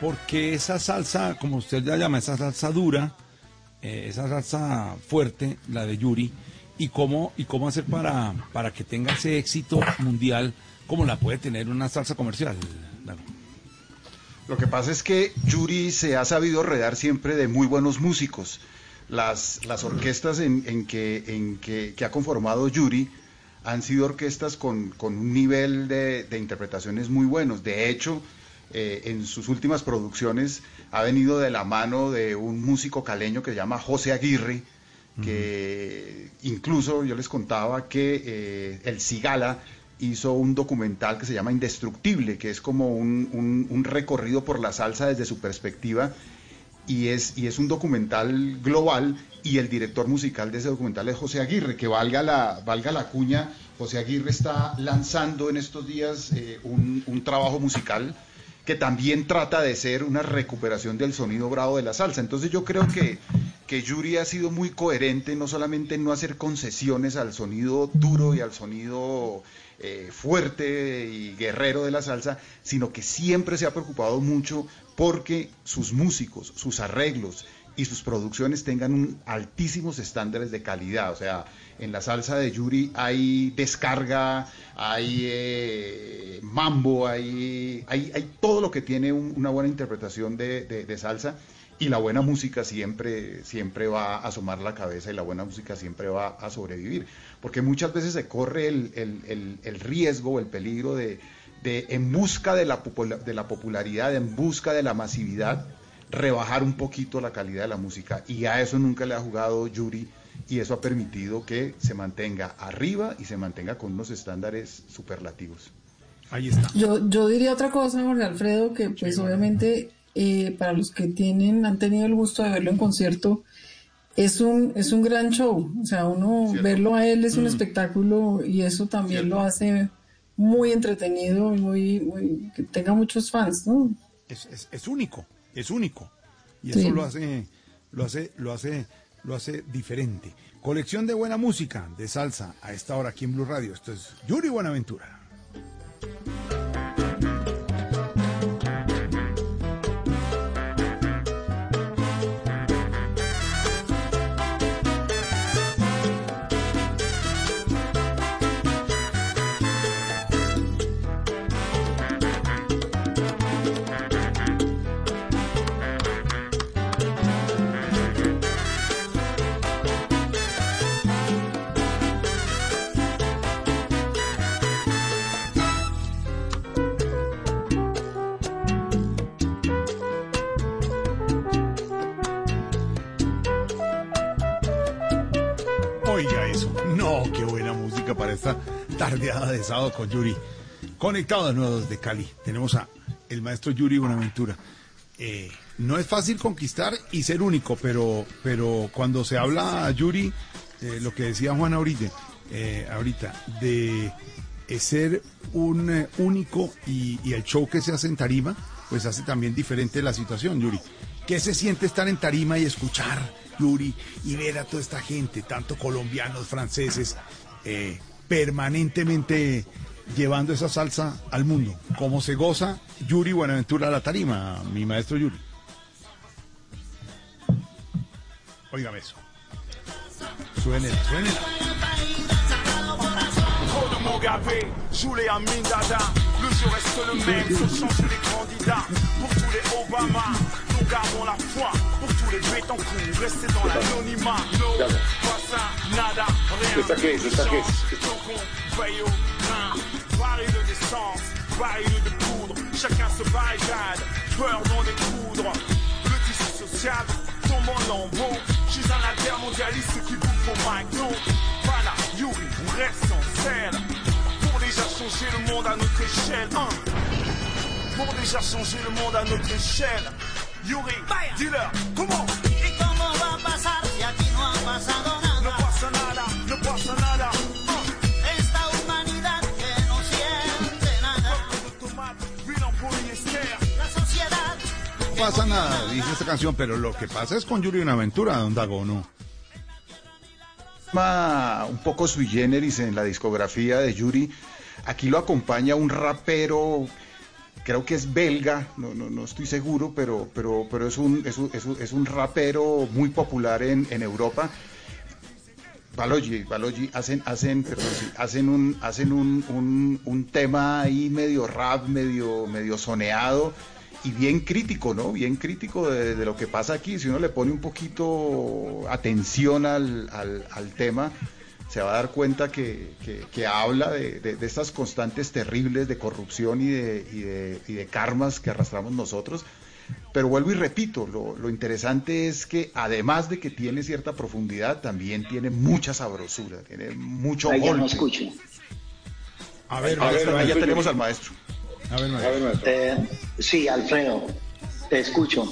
Porque esa salsa, como usted la llama, esa salsa dura, eh, esa salsa fuerte, la de Yuri, y cómo, y cómo hacer para, para que tenga ese éxito mundial como la puede tener una salsa comercial? Lo que pasa es que Yuri se ha sabido redar siempre de muy buenos músicos. Las, las orquestas en, que, en que, ha conformado Yuri han sido orquestas con, un nivel de, interpretaciones muy buenos. De hecho, eh, en sus últimas producciones ha venido de la mano de un músico caleño que se llama José Aguirre, que incluso yo les contaba que eh, el Cigala hizo un documental que se llama Indestructible, que es como un, recorrido por la salsa desde su perspectiva, y es, y es un documental global, y el director musical de ese documental es José Aguirre, que valga la, valga la cuña, José Aguirre está lanzando en estos días eh, un, un trabajo musical que también trata de ser una recuperación del sonido bravo de la salsa. Entonces yo creo que, que Yuri ha sido muy coherente, no solamente en no hacer concesiones al sonido duro y al sonido eh, fuerte y guerrero de la salsa, sino que siempre se ha preocupado mucho porque sus músicos, sus arreglos y sus producciones tengan un altísimos estándares de calidad. O sea, en la salsa de Yuri hay descarga, hay eh, mambo, hay, hay, hay, todo lo que tiene una buena interpretación de salsa y la buena música siempre, siempre va a asomar la cabeza y la buena música siempre va a sobrevivir. Porque muchas veces se corre el, el, el, riesgo o el peligro de, de, en busca de la, de la popularidad, en busca de la masividad, rebajar un poquito la calidad de la música. Y a eso nunca le ha jugado Yuri y eso ha permitido que se mantenga arriba y se mantenga con unos estándares superlativos. Ahí está. Yo, yo diría otra cosa, Jorge Alfredo, que pues obviamente eh, para los que tienen, han tenido el gusto de verlo en concierto, es un, es un gran show. O sea, uno verlo a él es un mm. espectáculo y eso también lo hace muy entretenido y muy, que tenga muchos fans, ¿no? Es, es, único, es único. Y eso lo hace, lo hace, lo hace, lo hace diferente. Colección de buena música, de salsa, a esta hora aquí en Blue Radio. Esto es Yuri Buenaventura. Tardeada de sábado con Yuri. Conectado de nuevo desde Cali. Tenemos a el maestro Yuri Buenaventura. Eh, no es fácil conquistar y ser único, pero, pero cuando se habla, Yuri, eh, lo que decía Juan ahorita, eh, ahorita de ser un único y, y, el show que se hace en Tarima, pues hace también diferente la situación, Yuri. ¿Qué se siente estar en Tarima y escuchar, Yuri, y ver a toda esta gente, tanto colombianos, franceses, permanentemente llevando esa salsa al mundo. ¿Cómo se goza Yuri Buenaventura la tarima, mi maestro Yuri? Óigame eso. Suénela. Jeu reste le même, sauf changer les candidats. Pour tous les Obama, nous gardons la foi. Pour tous les Bétancourt, restez dans l'anonymat. No, pas ça, nada, rien. ¿Esta qué es? Donc on veille au grain, baril de baril de poudre. Chacun se barricade, peur d'en découdre. Le tissu social tombe en lambeaux. Je suis un altermondialiste qui bouffe au McDo. Voilà, Yuri, on reste en selle déjà changer le monde à notre échelle. Hein. Pour déjà changer le monde à notre échelle. Yuri, dis-leur, comment ¿Y cómo va a pasar si aquí no ha pasado nada? No pasa nada, no pasa nada. Uh. Esta humanidad que no siente nada. La sociedad. No pasa nada, dice esta canción, pero lo que pasa es con Yuri una aventura, don Dago, ¿no? un poco sui generis en la discografía de Yuri Aquí lo acompaña un rapero, creo que es belga, no, no, no estoy seguro, pero, pero, pero es, un, es, un, es, un, rapero muy popular en, en Europa. Balogi, Balogi hacen, hacen, perdón, hacen un, hacen un, un, tema ahí medio rap, medio, medio soneado bien crítico, ¿no? Bien crítico de, lo que pasa aquí. Si uno le pone un poquito atención al, al, tema, se va a dar cuenta que, que, habla de, de, estas constantes terribles de corrupción y de, y de, y de karmas que arrastramos nosotros. Pero vuelvo y repito, lo, lo, interesante es que además de que tiene cierta profundidad, también tiene mucha sabrosura, tiene mucho Ahí no escucho. A ver, a ver, ya tenemos al maestro. A ver, maestro. Eh, sí, Alfredo, te escucho.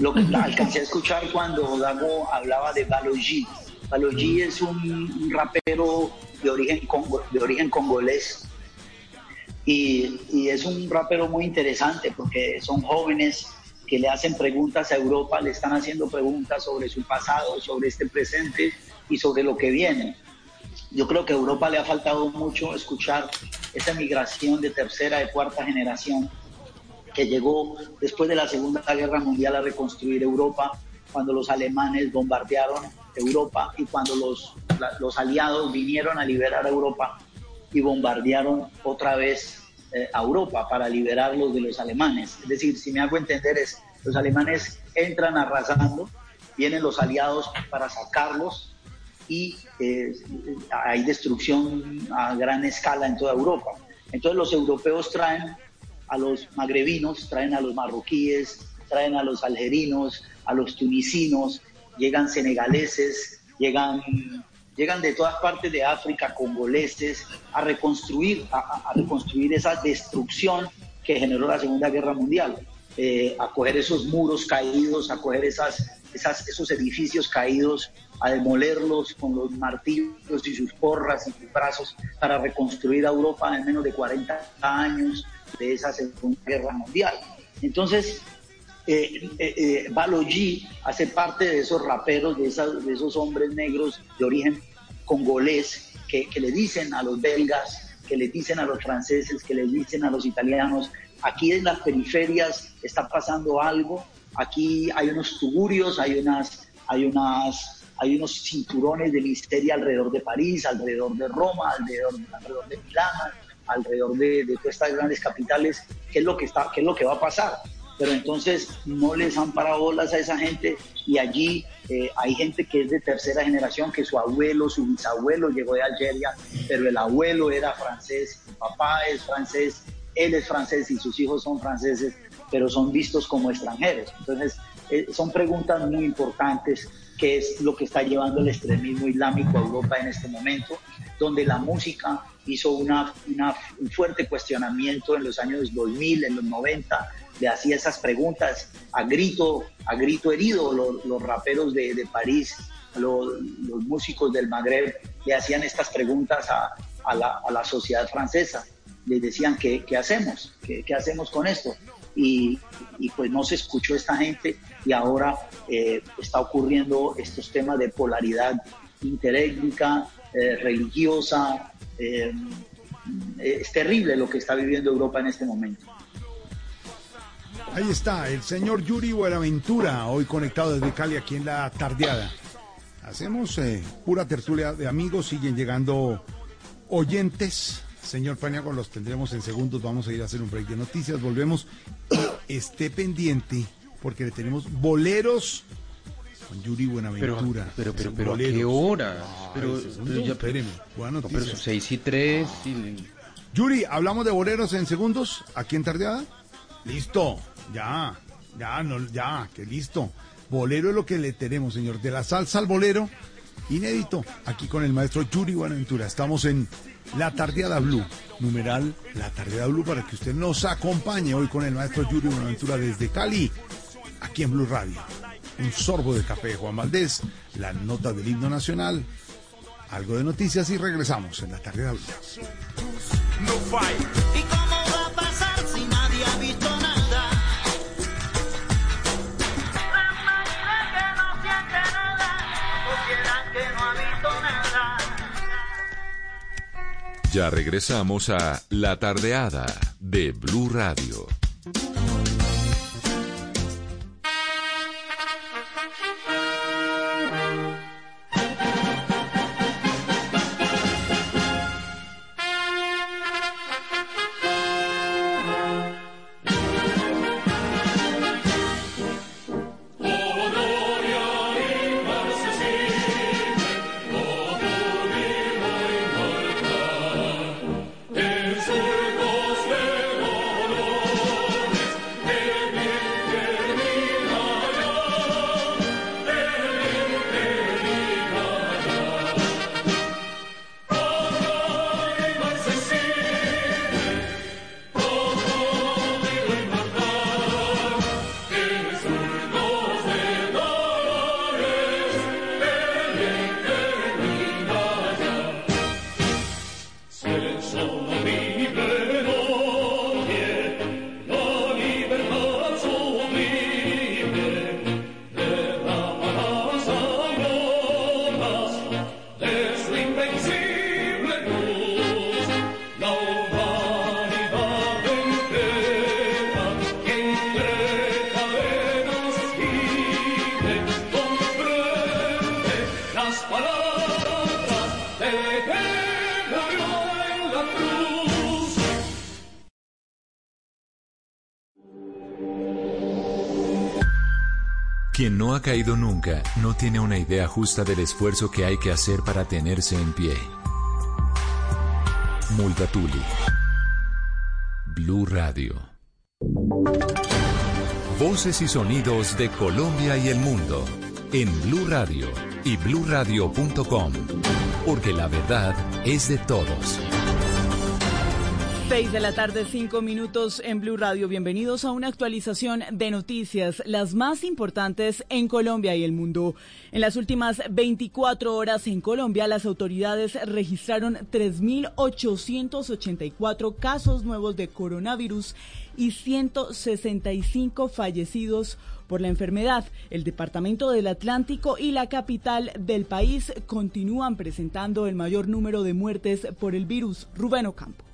Lo que alcancé a escuchar cuando Dago hablaba de Balogi. Balogi es un rapero de origen, de origen congolés y, y es un rapero muy interesante porque son jóvenes que le hacen preguntas a Europa, le están haciendo preguntas sobre su pasado, sobre este presente y sobre lo que viene. Yo creo que a Europa le ha faltado mucho escuchar esa migración de tercera, de cuarta generación que llegó después de la Segunda Guerra Mundial a reconstruir Europa, cuando los alemanes bombardearon Europa y cuando los, los aliados vinieron a liberar a Europa y bombardearon otra vez eh, a Europa para liberarlos de los alemanes. Es decir, si me hago entender es, los alemanes entran arrasando, vienen los aliados para sacarlos y eh, hay destrucción a gran escala en toda Europa. Entonces los europeos traen a los magrebinos, traen a los marroquíes, traen a los algerinos, a los tunisinos, llegan senegaleses, llegan llegan de todas partes de África, congoleses, a reconstruir, a, reconstruir esa destrucción que generó la Segunda Guerra Mundial, eh, a coger esos muros caídos, a coger esas, esos edificios caídos, a demolerlos con los martillos y sus porras y sus brazos para reconstruir a Europa en menos de 40 años de esa Segunda Guerra Mundial. Entonces, eh, eh, eh Balogi hace parte de esos raperos, de, esos hombres negros de origen congolés que, le dicen a los belgas, que le dicen a los franceses, que le dicen a los italianos, aquí en las periferias está pasando algo, aquí hay unos tugurios, hay unas, hay unas, hay unos cinturones de misterio alrededor de París, alrededor de Roma, alrededor, alrededor de Milán, alrededor de, de, todas estas grandes capitales, ¿qué es lo que está, qué es lo que va a pasar? Pero entonces no les han parado bolas a esa gente y allí eh, hay gente que es de tercera generación, que su abuelo, su bisabuelo llegó de Algeria, pero el abuelo era francés, su papá es francés, él es francés y sus hijos son franceses, pero son vistos como extranjeros. Entonces, eh, son preguntas muy importantes, qué es lo que está llevando el extremismo islámico a Europa en este momento, donde la música hizo una, un fuerte cuestionamiento en los años 2000, en los 90, le hacía esas preguntas a grito, a grito herido, los, raperos de, París, los, músicos del Magreb, le hacían estas preguntas a, la, sociedad francesa. Les decían, ¿qué, hacemos? ¿Qué, hacemos con esto? Y, pues no se escuchó esta gente y ahora eh, está ocurriendo estos temas de polaridad interétnica, eh, religiosa. Eh, es terrible lo que está viviendo Europa en este momento. Ahí está, el señor Yuri Buenaventura, hoy conectado desde Cali aquí en la tardeada. Hacemos eh, pura tertulia de amigos, siguen llegando oyentes. Señor Paniago, los tendremos en segundos. Vamos a ir a hacer un break de noticias. Volvemos. esté pendiente porque le tenemos boleros con Yuri Buenaventura. Pero, pero, pero, pero ¿a qué hora? pero, pero, ya, espéreme. Buena noticia. pero 6 y 3. Yuri, ¿hablamos de boleros en segundos aquí en Tardeada? Listo. Ya, ya, no, ya, que listo. Bolero es lo que le tenemos, señor. De la salsa al bolero, inédito, aquí con el maestro Yuri Buenaventura. Estamos en La Tardeada Blue, numeral La Tardeada Blue, para que usted nos acompañe hoy con el maestro Yuri Buenaventura desde Cali, aquí en Blue Radio. Un sorbo de café de Juan Valdés, la nota del himno nacional, algo de noticias y regresamos en La Tardeada Blue. Ya regresamos a La Tardeada de Blue Radio. Nunca no tiene una idea justa del esfuerzo que hay que hacer para tenerse en pie. Multatuli. Blue Radio. Voces y sonidos de Colombia y el mundo en Blue Radio y bluradio.com, porque la verdad es de todos. 6 de la tarde, 5 minutos en Blue Radio. Bienvenidos a una actualización de noticias, las más importantes en Colombia y el mundo. En las últimas 24 horas en Colombia, las autoridades registraron 3.884 casos nuevos de coronavirus y 165 fallecidos por la enfermedad. El Departamento del Atlántico y la capital del país continúan presentando el mayor número de muertes por el virus. Rubén Ocampo.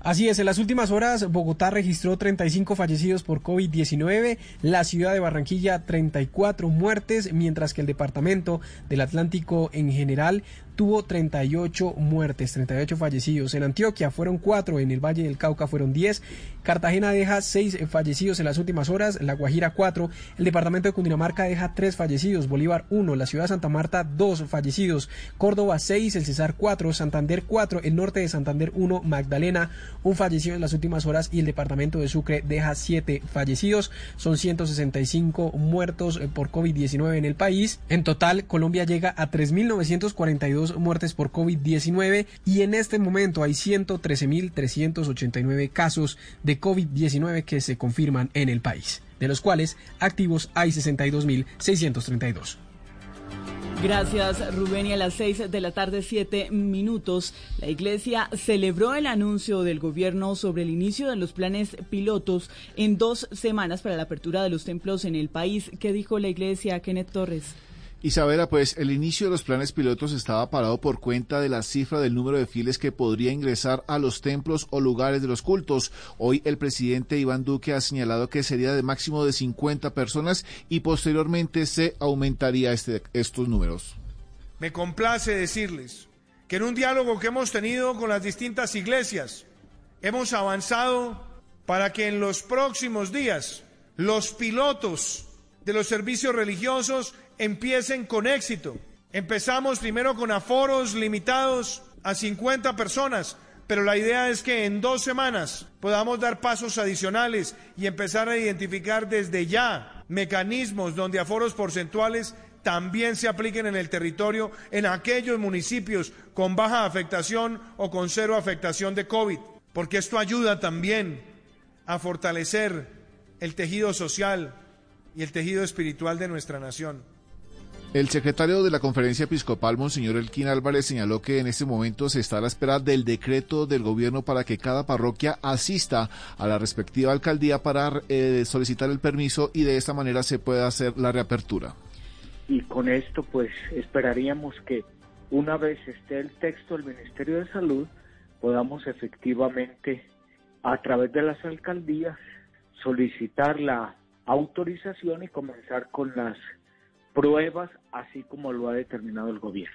Así es, en las últimas horas Bogotá registró 35 fallecidos por COVID-19, la ciudad de Barranquilla 34 muertes, mientras que el departamento del Atlántico en general tuvo 38 muertes, 38 fallecidos. En Antioquia fueron 4, en el Valle del Cauca fueron 10, Cartagena deja 6 fallecidos en las últimas horas, La Guajira 4, el departamento de Cundinamarca deja 3 fallecidos, Bolívar 1, la ciudad de Santa Marta 2 fallecidos, Córdoba 6, el Cesar 4, Santander 4, el norte de Santander 1, Magdalena un fallecido en las últimas horas y el departamento de Sucre deja 7 fallecidos. Son 165 muertos eh, por COVID-19 en el país. En total, Colombia llega a 3.942 muertes por COVID-19 y en este momento hay 113.389 casos de COVID-19 que se confirman en el país, de los cuales activos hay 62.632. Gracias, Rubén. Y a las seis de la tarde, siete minutos, la Iglesia celebró el anuncio del gobierno sobre el inicio de los planes pilotos en dos semanas para la apertura de los templos en el país. ¿Qué dijo la Iglesia, Kenneth Torres? Isabela, pues el inicio de los planes pilotos estaba parado por cuenta de la cifra del número de fieles que podría ingresar a los templos o lugares de los cultos. Hoy el presidente Iván Duque ha señalado que sería de máximo de 50 personas y posteriormente se aumentaría este, estos números. Me complace decirles que en un diálogo que hemos tenido con las distintas iglesias, hemos avanzado para que en los próximos días los pilotos de los servicios religiosos empiecen con éxito. Empezamos primero con aforos limitados a 50 personas, pero la idea es que en dos semanas podamos dar pasos adicionales y empezar a identificar desde ya mecanismos donde aforos porcentuales también se apliquen en el territorio en aquellos municipios con baja afectación o con cero afectación de COVID, porque esto ayuda también a fortalecer el tejido social y el tejido espiritual de nuestra nación. El secretario de la Conferencia Episcopal, Monseñor Elquín Álvarez, señaló que en este momento se está a la espera del decreto del gobierno para que cada parroquia asista a la respectiva alcaldía para eh, solicitar el permiso y de esta manera se pueda hacer la reapertura. Y con esto, pues esperaríamos que una vez esté el texto del Ministerio de Salud, podamos efectivamente, a través de las alcaldías, solicitar la autorización y comenzar con las pruebas, así como lo ha determinado el gobierno.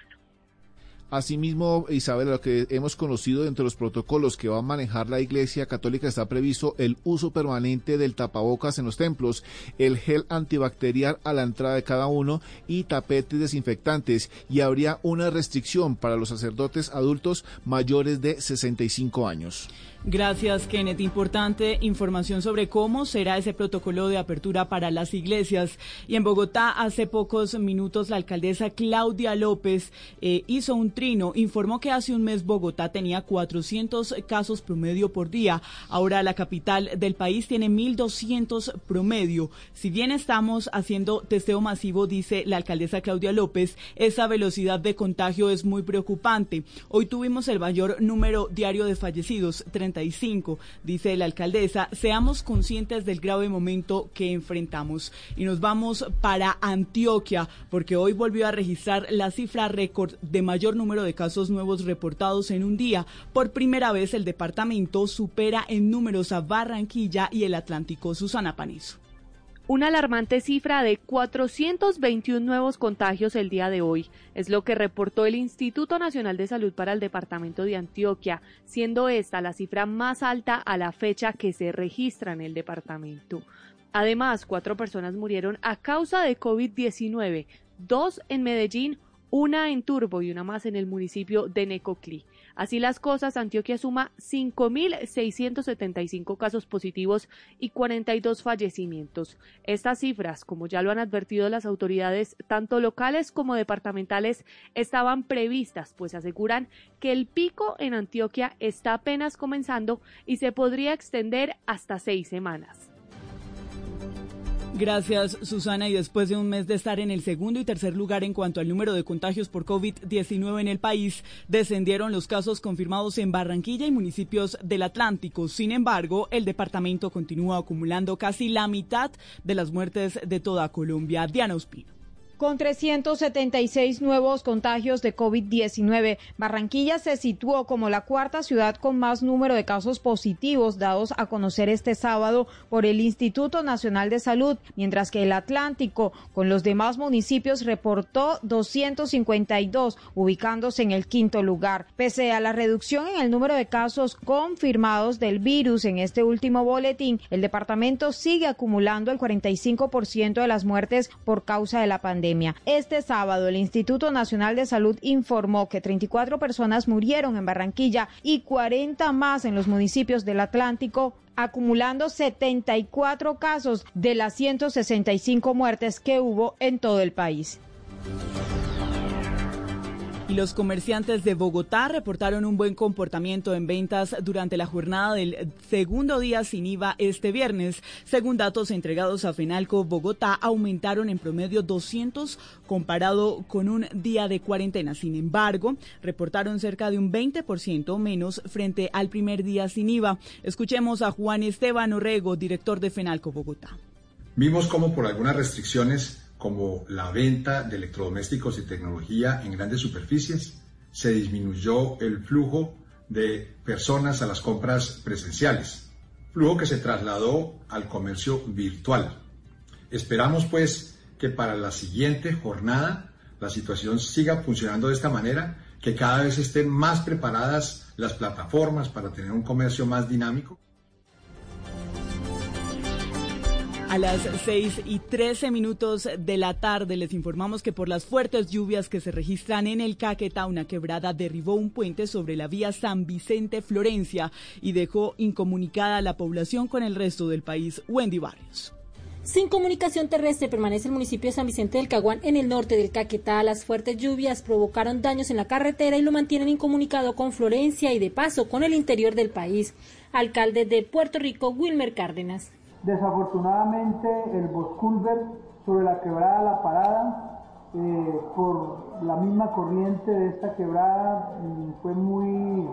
Asimismo, Isabel, lo que hemos conocido entre los protocolos que va a manejar la Iglesia Católica está previsto el uso permanente del tapabocas en los templos, el gel antibacterial a la entrada de cada uno y tapetes desinfectantes. Y habría una restricción para los sacerdotes adultos mayores de 65 años. Gracias, Kenneth. Importante información sobre cómo será ese protocolo de apertura para las iglesias. Y en Bogotá, hace pocos minutos, la alcaldesa Claudia López eh, hizo un trino. Informó que hace un mes Bogotá tenía 400 casos promedio por día. Ahora la capital del país tiene 1.200 promedio. Si bien estamos haciendo testeo masivo, dice la alcaldesa Claudia López, esa velocidad de contagio es muy preocupante. Hoy tuvimos el mayor número diario de fallecidos, dice la alcaldesa, seamos conscientes del grave momento que enfrentamos. Y nos vamos para Antioquia, porque hoy volvió a registrar la cifra récord de mayor número de casos nuevos reportados en un día. Por primera vez el departamento supera en números a Barranquilla y el Atlántico. Susana Panizo. Una alarmante cifra de 421 nuevos contagios el día de hoy es lo que reportó el Instituto Nacional de Salud para el Departamento de Antioquia, siendo esta la cifra más alta a la fecha que se registra en el departamento. Además, cuatro personas murieron a causa de COVID-19, dos en Medellín, una en Turbo y una más en el municipio de Necoclí. Así las cosas, Antioquia suma 5.675 casos positivos y 42 fallecimientos. Estas cifras, como ya lo han advertido las autoridades, tanto locales como departamentales, estaban previstas, pues aseguran que el pico en Antioquia está apenas comenzando y se podría extender hasta seis semanas. Gracias, Susana. Y después de un mes de estar en el segundo y tercer lugar en cuanto al número de contagios por COVID-19 en el país, descendieron los casos confirmados en Barranquilla y municipios del Atlántico. Sin embargo, el departamento continúa acumulando casi la mitad de las muertes de toda Colombia. Diana Ospino. Con 376 nuevos contagios de COVID-19, Barranquilla se situó como la cuarta ciudad con más número de casos positivos dados a conocer este sábado por el Instituto Nacional de Salud, mientras que el Atlántico, con los demás municipios, reportó 252, ubicándose en el quinto lugar. Pese a la reducción en el número de casos confirmados del virus en este último boletín, el departamento sigue acumulando el 45% de las muertes por causa de la pandemia. Este sábado, el Instituto Nacional de Salud informó que 34 personas murieron en Barranquilla y 40 más en los municipios del Atlántico acumulando 74 casos de las 165 muertes que hubo en todo el país. Y los comerciantes de Bogotá reportaron un buen comportamiento en ventas durante la jornada del segundo día sin IVA este viernes. Según datos entregados a Fenalco, Bogotá aumentaron en promedio 200 comparado con un día de cuarentena. Sin embargo, reportaron cerca de un 20% menos frente al primer día sin IVA. Escuchemos a Juan Esteban Orrego, director de Fenalco Bogotá. Vimos como por algunas restricciones como la venta de electrodomésticos y tecnología en grandes superficies, se disminuyó el flujo de personas a las compras presenciales, flujo que se trasladó al comercio virtual. Esperamos pues que para la siguiente jornada la situación siga funcionando de esta manera, que cada vez estén más preparadas las plataformas para tener un comercio más dinámico. A las 6 y 13 minutos de la tarde les informamos que por las fuertes lluvias que se registran en el Caquetá, una quebrada derribó un puente sobre la vía San Vicente-Florencia y dejó incomunicada a la población con el resto del país. Wendy Barrios. Sin comunicación terrestre permanece el municipio de San Vicente del Caguán en el norte del Caquetá. Las fuertes lluvias provocaron daños en la carretera y lo mantienen incomunicado con Florencia y de paso con el interior del país. Alcalde de Puerto Rico, Wilmer Cárdenas. Desafortunadamente el Bosculver sobre la quebrada La Parada, eh, por la misma corriente de esta quebrada, mm, fue muy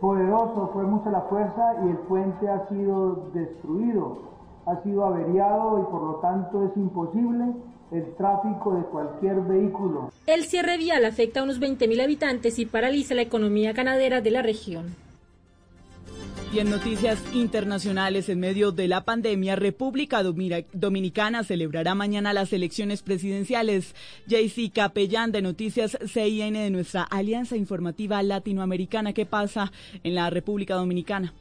poderoso, fue mucha la fuerza y el puente ha sido destruido, ha sido averiado y por lo tanto es imposible el tráfico de cualquier vehículo. El cierre vial afecta a unos 20.000 habitantes y paraliza la economía ganadera de la región. Y en noticias internacionales, en medio de la pandemia, República Dominicana celebrará mañana las elecciones presidenciales. JC Capellán de Noticias CIN de nuestra Alianza Informativa Latinoamericana. ¿Qué pasa en la República Dominicana?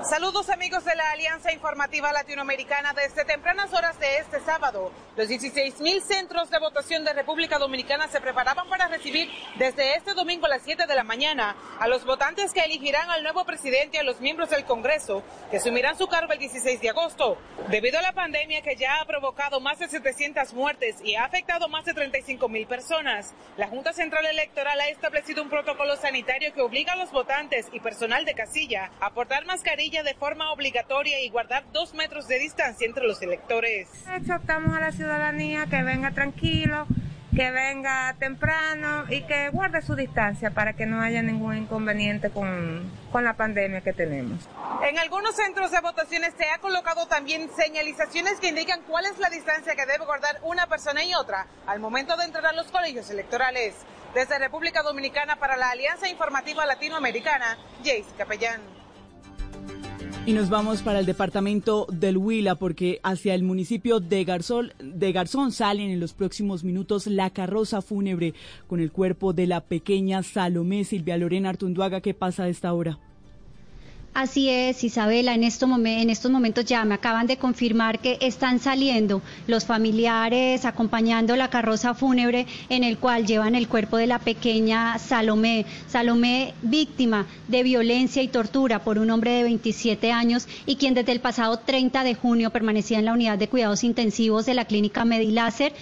Saludos amigos de la Alianza Informativa Latinoamericana. Desde tempranas horas de este sábado, los 16.000 centros de votación de República Dominicana se preparaban para recibir desde este domingo a las 7 de la mañana a los votantes que elegirán al nuevo presidente y a los miembros del Congreso que asumirán su cargo el 16 de agosto. Debido a la pandemia que ya ha provocado más de 700 muertes y ha afectado más de 35.000 personas, la Junta Central Electoral ha establecido un protocolo sanitario que obliga a los votantes y personal de casilla a portar mascarilla de forma obligatoria y guardar dos metros de distancia entre los electores. Exhortamos a la ciudadanía que venga tranquilo, que venga temprano y que guarde su distancia para que no haya ningún inconveniente con, con, la pandemia que tenemos. En algunos centros de votaciones se ha colocado también señalizaciones que indican cuál es la distancia que debe guardar una persona y otra al momento de entrar a los colegios electorales. Desde República Dominicana para la Alianza Informativa Latinoamericana, Jace Capellán. Y nos vamos para el departamento del Huila porque hacia el municipio de Garzón, de Garzón salen en los próximos minutos la carroza fúnebre con el cuerpo de la pequeña Salomé Silvia Lorena Artunduaga. ¿Qué pasa a esta hora? Así es, Isabela, en, en estos momentos ya me acaban de confirmar que están saliendo los familiares acompañando la carroza fúnebre en el cual llevan el cuerpo de la pequeña Salomé. Salomé, víctima de violencia y tortura por un hombre de 27 años y quien desde el pasado 30 de junio permanecía en la unidad de cuidados intensivos de la clínica Mediláser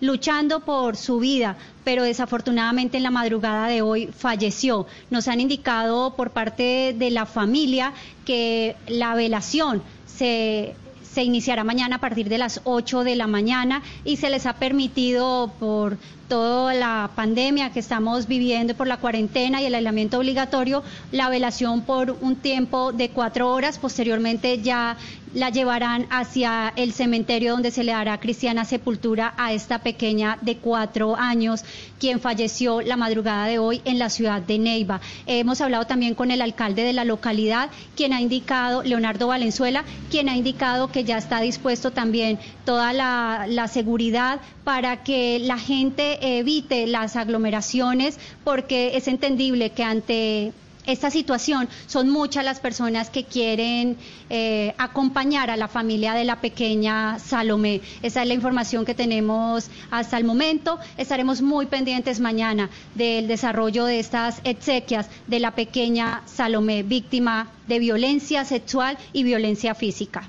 luchando por su vida, pero desafortunadamente en la madrugada de hoy falleció. Nos han indicado por parte de la familia que la velación se iniciará mañana a partir de las 8 de la mañana y se les ha permitido por toda la pandemia que estamos viviendo, por la cuarentena y el aislamiento obligatorio, la velación por un tiempo de cuatro horas. Posteriormente ya la llevarán hacia el cementerio donde se le dará cristiana sepultura a esta pequeña de cuatro años, quien falleció la madrugada de hoy en la ciudad de Neiva. Hemos hablado también con el alcalde de la localidad, quien ha indicado, Leonardo Valenzuela, quien ha indicado que ya está dispuesto también toda la, la seguridad para que la gente evite las aglomeraciones, porque es entendible que ante esta situación son muchas las personas que quieren eh, acompañar a la familia de la pequeña Salomé. Esa es la información que tenemos hasta el momento. Estaremos muy pendientes mañana del desarrollo de estas exequias de la pequeña Salomé, víctima de violencia sexual y violencia física.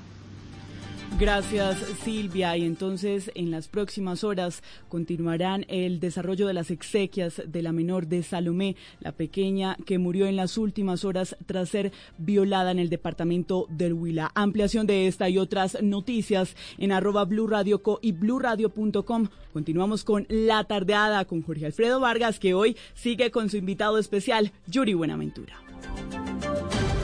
Gracias Silvia y entonces en las próximas horas continuarán el desarrollo de las exequias de la menor de Salomé, la pequeña que murió en las últimas horas tras ser violada en el departamento del Huila. Ampliación de esta y otras noticias en arroba Blue Radio Co y bluradio.com. Continuamos con La Tardeada con Jorge Alfredo Vargas que hoy sigue con su invitado especial, Yuri Buenaventura.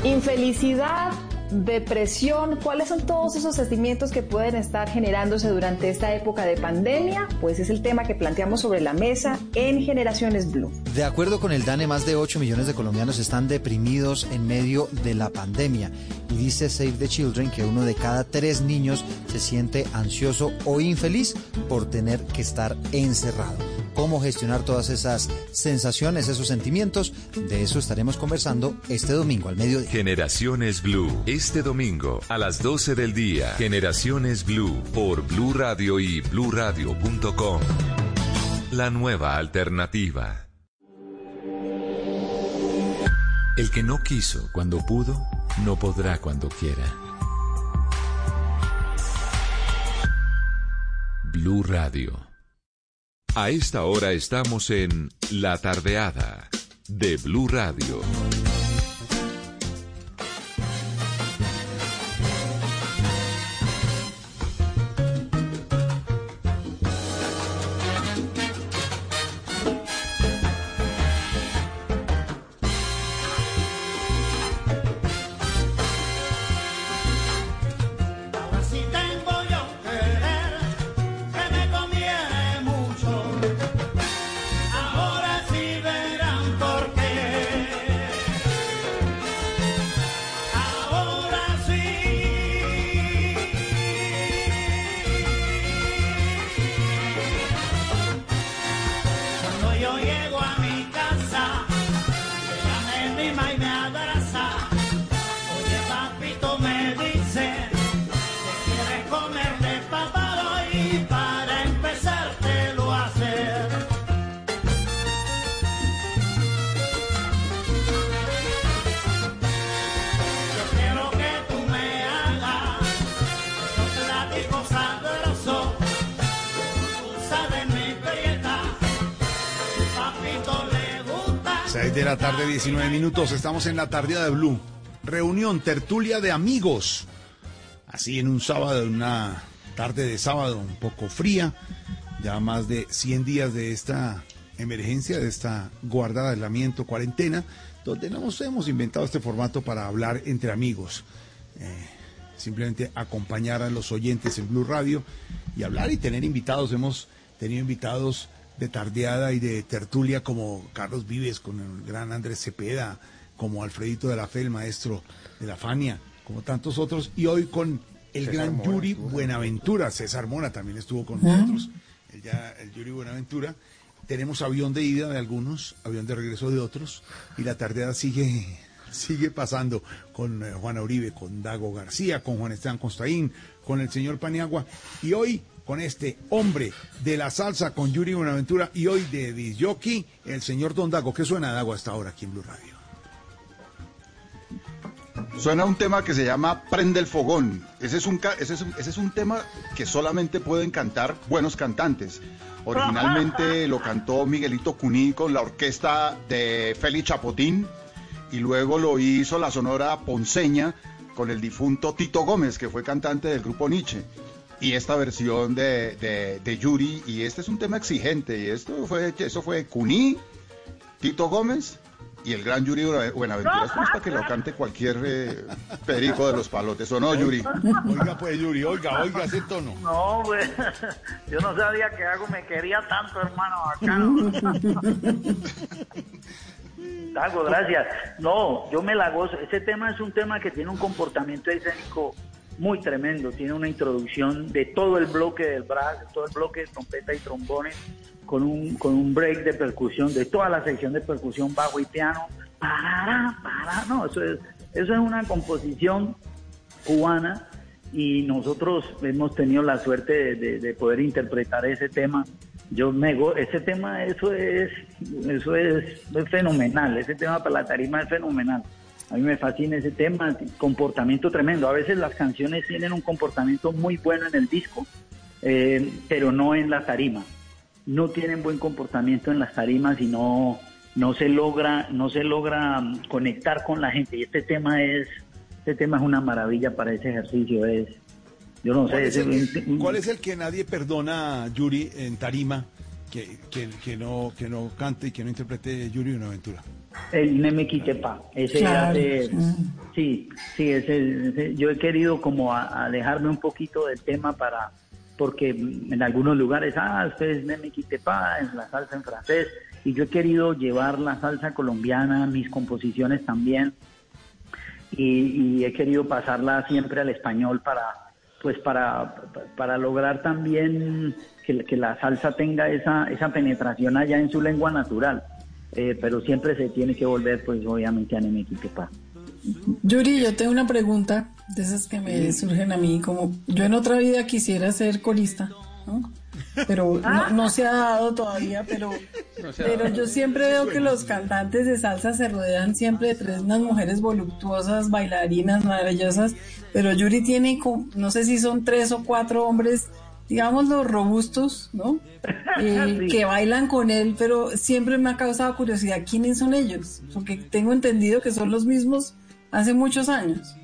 Infelicidad depresión, ¿cuáles son todos esos sentimientos que pueden estar generándose durante esta época de pandemia? Pues es el tema que planteamos sobre la mesa en Generaciones Blue. De acuerdo con el DANE, más de 8 millones de colombianos están deprimidos en medio de la pandemia. Y dice Save the Children que uno de cada tres niños se siente ansioso o infeliz por tener que estar encerrado cómo gestionar todas esas sensaciones, esos sentimientos. De eso estaremos conversando este domingo al mediodía. Generaciones Blue, este domingo a las 12 del día. Generaciones Blue por Blue Radio y bluradio.com. La nueva alternativa. El que no quiso cuando pudo, no podrá cuando quiera. Blue Radio. A esta hora estamos en La Tardeada de Blue Radio. La tarde, 19 minutos. Estamos en la tarde de Blue. Reunión, tertulia de amigos. Así en un sábado, una tarde de sábado un poco fría. Ya más de 100 días de esta emergencia, de esta guardada, aislamiento, cuarentena, donde nos hemos inventado este formato para hablar entre amigos. Eh, simplemente acompañar a los oyentes en Blue Radio y hablar y tener invitados. Hemos tenido invitados de tardeada y de tertulia como Carlos Vives, con el gran Andrés Cepeda, como Alfredito de la Fe, el maestro de la Fania, como tantos otros, y hoy con el gran Yuri Buenaventura, César Mora también estuvo con nosotros, el, ya, el Yuri Buenaventura. Tenemos avión de ida de algunos, avión de regreso de otros, y la tardeada sigue sigue pasando con eh, Juana Uribe, con Dago García, con Juan Esteban Constaín, con el señor Paniagua. Y hoy con este hombre de la salsa con Yuri Buenaventura y hoy de Disjockey, el señor Don Dago. ¿Qué suena Dago hasta ahora aquí en Blue Radio? Suena un tema que se llama Prende el Fogón. Ese es un, ese es un, ese es un tema que solamente pueden cantar buenos cantantes. Originalmente lo cantó Miguelito Cuní con la orquesta de Félix Chapotín y luego lo hizo la Sonora Ponceña con el difunto Tito Gómez, que fue cantante del grupo Nietzsche y esta versión de, de, Yuri, y este es un tema exigente, y esto fue, eso fue Cuní, Tito Gómez y el gran Yuri Buenaventura. Esto es para que lo cante cualquier eh, perico de los palotes, ¿o no, Yuri? Oiga, pues, Yuri, oiga, oiga ese tono. No, pues, yo no sabía que algo me quería tanto, hermano, acá. Hago, gracias. No, yo me la gozo. Ese tema es un tema que tiene un comportamiento escénico muy tremendo. Tiene una introducción de todo el bloque del brass, de todo el bloque de trompeta y trombones, con un, con un break de percusión, de toda la sección de percusión, bajo y piano. Para, para, no, eso es, eso es una composición cubana y nosotros hemos tenido la suerte de, poder interpretar ese tema. Yo me ese tema, eso es, eso es, es fenomenal, ese tema para la tarima es fenomenal. A mí me fascina ese tema, comportamiento tremendo. A veces las canciones tienen un comportamiento muy bueno en el disco, eh, pero no en la tarima. No tienen buen comportamiento en las tarimas y no, no se logra, no se logra mm, conectar con la gente. Y este tema es, este tema es una maravilla para ese ejercicio. Es, yo no sé. ¿Cuál es el que nadie perdona, Yuri, en tarima, que, que, que no, que no cante y que no interprete Yuri una aventura? El Nemequitepa, ese sí, sí, ese, yo he querido como alejarme un poquito del tema para, porque en algunos lugares, ah, ustedes Nemequitepa, es la salsa en francés, y yo he querido llevar la salsa colombiana, mis composiciones también, y, he querido pasarla siempre al español para, pues para, para lograr también que, que la salsa tenga esa, esa penetración allá en su lengua natural. Eh, pero siempre se tiene que volver, pues obviamente a Nemequitepa. Yuri, yo tengo una pregunta de esas que me surgen a mí, como yo en otra vida quisiera ser corista, ¿no? pero no, se ha dado todavía, pero, pero yo siempre veo que los cantantes de salsa se rodean siempre de tres unas mujeres voluptuosas, bailarinas maravillosas, pero Yuri tiene, no sé si son tres o cuatro hombres digamos, los robustos, ¿no? Eh, que bailan con él, pero siempre me ha causado curiosidad quiénes son ellos, porque tengo entendido que son los mismos hace muchos años.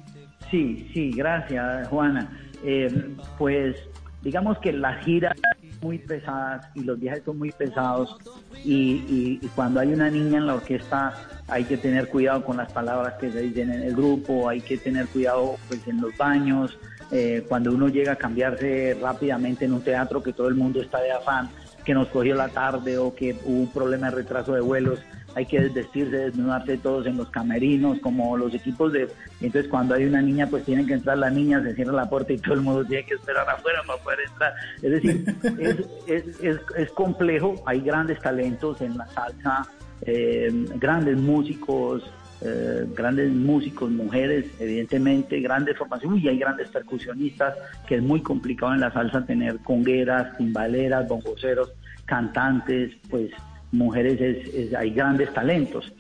Sí, sí, gracias, Juana. Eh, pues digamos que las giras muy pesadas y los viajes son muy pesados y, y, cuando hay una niña en la orquesta hay que tener cuidado con las palabras que se dicen en el grupo, hay que tener cuidado pues en los baños, eh, cuando uno llega a cambiarse rápidamente en un teatro que todo el mundo está de afán, que nos cogió la tarde o que hubo un problema de retraso de vuelos, hay que desvestirse, desnudarse todos en los camerinos, como los equipos de... Entonces cuando hay una niña, pues tienen que entrar la niña, se cierra la puerta y todo el mundo tiene que esperar afuera para poder entrar. Es decir, es, es, es, complejo, hay grandes talentos en la salsa, eh, grandes músicos, eh, grandes músicos, mujeres, evidentemente, grandes formaciones, y hay grandes percusionistas, que es muy complicado en la salsa tener congueras, timbaleras, bongoceros, cantantes, pues mujeres es, hay grandes talentos.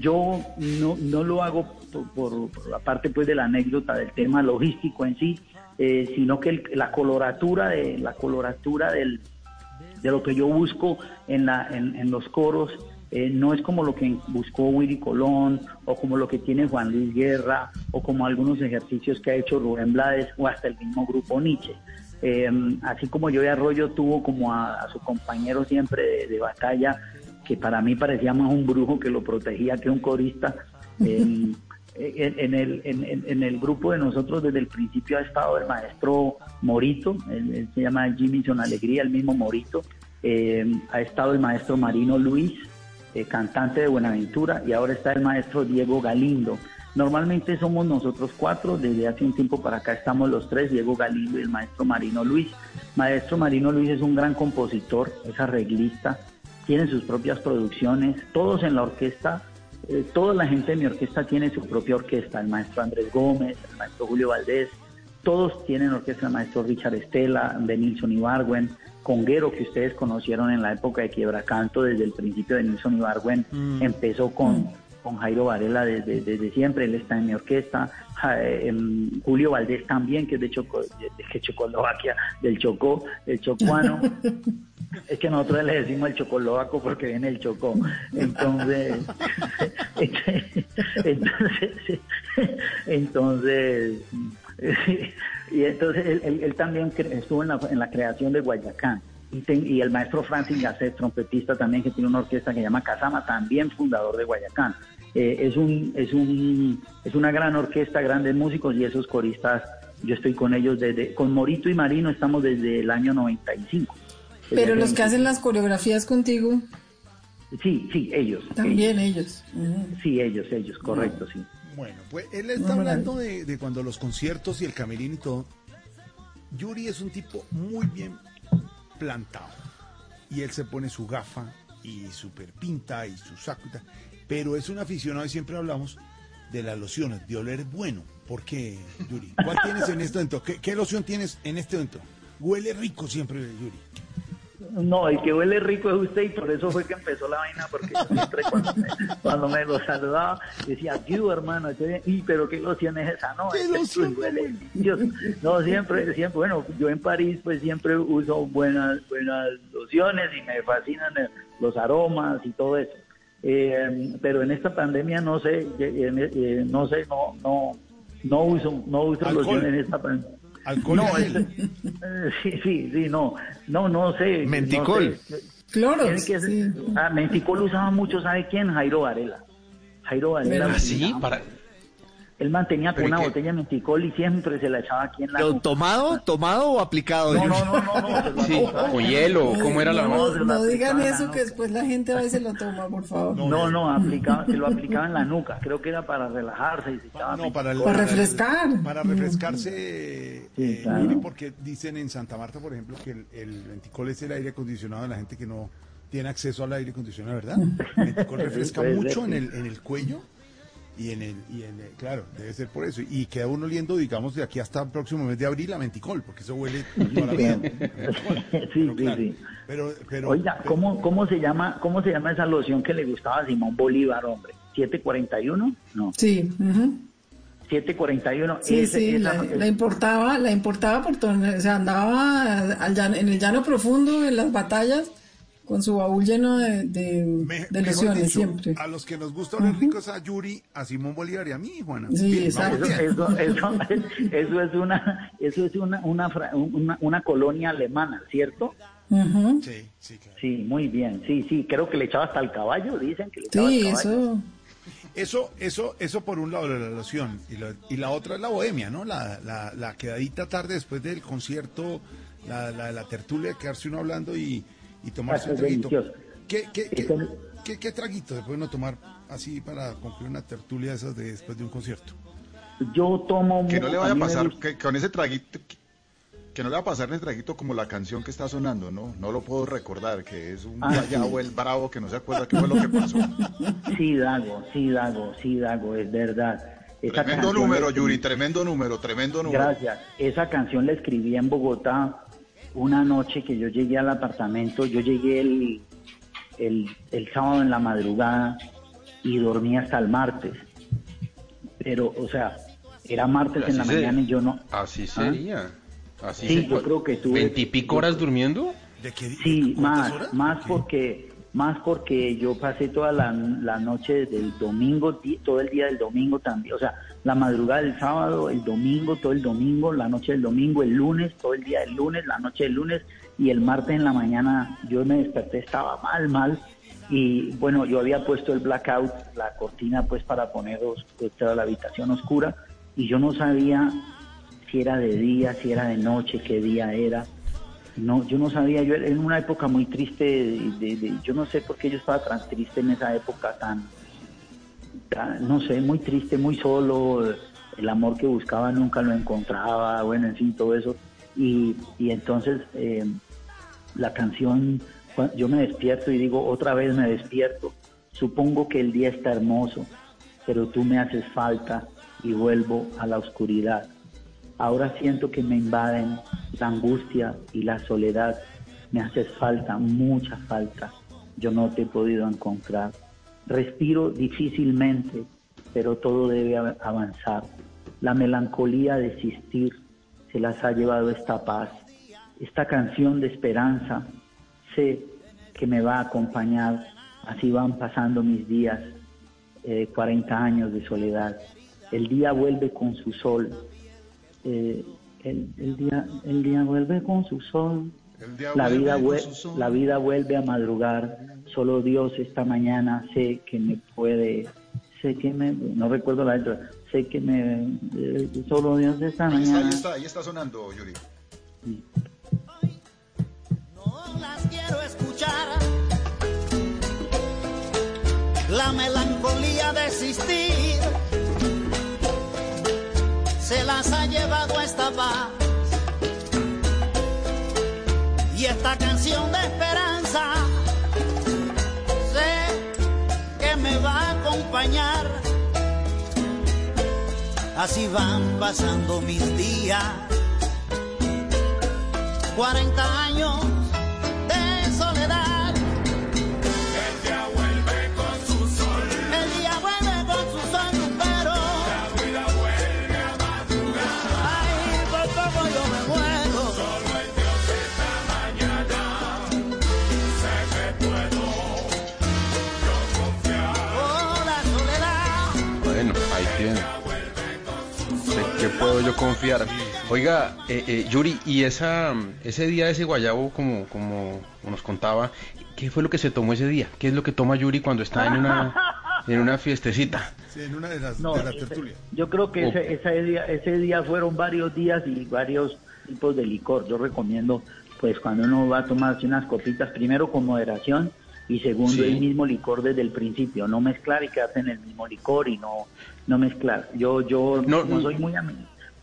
Yo no, no lo hago por, por, aparte pues de la anécdota del tema logístico en sí, eh, sino que la coloratura de la coloratura del, de lo que yo busco en, la, en, en los coros eh, no es como lo que buscó Willy Colón o como lo que tiene Juan Luis Guerra o como algunos ejercicios que ha hecho Rubén Blades o hasta el mismo grupo Nietzsche. Em, así como yo de Arroyo tuvo como a, su compañero siempre de, batalla, que para mí parecía más un brujo que lo protegía que un corista. Em, en, el, en, el grupo de nosotros desde el principio ha estado el maestro Morito, él, se llama Jimmy Son Alegría, el mismo Morito, em, ha estado el maestro Marino Luis, eh, cantante de Buenaventura, y ahora está el maestro Diego Galindo. Normalmente somos nosotros cuatro, desde hace un tiempo para acá estamos los tres, Diego Galindo y el maestro Marino Luis. Maestro Marino Luis es un gran compositor, es arreglista, tiene sus propias producciones, todos en la orquesta eh, toda la gente de mi orquesta tiene su propia orquesta, el maestro Andrés Gómez, el maestro Julio Valdés, todos tienen orquesta, el maestro Richard Estela, Benilson Ibargüen, Conguero, que ustedes conocieron en la época de Quiebracanto, desde el principio de Nilson Ibargüen, Mm. empezó con, Mm. con Jairo Varela desde, desde siempre, él está en mi orquesta, Ja- em, Julio Valdés también, que es de, Choco, de, Checoslovaquia, del Chocó, el chocuano. Es que nosotros le decimos el chocolovaco porque viene el chocó. Entonces, entonces, entonces, y entonces él, él- él también estuvo en la, en la creación de Guayacán. Y, ten- y el maestro Francis Gasset, trompetista también, que tiene una orquesta que se llama Casama, también fundador de Guayacán. Eh, es, un, es, un, es una gran orquesta, grandes músicos y esos coristas, yo estoy con ellos desde, con Morito y Marino estamos desde el año 95. Pero los que hace- hacen las coreografías contigo, Sí, sí, ellos. también ellos. Sí, ellos, ellos, correcto, sí. Bueno, pues él está hablando de, de cuando los conciertos y el camerino y todo. Yuri es un tipo muy bien plantado. Y él se pone su gafa y su perpinta y su saco y tal. Pero es un aficionado y siempre hablamos de las lociones, de oler bueno. ¿Por qué, Yuri? ¿Cuál tienes en este evento? ¿Qué, qué loción tienes en este evento? Huele rico siempre, Yuri. No, el que huele rico es usted y por eso fue que empezó la vaina, porque siempre cuando me, cuando me lo saludaba decía, you hermano, estoy bien". y pero qué loción es esa, no, ¿Qué Este, huele delicioso". No, siempre, siempre, bueno, yo en París pues siempre uso buenas, buenas lociones y me fascinan eh, los aromas y todo eso. Eh, pero en esta pandemia no sé, eh, eh, no sé, no, no, no uso, no uso Alcohol. loción en esta pandemia. Alcohol No, es- eh, sí, sí, sí, no, no, no sé. Menticol. no sé. Que ser- Ah, Menticol usaba mucho, ¿sabe quién? Jairo Varela. Jairo Varela. ¿Ah, sí? Para... Él mantenía con ¿Pero una qué? botella de Menticol y siempre se la echaba aquí en la... ¿Pero nuca. tomado? ¿Tomado o aplicado? No, no, no, no, no, lo Sí, con hielo, ¿cómo era la No, lo no digan en eso que después la gente va y se lo toma, por favor. No, no, aplicaba, se lo aplicaba en la nuca. Creo que era para relajarse y se echaba No, para, el- Menticol. Para refrescar. Para refrescarse, Sí, eh, claro. Porque dicen en Santa Marta, por ejemplo, que el, el es el aire acondicionado de la gente que no tiene acceso al aire acondicionado, ¿verdad? El venticol refresca Puede ser, mucho en sí. el, en el cuello y en el, y en el- claro, debe ser por eso. Y queda uno oliendo, digamos, de aquí hasta el próximo mes de abril a venticol, porque eso huele toda la vida. Venticol. Sí, Pero, sí, claro, sí. Pero, pero, Oiga, ¿cómo, cómo se llama cómo se llama esa loción que le gustaba a Simón Bolívar, hombre? ¿741? No, Sí, ujú. 741. sí, Ese- sí, esa- la, la importaba, la importaba por todo, o sea, andaba al llano- en el llano profundo, en las batallas, con su baúl lleno de, de, me- de mejor lesiones dicho, siempre. a los que nos gusta oler ricos a Yuri, a Simón Bolívar y a mí, Juana. Sí, Bien, exacto. Eso, bien. eso, eso, eso es una eso es una una, una una colonia alemana, ¿cierto? Sí, sí, claro. Sí, muy bien. Sí, sí, creo que le echaba hasta el caballo, dicen que le echaba Sí, al caballo. eso. Eso, eso, eso por un lado la loción y la, y la otra es la bohemia, ¿no? La, la, la quedadita tarde después del concierto, la, la, la tertulia, quedarse uno hablando y, y tomarse Ah, un traguito. ¿Qué, qué, qué, Eso- qué- qué traguito se puede uno tomar así para concluir una tertulia de esas de después de un concierto? Yo tomo Que no le vaya a me pasar, que con ese traguito, que, que no le va a pasar ese traguito como la canción que está sonando, ¿no? No lo puedo recordar, que es un Ah, guayabo, el bravo, que no se acuerda qué fue lo que pasó. Sí, Dago, sí, Dago, sí, Dago, es verdad. Esa Tremendo número, Yuri, tremendo número, tremendo número. Gracias. Esa canción la escribí en Bogotá una noche que yo llegué al apartamento. Yo llegué el, el, el sábado en la madrugada y dormí hasta el martes. Pero, o sea, era martes en la se- mañana y yo no. Así ¿Ah? sería. Así Sí, se- yo creo que tuve- ¿Veintipico horas durmiendo? ¿De qué, Sí, más, horas? más porque más porque yo pasé toda la, noche del domingo, todo el día del domingo también, o sea, la madrugada del sábado, el domingo, todo el domingo, la noche del domingo, el lunes, todo el día del lunes, la noche del lunes y el martes en la mañana yo me desperté, estaba mal, mal y bueno, yo había puesto el blackout, la cortina pues para poner os- toda la habitación oscura y yo no sabía si era de día, si era de noche, qué día era. No, yo no sabía, yo en una época muy triste, yo no sé por qué yo estaba tan triste en esa época, tan, no sé, muy triste, muy solo, el amor que buscaba nunca lo encontraba, bueno, en fin, todo eso. Y, y entonces eh, la canción, yo me despierto y digo, otra vez me despierto, Supongo que el día está hermoso, pero tú me haces falta y vuelvo a la oscuridad. Ahora siento que me invaden la angustia y la soledad. Me haces falta, mucha falta. Yo no te he podido encontrar. Respiro difícilmente, pero todo debe avanzar. La melancolía de existir se las ha llevado esta paz. Esta canción de esperanza sé que me va a acompañar. Así van pasando mis días, 40 eh, años de soledad. El día vuelve con su sol. Eh, el, día, el día vuelve con su sol. La vida, la vida vuelve a madrugar. Solo Dios esta mañana sé que me puede, sé que me, no recuerdo la letra, sé que me, eh, solo Dios esta mañana. Ahí está, ahí está sonando, Yuri. No las quiero escuchar. La melancolía de existir se las ha llevado esta paz. Y esta canción de esperanza sé que me va a acompañar. Así van pasando mis días. 40 años puedo yo confiar? Oiga, eh, eh, Yuri, y esa, ese día de ese guayabo, como, como nos contaba, ¿qué fue lo que se tomó ese día? ¿Qué es lo que toma Yuri cuando está en una, en una fiestecita? Sí, en una de las, tertulias. Yo creo que ese, ese, día, ese día fueron varios días y varios tipos de licor. Yo recomiendo, pues cuando uno va a tomarse unas copitas, primero con moderación y segundo el mismo licor desde el principio, no mezclar y quedarse en el mismo licor y no no mezclar. Yo yo no, soy muy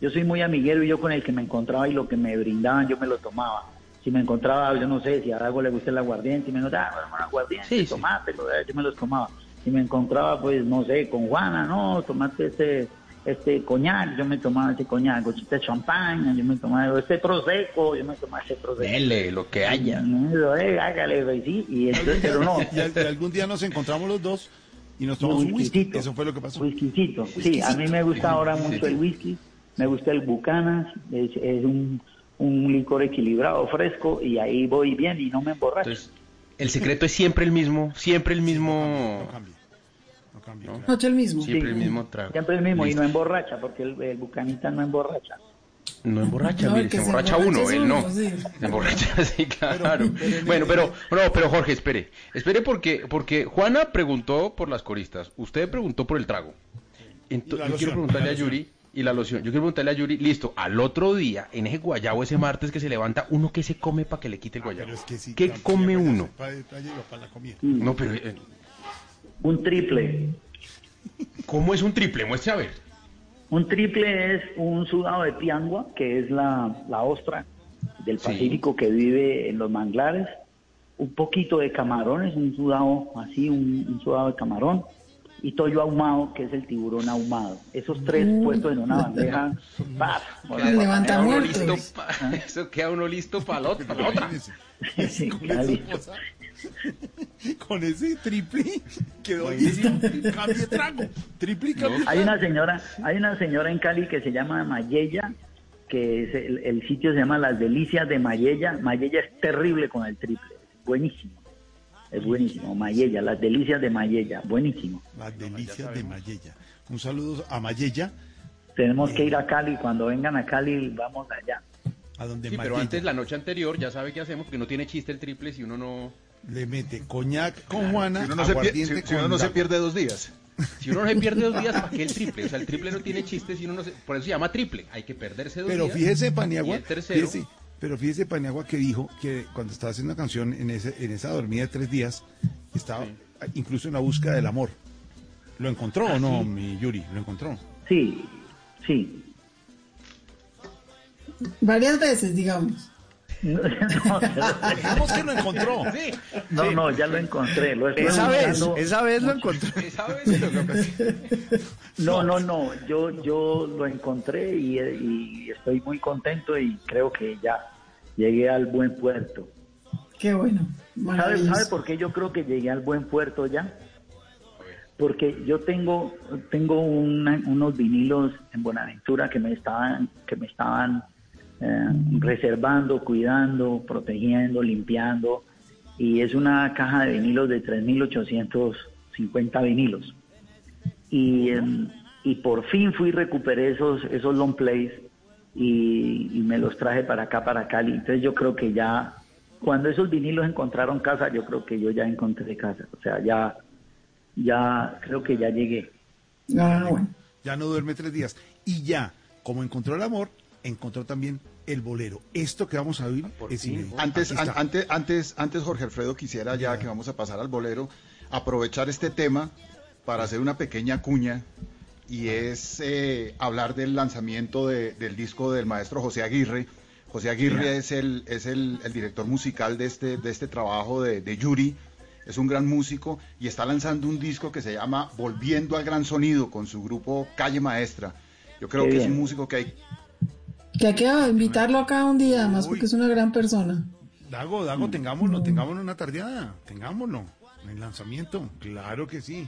yo soy muy amiguero y yo con el que me encontraba y lo que me brindaban yo me lo tomaba. Si me encontraba, yo no sé, si a algo le gusta el aguardiente, y me encontraba, ah, bueno, aguardiente, sí, tomate, yo me los tomaba. Si me encontraba, pues, no sé, con Juana, no, tomate este, este coñac, yo me tomaba ese coñac, este champaña, yo me tomaba este prosecco, yo me tomaba ese prosecco. Dele, lo que haya. Eh, hágale, sí, y entonces, pero no. y algún día nos encontramos los dos y nos tomamos un whisky. Eso fue lo que pasó. Whiskycito. Sí, a mí me gusta ahora mucho el whisky. Me gusta el Bucanas. Es, un, un, licor equilibrado, fresco. Y ahí voy bien y no me emborracho. el secreto es siempre el mismo. Siempre el mismo. No cambia. No cambia. No, el mismo. Siempre el mismo trago. Siempre el mismo. Y no emborracha, porque el, el Bucanita no emborracha. No emborracha, se, emborracha uno, él no. Se emborracha, sí, claro. bueno, pero, no, pero Jorge, espere. Espere porque, porque Juana preguntó por las coristas, usted preguntó por el trago. Entonces, yo quiero preguntarle a Yuri, y la loción, yo quiero preguntarle a Yuri, listo, al otro día, en ese guayabo, ese martes que se levanta, ¿uno qué se come para que le quite el ah, guayabo? ¿Qué come uno? No, pero... Eh, un triple. ¿Cómo es un triple? Muestre a ver. Un triple es un sudado de piangua, que es la, ostra del Pacífico que vive en los manglares. Un poquito de camarones, un sudado así, un, sudado de camarón. Y tollo ahumado, que es el tiburón ahumado. Esos tres mm. puestos en una bandeja. Levanta Eso queda uno listo para la otra. sí, con ese triple quedó cambie trago. Triple Hay una señora, hay una señora en Cali que se llama Mayella, que es el, sitio se llama Las Delicias de Mayella. Mayella es terrible con el triple, buenísimo. Es buenísimo, Mayella, las delicias de Mayella, buenísimo. Las delicias de Mayella. Un saludo a Mayella. Tenemos que ir a Cali, cuando vengan a Cali vamos allá. A donde sí, pero antes, la noche anterior, ya sabe qué hacemos, porque no tiene chiste el triple si uno no le mete coñac con Juana, si uno no, se, pierde dos días. Si uno no se pierde dos días, ¿para qué el triple? O sea, el triple no tiene chiste si uno no se... Por eso se llama triple. Hay que perderse dos pero días. Fíjese, Paniagua, fíjese, pero fíjese, Paniagua, que dijo que cuando estaba haciendo una canción en, ese, en esa dormida de tres días, estaba incluso en la búsqueda del amor. ¿Lo encontró o no, mi Yuri? ¿Lo encontró? Sí, sí. Varias veces, digamos. No, que lo encontró. No, no, ya lo encontré. Lo esa vez, esa vez lo encontré. Esa vez No, no, no. Yo, yo lo encontré y, estoy muy contento y creo que ya llegué al buen puerto. Qué bueno. ¿Sabe, ¿Sabe por qué yo creo que llegué al buen puerto ya? Porque yo tengo, tengo unos vinilos en Buenaventura que me estaban, que me estaban eh, reservando, cuidando, protegiendo, limpiando. Y es una caja de vinilos de 3.850 vinilos. Y, em, y por fin fui recuperé esos, esos long plays y, me los traje para acá, para Cali. Entonces yo creo que ya, cuando esos vinilos encontraron casa, yo creo que yo ya encontré casa. O sea, ya, ya creo que ya llegué. Ah, ya no duerme tres días. Y ya, como encontró el amor, encontró también el bolero. Esto que vamos a oír es Antes, antes, antes, antes, Jorge Alfredo, quisiera ya que vamos a pasar al bolero, aprovechar este tema para hacer una pequeña cuña y es eh, hablar del lanzamiento del disco del maestro José Aguirre. José Aguirre es, el, es el, director musical de este, de este trabajo de, de Yuri, es un gran músico y está lanzando un disco que se llama Volviendo al Gran Sonido con su grupo Calle Maestra. Yo creo que es un músico que hay que hay que invitarlo acá un día, más porque es una gran persona. Dago, Dago, tengámoslo, tengámoslo una tardeada, tengámoslo. En el lanzamiento, claro que sí.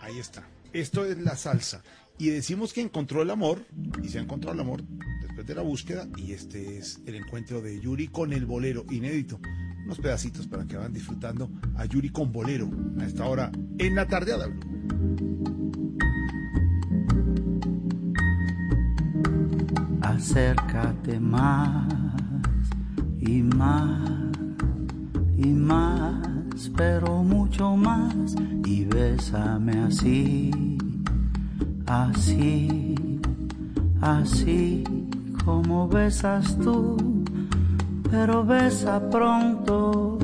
Ahí está. Esto es la salsa. Y decimos que encontró el amor, y se ha encontrado el amor después de la búsqueda, y este es el encuentro de Yuri con el bolero, inédito. Unos pedacitos para que van disfrutando a Yuri con bolero a esta hora en la tardeada. Acércate más y más y más, pero mucho más y bésame así, así, así como besas tú, pero besa pronto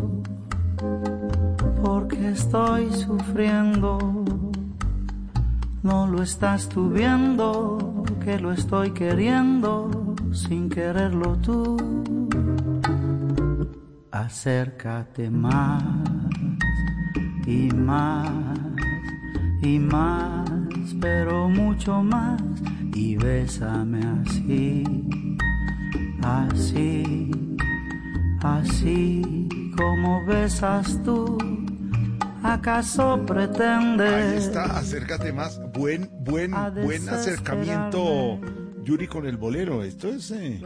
porque estoy sufriendo. No lo estás tú viendo que lo estoy queriendo sin quererlo tú. Acércate más y más y más, pero mucho más y bésame así, así, así como besas tú. ¿Acaso pretendes? Ahí está, acércate más. Buen, buen, buen acercamiento, Yuri, con el bolero. Esto es, eh,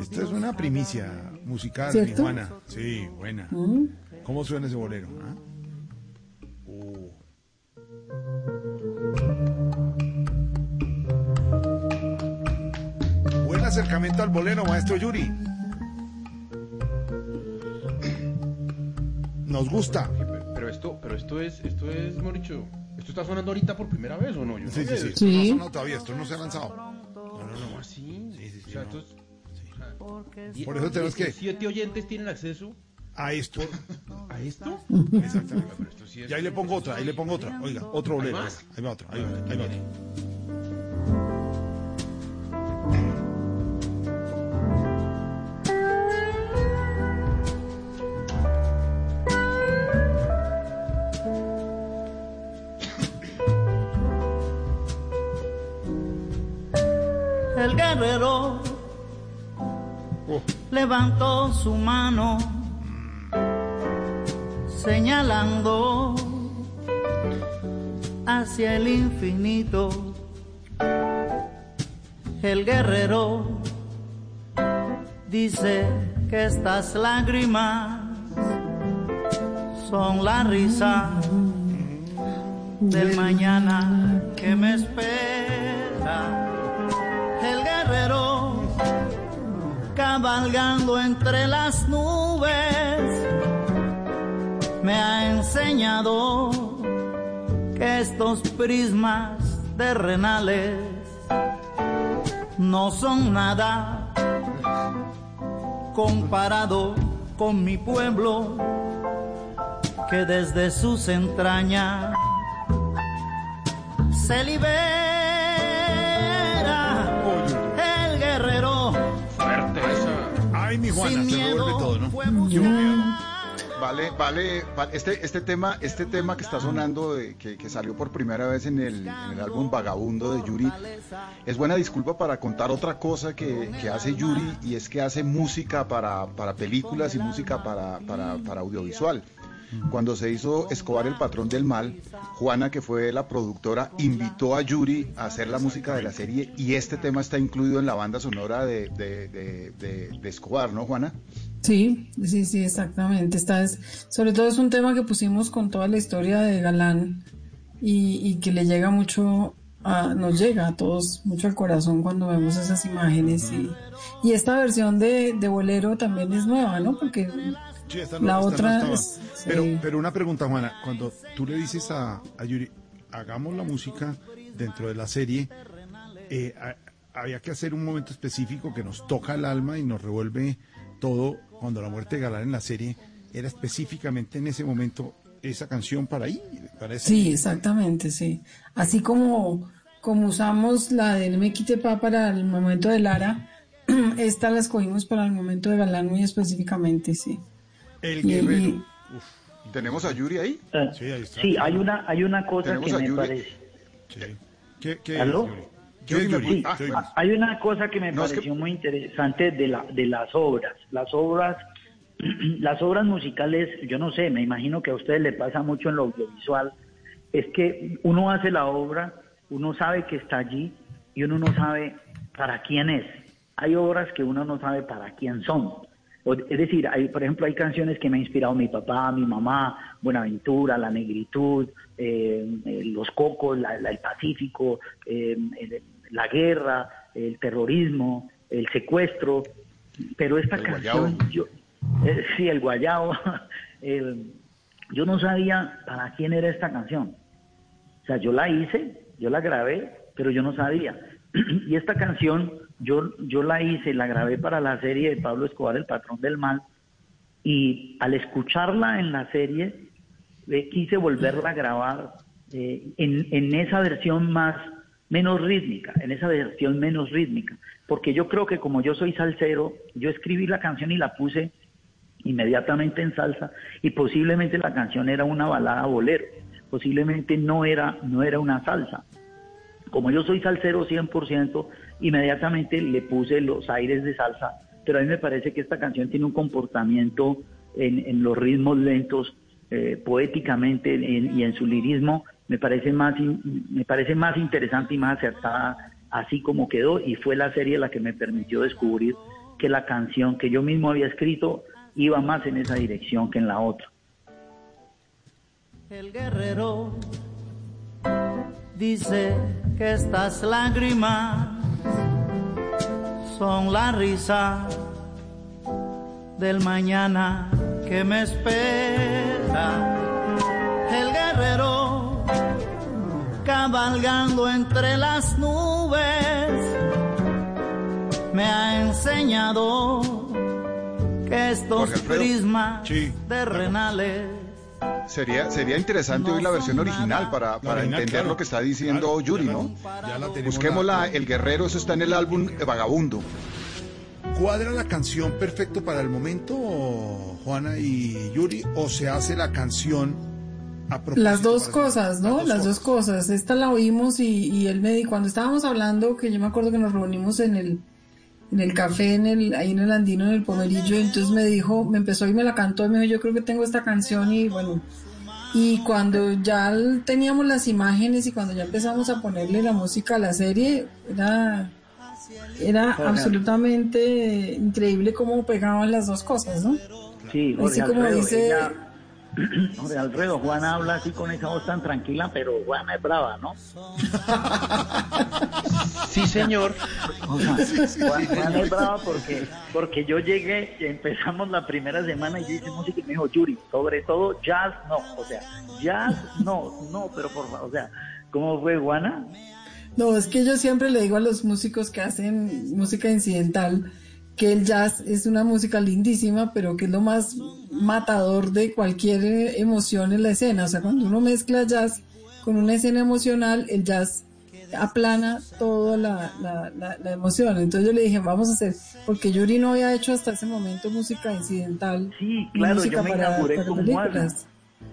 esto es una primicia musical, Juana. Sí, buena. Mm. ¿Cómo suena ese bolero? Ah? Uh. Buen acercamiento al bolero, maestro Yuri. Nos gusta pero esto es, esto es, Moricho, ¿esto está sonando ahorita por primera vez o no? Yo sí, sí, sí, esto no ha sonado todavía, esto no se ha lanzado. No, no, no. así? Sí, sí, sí. por eso tenemos que... Siete oyentes tienen acceso a esto. ¿A esto? Exactamente. Pero esto sí es y ahí le pongo otra, ahí le pongo otra. Oiga, otro bolero. Ahí va otro, ahí va, ahí va otro. Levantó su mano señalando hacia el infinito. El guerrero dice que estas lágrimas son la risa del mañana que me espera. Cabalgando entre las nubes, me ha enseñado que estos prismas terrenales no son nada comparado con mi pueblo que desde sus entrañas se libera el Juana, se revuelve todo, ¿no? Vale, vale, este, este tema, este tema que está sonando, que, salió por primera vez en el, álbum Vagabundo de Yuri, es buena disculpa para contar otra cosa que, hace Yuri y es que hace música para, películas y música para, para audiovisual. Cuando se hizo Escobar el patrón del mal, Juana, que fue la productora, invitó a Yuri a hacer la música de la serie y este tema está incluido en la banda sonora de, de, Escobar, ¿no, Juana? Sí, sí, sí, exactamente. Esta es, sobre todo es un tema que pusimos con toda la historia de Galán y, que le llega mucho, a, nos llega a todos mucho al corazón cuando vemos esas imágenes y, y esta versión de, de Bolero también es nueva, ¿no? Porque la otra pero, pero una pregunta, Juana, cuando tú le dices a, Yuri, hagamos la música dentro de la serie, eh, había que hacer un momento específico que nos toca el alma y nos revuelve todo cuando la muerte de Galán en la serie era específicamente en ese momento esa canción para ahí. Para Sí, exactamente, sí. Así como, como usamos la del Me Quite Pa para el momento de Lara, esta la escogimos para el momento de Galán muy específicamente, sí. El guerrero. ¿Tenemos a Yuri ahí? Ah, sí, ahí está. Sí, hay una, hay una cosa que me parece. Sí. ¿Qué, qué ¿Aló? Yuri? Sí, hay una cosa que me pareció muy interesante de, la, de las obras. Las obras, las obras musicales, yo no sé, me imagino que a ustedes le pasa mucho en lo audiovisual, es que uno hace la obra, uno sabe que está allí y uno no sabe para quién es. Hay obras que uno no sabe para quién son es decir, hay, por ejemplo, hay canciones que me ha inspirado mi papá, mi mamá, Buenaventura, La Negritud, eh, eh, Los Cocos, el Pacífico, eh, la guerra, el terrorismo, el secuestro, pero esta canción, yo, sí, el guayao, yo no sabía para quién era esta canción. O sea, yo la hice, yo la grabé, pero yo no sabía. y esta canción yo, yo la hice, la grabé para la serie de Pablo Escobar, El Patrón del Mal, y al escucharla en la serie, quise volverla a grabar eh, en, en esa versión más menos rítmica, en esa versión menos rítmica, porque yo creo que como yo soy salsero, yo escribí la canción y la puse inmediatamente en salsa y posiblemente la canción era una balada bolero, posiblemente no era no era una salsa. Como yo soy salsero 100%, inmediatamente le puse los aires de salsa, pero a mí me parece que esta canción tiene un comportamiento en, los ritmos lentos, eh, poéticamente y en su lirismo, me parece, más, me parece más interesante y más acertada así como quedó y fue la serie la que me permitió descubrir que la canción que yo mismo había escrito iba más en esa dirección que en la otra. El guerrero dice que estas lágrimas son la risa del mañana que me espera. El guerrero cabalgando entre las nubes me ha enseñado que estos prismas terrenales Sería, sería interesante oír la versión original para, para entender lo que está diciendo Yuri, ¿no? Busquémosla, El Guerrero, eso está en el álbum Vagabundo. ¿Cuadra la canción perfecto para el momento, Juana y Yuri, o se hace la canción a propósito? Las dos cosas, ¿no? Las dos, cosas. Esta la oímos y, y él me cuando estábamos hablando, que yo me acuerdo que nos reunimos en el en el café, en el, ahí en el Andino, en el Pomerillo, entonces me dijo, me empezó y me la cantó, y me dijo, yo creo que tengo esta canción y bueno, y cuando ya teníamos las imágenes y cuando ya empezamos a ponerle la música a la serie, era, era absolutamente increíble cómo pegaban las dos cosas, ¿no? Sí, Así como dice... Jorge Alfredo, Juan habla así con esa voz tan tranquila, pero Juana es brava, ¿no? Sí, señor. Juan, es brava porque, porque yo llegué, empezamos la primera semana y yo hice música y me dijo, Yuri, sobre todo jazz, no, o sea, jazz, no, no, pero por favor, o sea, ¿cómo fue Juana? No, es que yo siempre le digo a los músicos que hacen música incidental, que el jazz es una música lindísima, pero que es lo más matador de cualquier emoción en la escena. O sea, cuando uno mezcla jazz con una escena emocional, el jazz aplana toda la, la, la, emoción. Entonces yo le dije, vamos a hacer, porque Yuri no había hecho hasta ese momento música incidental, sí, claro, música para, películas.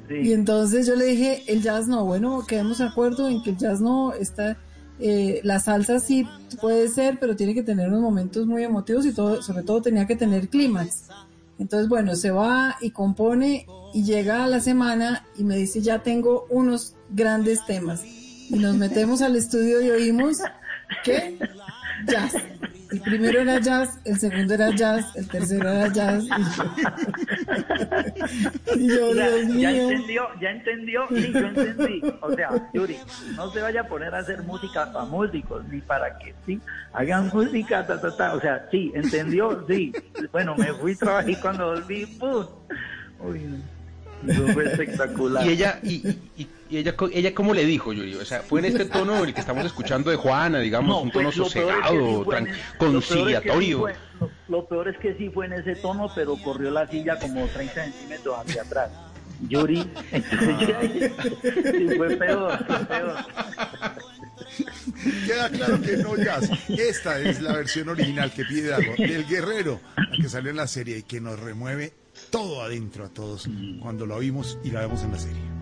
Y entonces yo le dije, el jazz no, bueno, quedamos de acuerdo en que el jazz no está, eh, la salsa sí puede ser, pero tiene que tener unos momentos muy emotivos y todo, sobre todo tenía que tener clímax. Entonces, bueno, se va y compone y llega a la semana y me dice, ya tengo unos grandes temas. Y nos metemos al estudio y oímos que jazz. El primero era jazz, el segundo era jazz, el tercero era jazz. Y yo, Dios mío. Ya entendió, ya entendió, sí, yo entendí. O sea, Yuri, no se vaya a poner a hacer música para músicos, ni para que sí, hagan música, ta, ta, ta. O sea, sí, entendió, sí. Bueno, me fui, trabajé cuando volví, ¡pum! Uy, fue espectacular. Y ella, y, y, ella, ella, ¿cómo le dijo, Yuri? O sea, fue en este tono el que estamos escuchando de Juana, digamos, un tono sosegado, conciliatorio. lo, peor es que sí fue en ese tono, pero corrió la silla como 30 centímetros hacia atrás. Yuri, entonces sí, fue peor, fue peor. Queda claro que no jazz. Esta es la versión original que pide algo del guerrero que salió en la serie y que nos remueve todo adentro a todos cuando lo oímos y la vemos en la serie.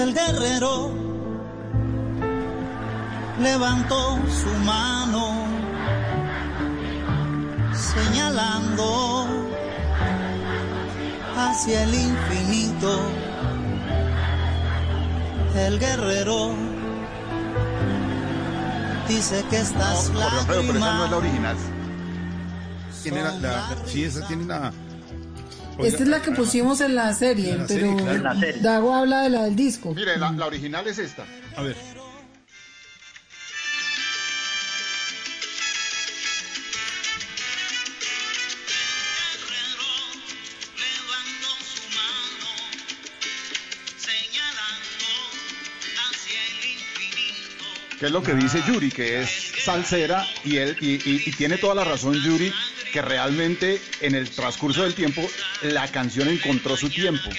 El guerrero levantó su mano señalando hacia el infinito. El guerrero dice que estás no, pero, pero esa no es la original. Tiene la, la, sí, esa tiene la... Esta es la que pusimos en la serie, pero Dago habla de la del disco. Mire, la, la original es esta. A ver. que es lo que dice Yuri, que es salsera y, él, y, tiene toda la razón Yuri, que realmente en el transcurso del tiempo la canción encontró su tiempo.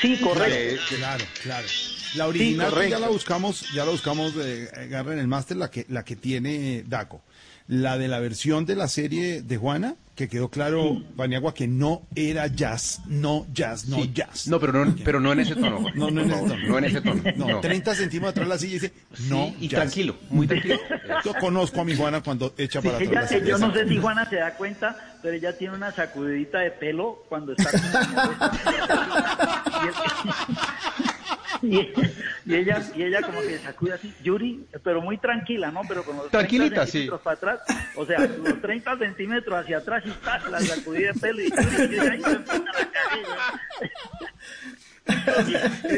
Sí, correcto. claro, claro. La original ya la buscamos, ya la buscamos agarra en el máster, la que, la que tiene Daco. La de la versión de la serie de Juana, que quedó claro, Baniagua, que no era jazz, no jazz, no jazz. No, pero no, pero no en ese tono. No, no en ese tono. No en ese tono. No, 30 centímetros atrás de la silla y dice, no. y tranquilo, muy tranquilo. Yo conozco a mi Juana cuando echa para atrás. yo no sé si Juana se da cuenta, pero ella tiene una sacudidita de pelo cuando está. y, ella y ella como que sacude así, Yuri, pero muy tranquila, ¿no? Pero con los Tranquilita, 30 centímetros para atrás, o sea, los 30 centímetros hacia atrás y está la sacudida de pelo y Yuri, ahí se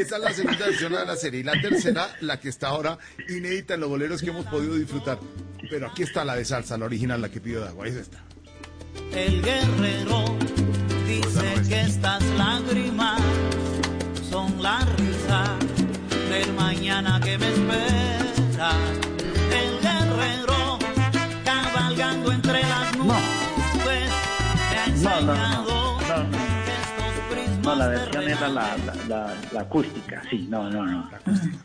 Esa es la segunda versión de la serie. Y la tercera, la que está ahora inédita en los boleros que hemos podido disfrutar. Pero aquí está la de salsa, la original, la que pido de agua. Ahí está. El guerrero dice que estas lágrimas son la risa del mañana que me espera. El guerrero cabalgando entre las nubes me ha enseñado no, la versión era la, la, la, acústica, sí, no, no, no.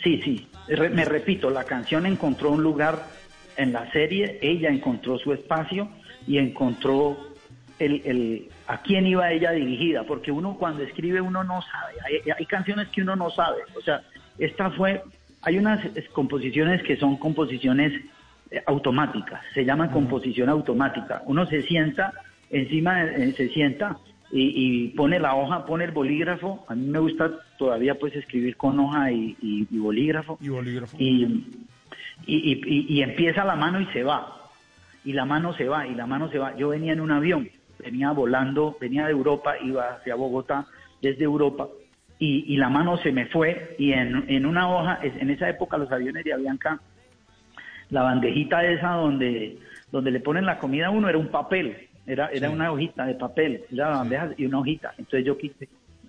Sí, sí, me repito, la canción encontró un lugar en la serie, ella encontró su espacio y encontró el, el, a quién iba ella dirigida, porque uno cuando escribe uno no sabe, hay, canciones que uno no sabe, o sea, esta fue, hay unas composiciones que son composiciones eh, automáticas, se llaman composición automática, uno se sienta, encima eh, se sienta y, pone la hoja, pone el bolígrafo, a mí me gusta todavía pues escribir con hoja y, bolígrafo, y, bolígrafo. Y, y empieza la mano y se va, y la mano se va, y la mano se va, yo venía en un avión, venía volando, venía de Europa, iba hacia Bogotá desde Europa y, la mano se me fue y en, una hoja, en esa época los aviones de Avianca, la bandejita esa donde, donde le ponen la comida a uno era un papel, era, era una hojita de papel, era la bandeja y una hojita. Entonces yo quité,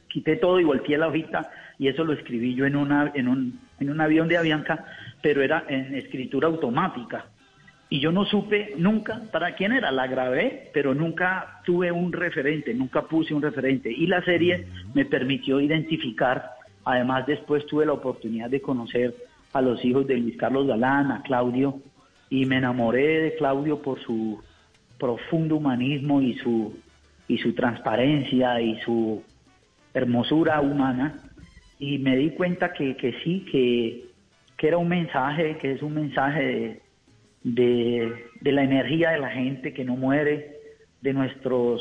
quité todo y volteé la hojita y eso lo escribí yo en, una, en, un, en un avión de Avianca, pero era en escritura automática y yo no supe nunca para quién era, la grabé, pero nunca tuve un referente, nunca puse un referente. Y la serie me permitió identificar, además después tuve la oportunidad de conocer a los hijos de Luis Carlos Galán, a Claudio, y me enamoré de Claudio por su profundo humanismo y su, y su transparencia y su hermosura humana. Y me di cuenta que, que sí, que, que era un mensaje, que es un mensaje de de, la energía de la gente que no muere, de nuestros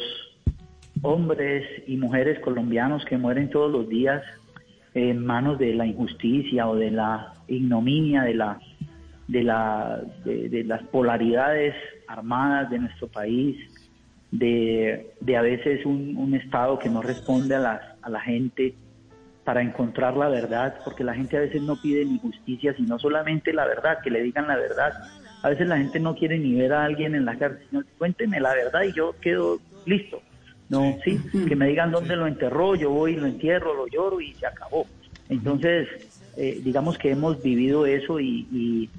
hombres y mujeres colombianos que mueren todos los días en manos de la injusticia o de la ignominia, de la de, la, de, las polaridades armadas de nuestro país, de, de a veces un, un, Estado que no responde a la, a la gente para encontrar la verdad, porque la gente a veces no pide ni justicia, sino solamente la verdad, que le digan la verdad, a veces la gente no quiere ni ver a alguien en la cárcel, sino cuénteme la verdad y yo quedo listo. No, sí, que me digan dónde lo enterró, yo voy, lo entierro, lo lloro y se acabó. Entonces, eh, digamos que hemos vivido eso y,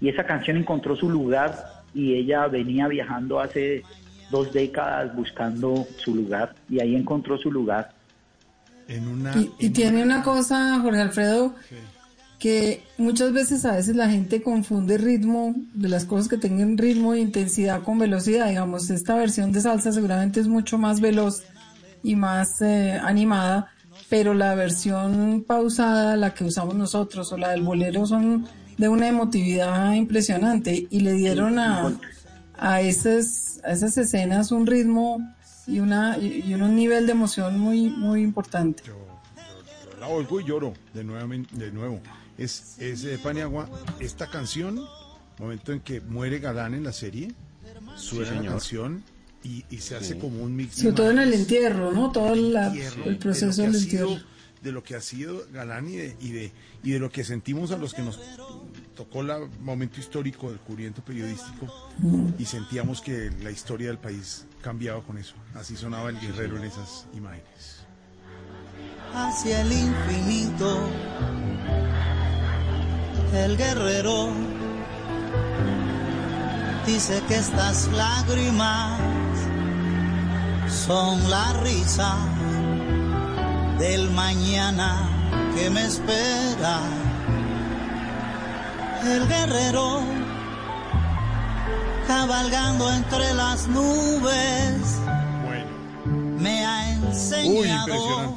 y, esa canción encontró su lugar y ella venía viajando hace dos décadas buscando su lugar y ahí encontró su lugar. En una, y, tiene una cosa, Jorge Alfredo, que muchas veces a veces la gente confunde ritmo de las cosas que tengan ritmo e intensidad con velocidad. Digamos, esta versión de salsa seguramente es mucho más veloz y más eh, animada, pero la versión pausada, la que usamos nosotros o la del bolero son de una emotividad impresionante y le dieron a, a, esas, a esas escenas un ritmo y, una, y, un nivel de emoción muy, muy importante. Yo, la lloro de nuevo es, es de Paniagua, esta canción, momento en que muere Galán en la serie, suena la canción y, se hace como un mix. Sobre todo en el entierro, ¿no? Todo el proceso del entierro. de lo que ha sido Galán y de, y de, y de lo que sentimos a los que nos tocó el momento histórico del cubriento periodístico y sentíamos que la historia del país cambiaba con eso. Así sonaba el guerrero en esas imágenes. Hacia el infinito. El guerrero dice que estas lágrimas son la risa del mañana que me espera. El guerrero cabalgando entre las nubes me ha enseñado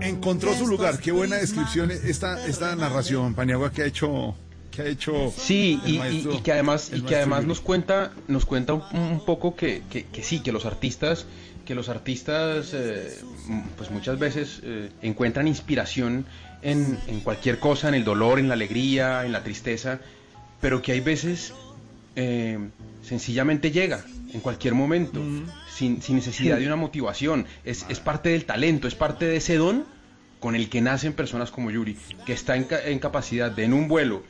encontró su lugar. Qué buena descripción esta, esta narración, Paniagua, que ha hecho que ha hecho sí y, que además y que además nos cuenta nos cuenta un, poco que, que, sí que los artistas que los artistas eh, pues muchas veces eh, encuentran inspiración en, en, cualquier cosa en el dolor en la alegría en la tristeza pero que hay veces eh, sencillamente llega en cualquier momento sin, sin, necesidad de una motivación. Es, es parte del talento es parte de ese don con el que nacen personas como Yuri, que está en, capacidad de en un vuelo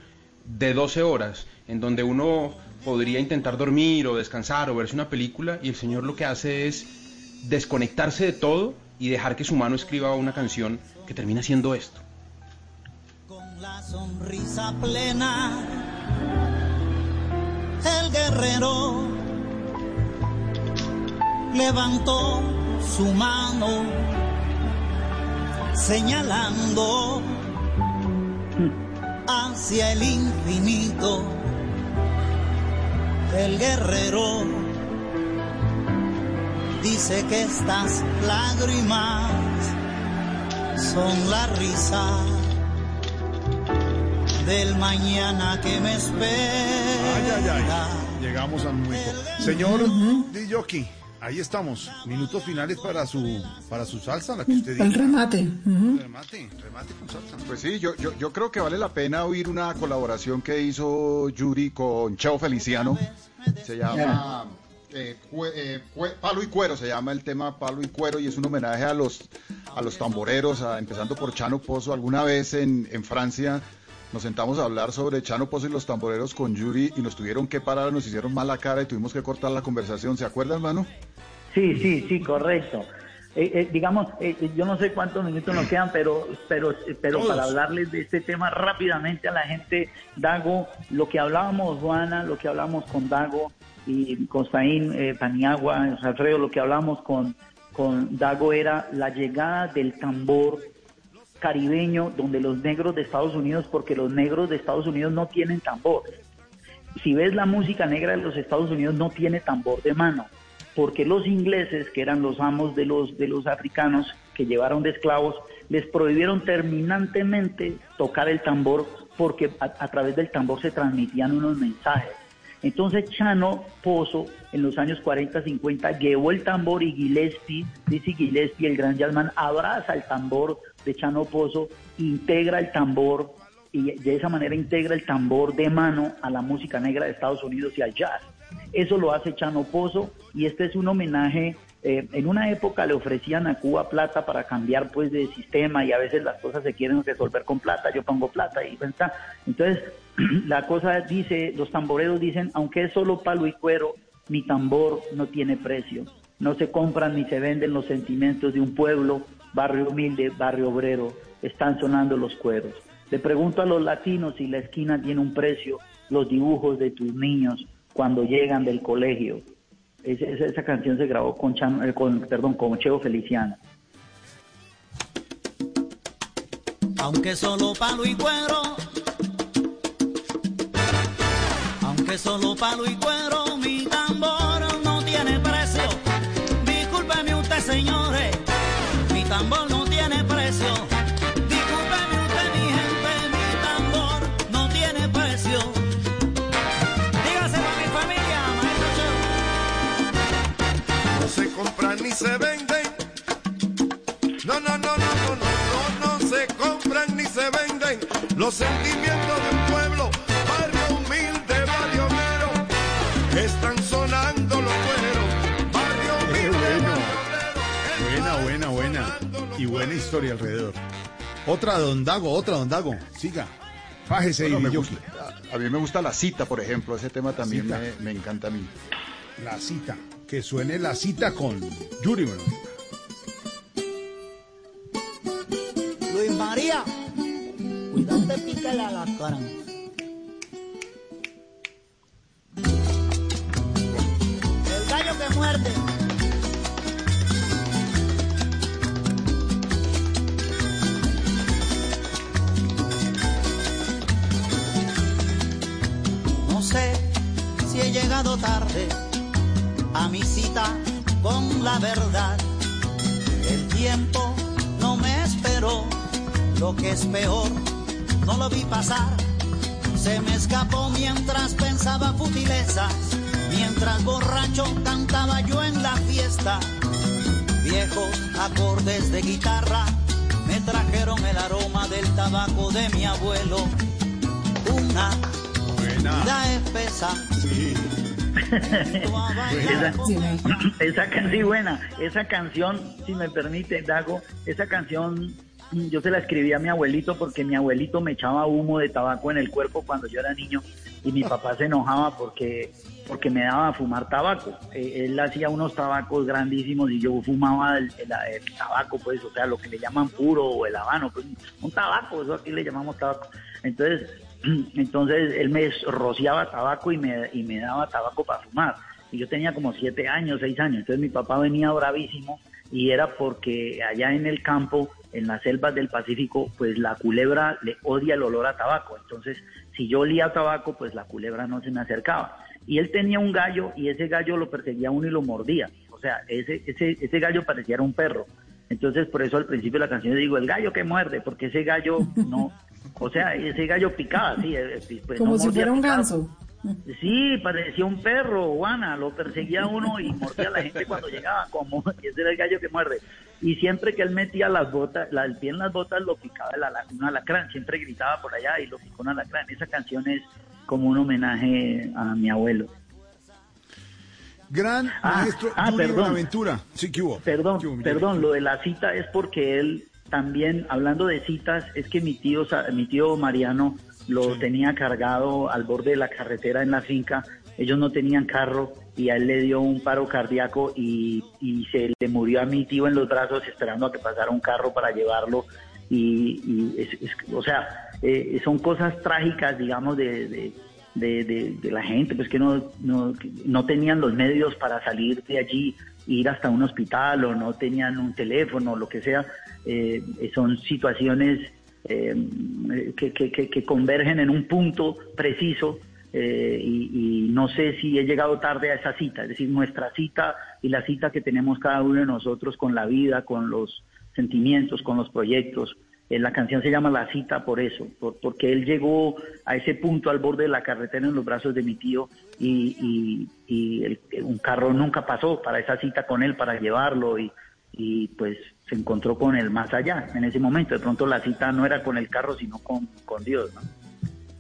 de 12 horas, en donde uno podría intentar dormir o descansar o verse una película, y el Señor lo que hace es desconectarse de todo y dejar que su mano escriba una canción que termina siendo esto. Con la sonrisa plena, el guerrero levantó su mano señalando hacia el infinito. El guerrero dice que estas lágrimas son la risa del mañana que me espera. Llegamos al momento. Señor Diyoki. Ahí estamos, minutos finales para su para su salsa, la que usted dice. El remate. Remate, remate con salsa. Pues sí, yo, yo, yo creo que vale la pena oír una colaboración que hizo Yuri con Chao Feliciano. Se llama eh, eh, Palo y Cuero, se llama el tema Palo y Cuero y es un homenaje a los a los tamboreros, empezando por Chano Pozo. Alguna vez en, en Francia nos sentamos a hablar sobre Chano Pozo y los tamboreros con Yuri y nos tuvieron que parar, nos hicieron mala cara y tuvimos que cortar la conversación. ¿Se acuerdan, hermano? Sí, sí, sí, correcto. Eh, eh, digamos, eh, yo no sé cuántos minutos nos quedan, pero, pero, pero para hablarles de este tema rápidamente a la gente, Dago, lo que hablábamos, Juana, lo que hablamos con Dago y Constaín Paniagua, Alfredo, lo que hablamos con, con Dago era la llegada del tambor caribeño donde los negros de Estados Unidos, porque los negros de Estados Unidos no tienen tambor. Si ves la música negra de los Estados Unidos no tiene tambor de mano, porque los ingleses, que eran los amos de los, de los africanos que llevaron de esclavos, les prohibieron terminantemente tocar el tambor porque a, través del tambor se transmitían unos mensajes. Entonces Chano Pozo en los años 40, 50 llevó el tambor y Gillespie, dice Gillespie, el gran jazzman, abraza el tambor de Chano Pozo, integra el tambor y de esa manera integra el tambor de mano a la música negra de Estados Unidos y al jazz. Eso lo hace Chano Pozo y este es un homenaje. Eh, en una época le ofrecían a Cuba plata para cambiar pues de sistema y a veces las cosas se quieren resolver con plata, yo pongo plata y está. Entonces la cosa dice, los tamboreros dicen, aunque es solo palo y cuero, mi tambor no tiene precio. No se compran ni se venden los sentimientos de un pueblo, barrio humilde, barrio obrero, están sonando los cueros. Le pregunto a los latinos si la esquina tiene un precio, los dibujos de tus niños cuando llegan del colegio. esa, canción se grabó con, eh, con, perdón, con Cheo Feliciano. Aunque solo palo y cuero, aunque solo palo y cuero, mi tambor no tiene precio. Discúlpeme usted, señores, tambor no tiene precio. Discúlpeme usted, mi gente, mi tambor no tiene precio. Dígase a mi familia, maestro No se compran ni se venden. No, no, no, no, no, no, no, no se compran ni se venden los sentimientos de Y buena historia alrededor. Otra Don Dago, otra Don Dago. Siga. Fájese y me a, mí me gusta la cita, por ejemplo. Ese tema también me, encanta a mí. La cita. Que suene la cita con Yuri. Luis María, cuidado de pícale a la cara. que muerde. Llegado tarde a mi cita con la verdad. El tiempo no me esperó, lo que es peor, no lo vi pasar. Se me escapó mientras pensaba futilezas Mientras borracho cantaba yo en la fiesta, viejos acordes de guitarra me trajeron el aroma del tabaco de mi abuelo. Una vida espesa. esa, esa canción buena, esa canción, si me permite, Dago, esa canción yo se la escribí a mi abuelito porque mi abuelito me echaba humo de tabaco en el cuerpo cuando yo era niño y mi papá se enojaba porque porque me daba a fumar tabaco. Eh, él hacía unos tabacos grandísimos y yo fumaba el, tabaco, pues, o sea, lo que le llaman puro o el habano, pues, un tabaco, eso aquí le llamamos tabaco. Entonces, entonces él me rociaba tabaco y me, y me daba tabaco para fumar. Y yo tenía como siete años, seis años. Entonces mi papá venía bravísimo y era porque allá en el campo, en las selvas del Pacífico, pues la culebra le odia el olor a tabaco. Entonces, si yo olía tabaco, pues la culebra no se me acercaba y él tenía un gallo y ese gallo lo perseguía uno y lo mordía. O sea, ese, ese, ese gallo parecía un perro. Entonces, por eso al principio de la canción digo, el gallo que muerde, porque ese gallo no, o sea, ese gallo picaba, sí. Eh, eh, pues, Como si fuera un ganso. Sí, parecía un perro, Juana, lo perseguía uno y mordía a la gente cuando llegaba, como ese era el gallo que muerde. Y siempre que él metía las botas, el pie en las botas lo picaba el un alacrán, siempre gritaba por allá y lo picó un alacrán. Esa canción es como un homenaje a mi abuelo. Gran ah, maestro ah, perdón. Aventura. Sí, ¿qué hubo? Perdón, perdón, lo de la cita es porque él también, hablando de citas, es que mi tío, mi tío Mariano lo tenía cargado al borde de la carretera en la finca ellos no tenían carro y a él le dio un paro cardíaco y, se le murió a mi tío en los brazos esperando a que pasara un carro para llevarlo. Y, o sea, eh, son cosas trágicas, digamos, de, la gente, pues que no, no, tenían los medios para salir de allí, ir hasta un hospital o no tenían un teléfono, lo que sea. Eh, son situaciones eh, que, convergen en un punto preciso eh, y, no sé si he llegado tarde a esa cita, es decir, nuestra cita y la cita que tenemos cada uno de nosotros con la vida, con los sentimientos, con los proyectos. Eh, la canción se llama La cita por eso, porque él llegó a ese punto al borde de la carretera en los brazos de mi tío y, un carro nunca pasó para esa cita con él, para llevarlo y, y pues se encontró con él más allá en ese momento. De pronto la cita no era con el carro, sino con, con Dios. ¿no?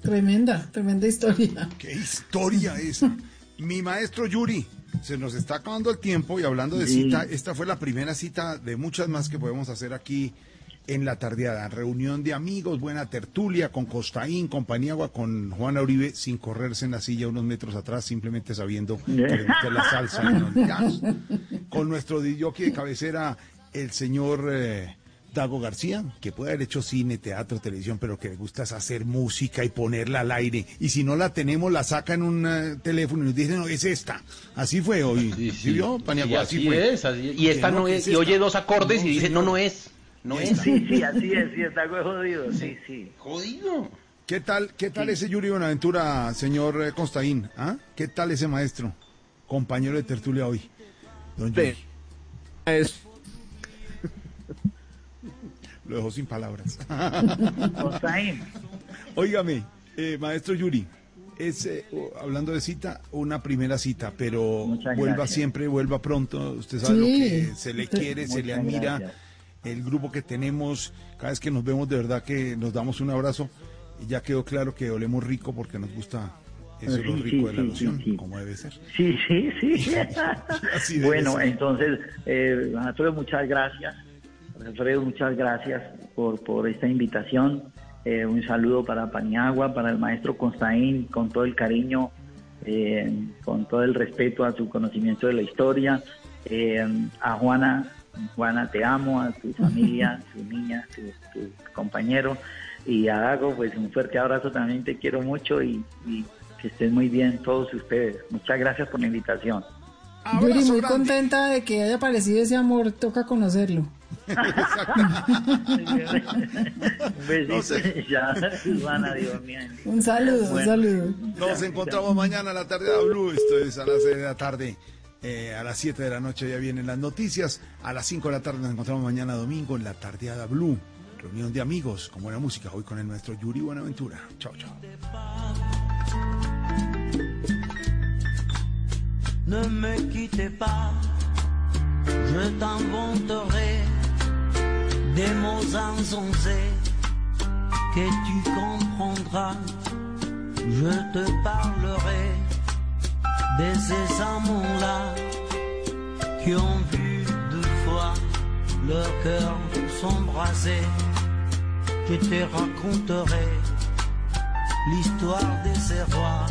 Tremenda, tremenda historia. ¿Qué historia esa? Mi maestro Yuri, se nos está acabando el tiempo y hablando de cita, esta fue la primera cita de muchas más que podemos hacer aquí en la tardeada. Reunión de amigos, buena tertulia con Costaín, compañía con Juana Uribe, sin correrse en la silla unos metros atrás, simplemente sabiendo que le gusta la salsa. con nuestro DJ de cabecera, el señor eh, Dago García, que puede haber hecho cine, teatro, televisión, pero que le gusta es hacer música y ponerla al aire. Y si no la tenemos, la saca en un eh, teléfono y nos dice, no, es esta. Así fue hoy. Sí, sí. vio, así, fue. Es, Y esta no, es, y oye dos acordes y dice, no, no es. No es. Sí, sí, así es, sí, está jodido, sí, sí. Jodido. ¿Qué tal, qué tal ese Yuri Buenaventura, señor eh, Constaín? ¿Ah? ¿Qué tal ese maestro, compañero de tertulia hoy? Don Yuri. Es lo dejo sin palabras. Óigame, eh, maestro Yuri, es, eh, hablando de cita, una primera cita, pero vuelva siempre, vuelva pronto. Usted sabe lo que se le quiere, se le admira. El grupo que tenemos, cada vez que nos vemos, de verdad que nos damos un abrazo. Y ya quedó claro que olemos rico porque nos gusta eso es lo rico de la loción, como debe ser. Sí, sí, sí. bueno, entonces, eh, muchas gracias Alfredo, muchas gracias por, por esta invitación. Eh, un saludo para Paniagua, para el maestro Constaín, con todo el cariño, eh, con todo el respeto a su conocimiento de la historia. Eh, a Juana, Juana, te amo, a tu familia, tu niña, tu, compañero. Y a Dago, pues un fuerte abrazo también, te quiero mucho y, que estén muy bien todos ustedes. Muchas gracias por la invitación. Yuri, muy contenta de que haya aparecido ese amor, toca conocerlo. Un saludo, un saludo. Nos encontramos mañana a la tarde de Blue. Esto es a las 6 de la tarde. Eh, a las 7 de la noche ya vienen las noticias. A las 5 de la tarde nos encontramos mañana domingo en la tardeada Blue. Reunión de amigos con buena música. Hoy con el nuestro Yuri Buenaventura. Chao, chao. Ne me quitte pas, je t'inventerai des mots insensés que tu comprendras. Je te parlerai de ces amants-là qui ont vu deux fois leur cœur s'embraser. Je te raconterai l'histoire de ces rois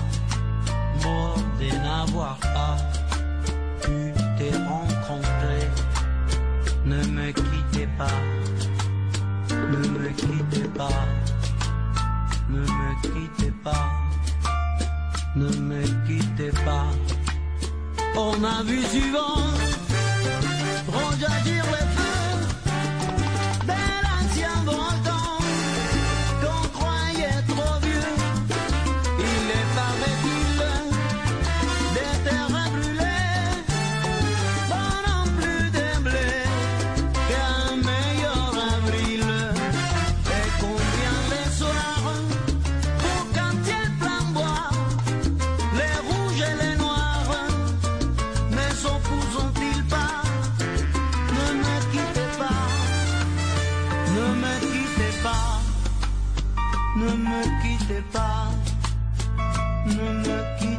morts de n'avoir pas pu te ne me quittez pas, ne me quittez pas, ne me quittez pas, ne me quittez pas. On a vu souvent,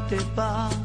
te vas.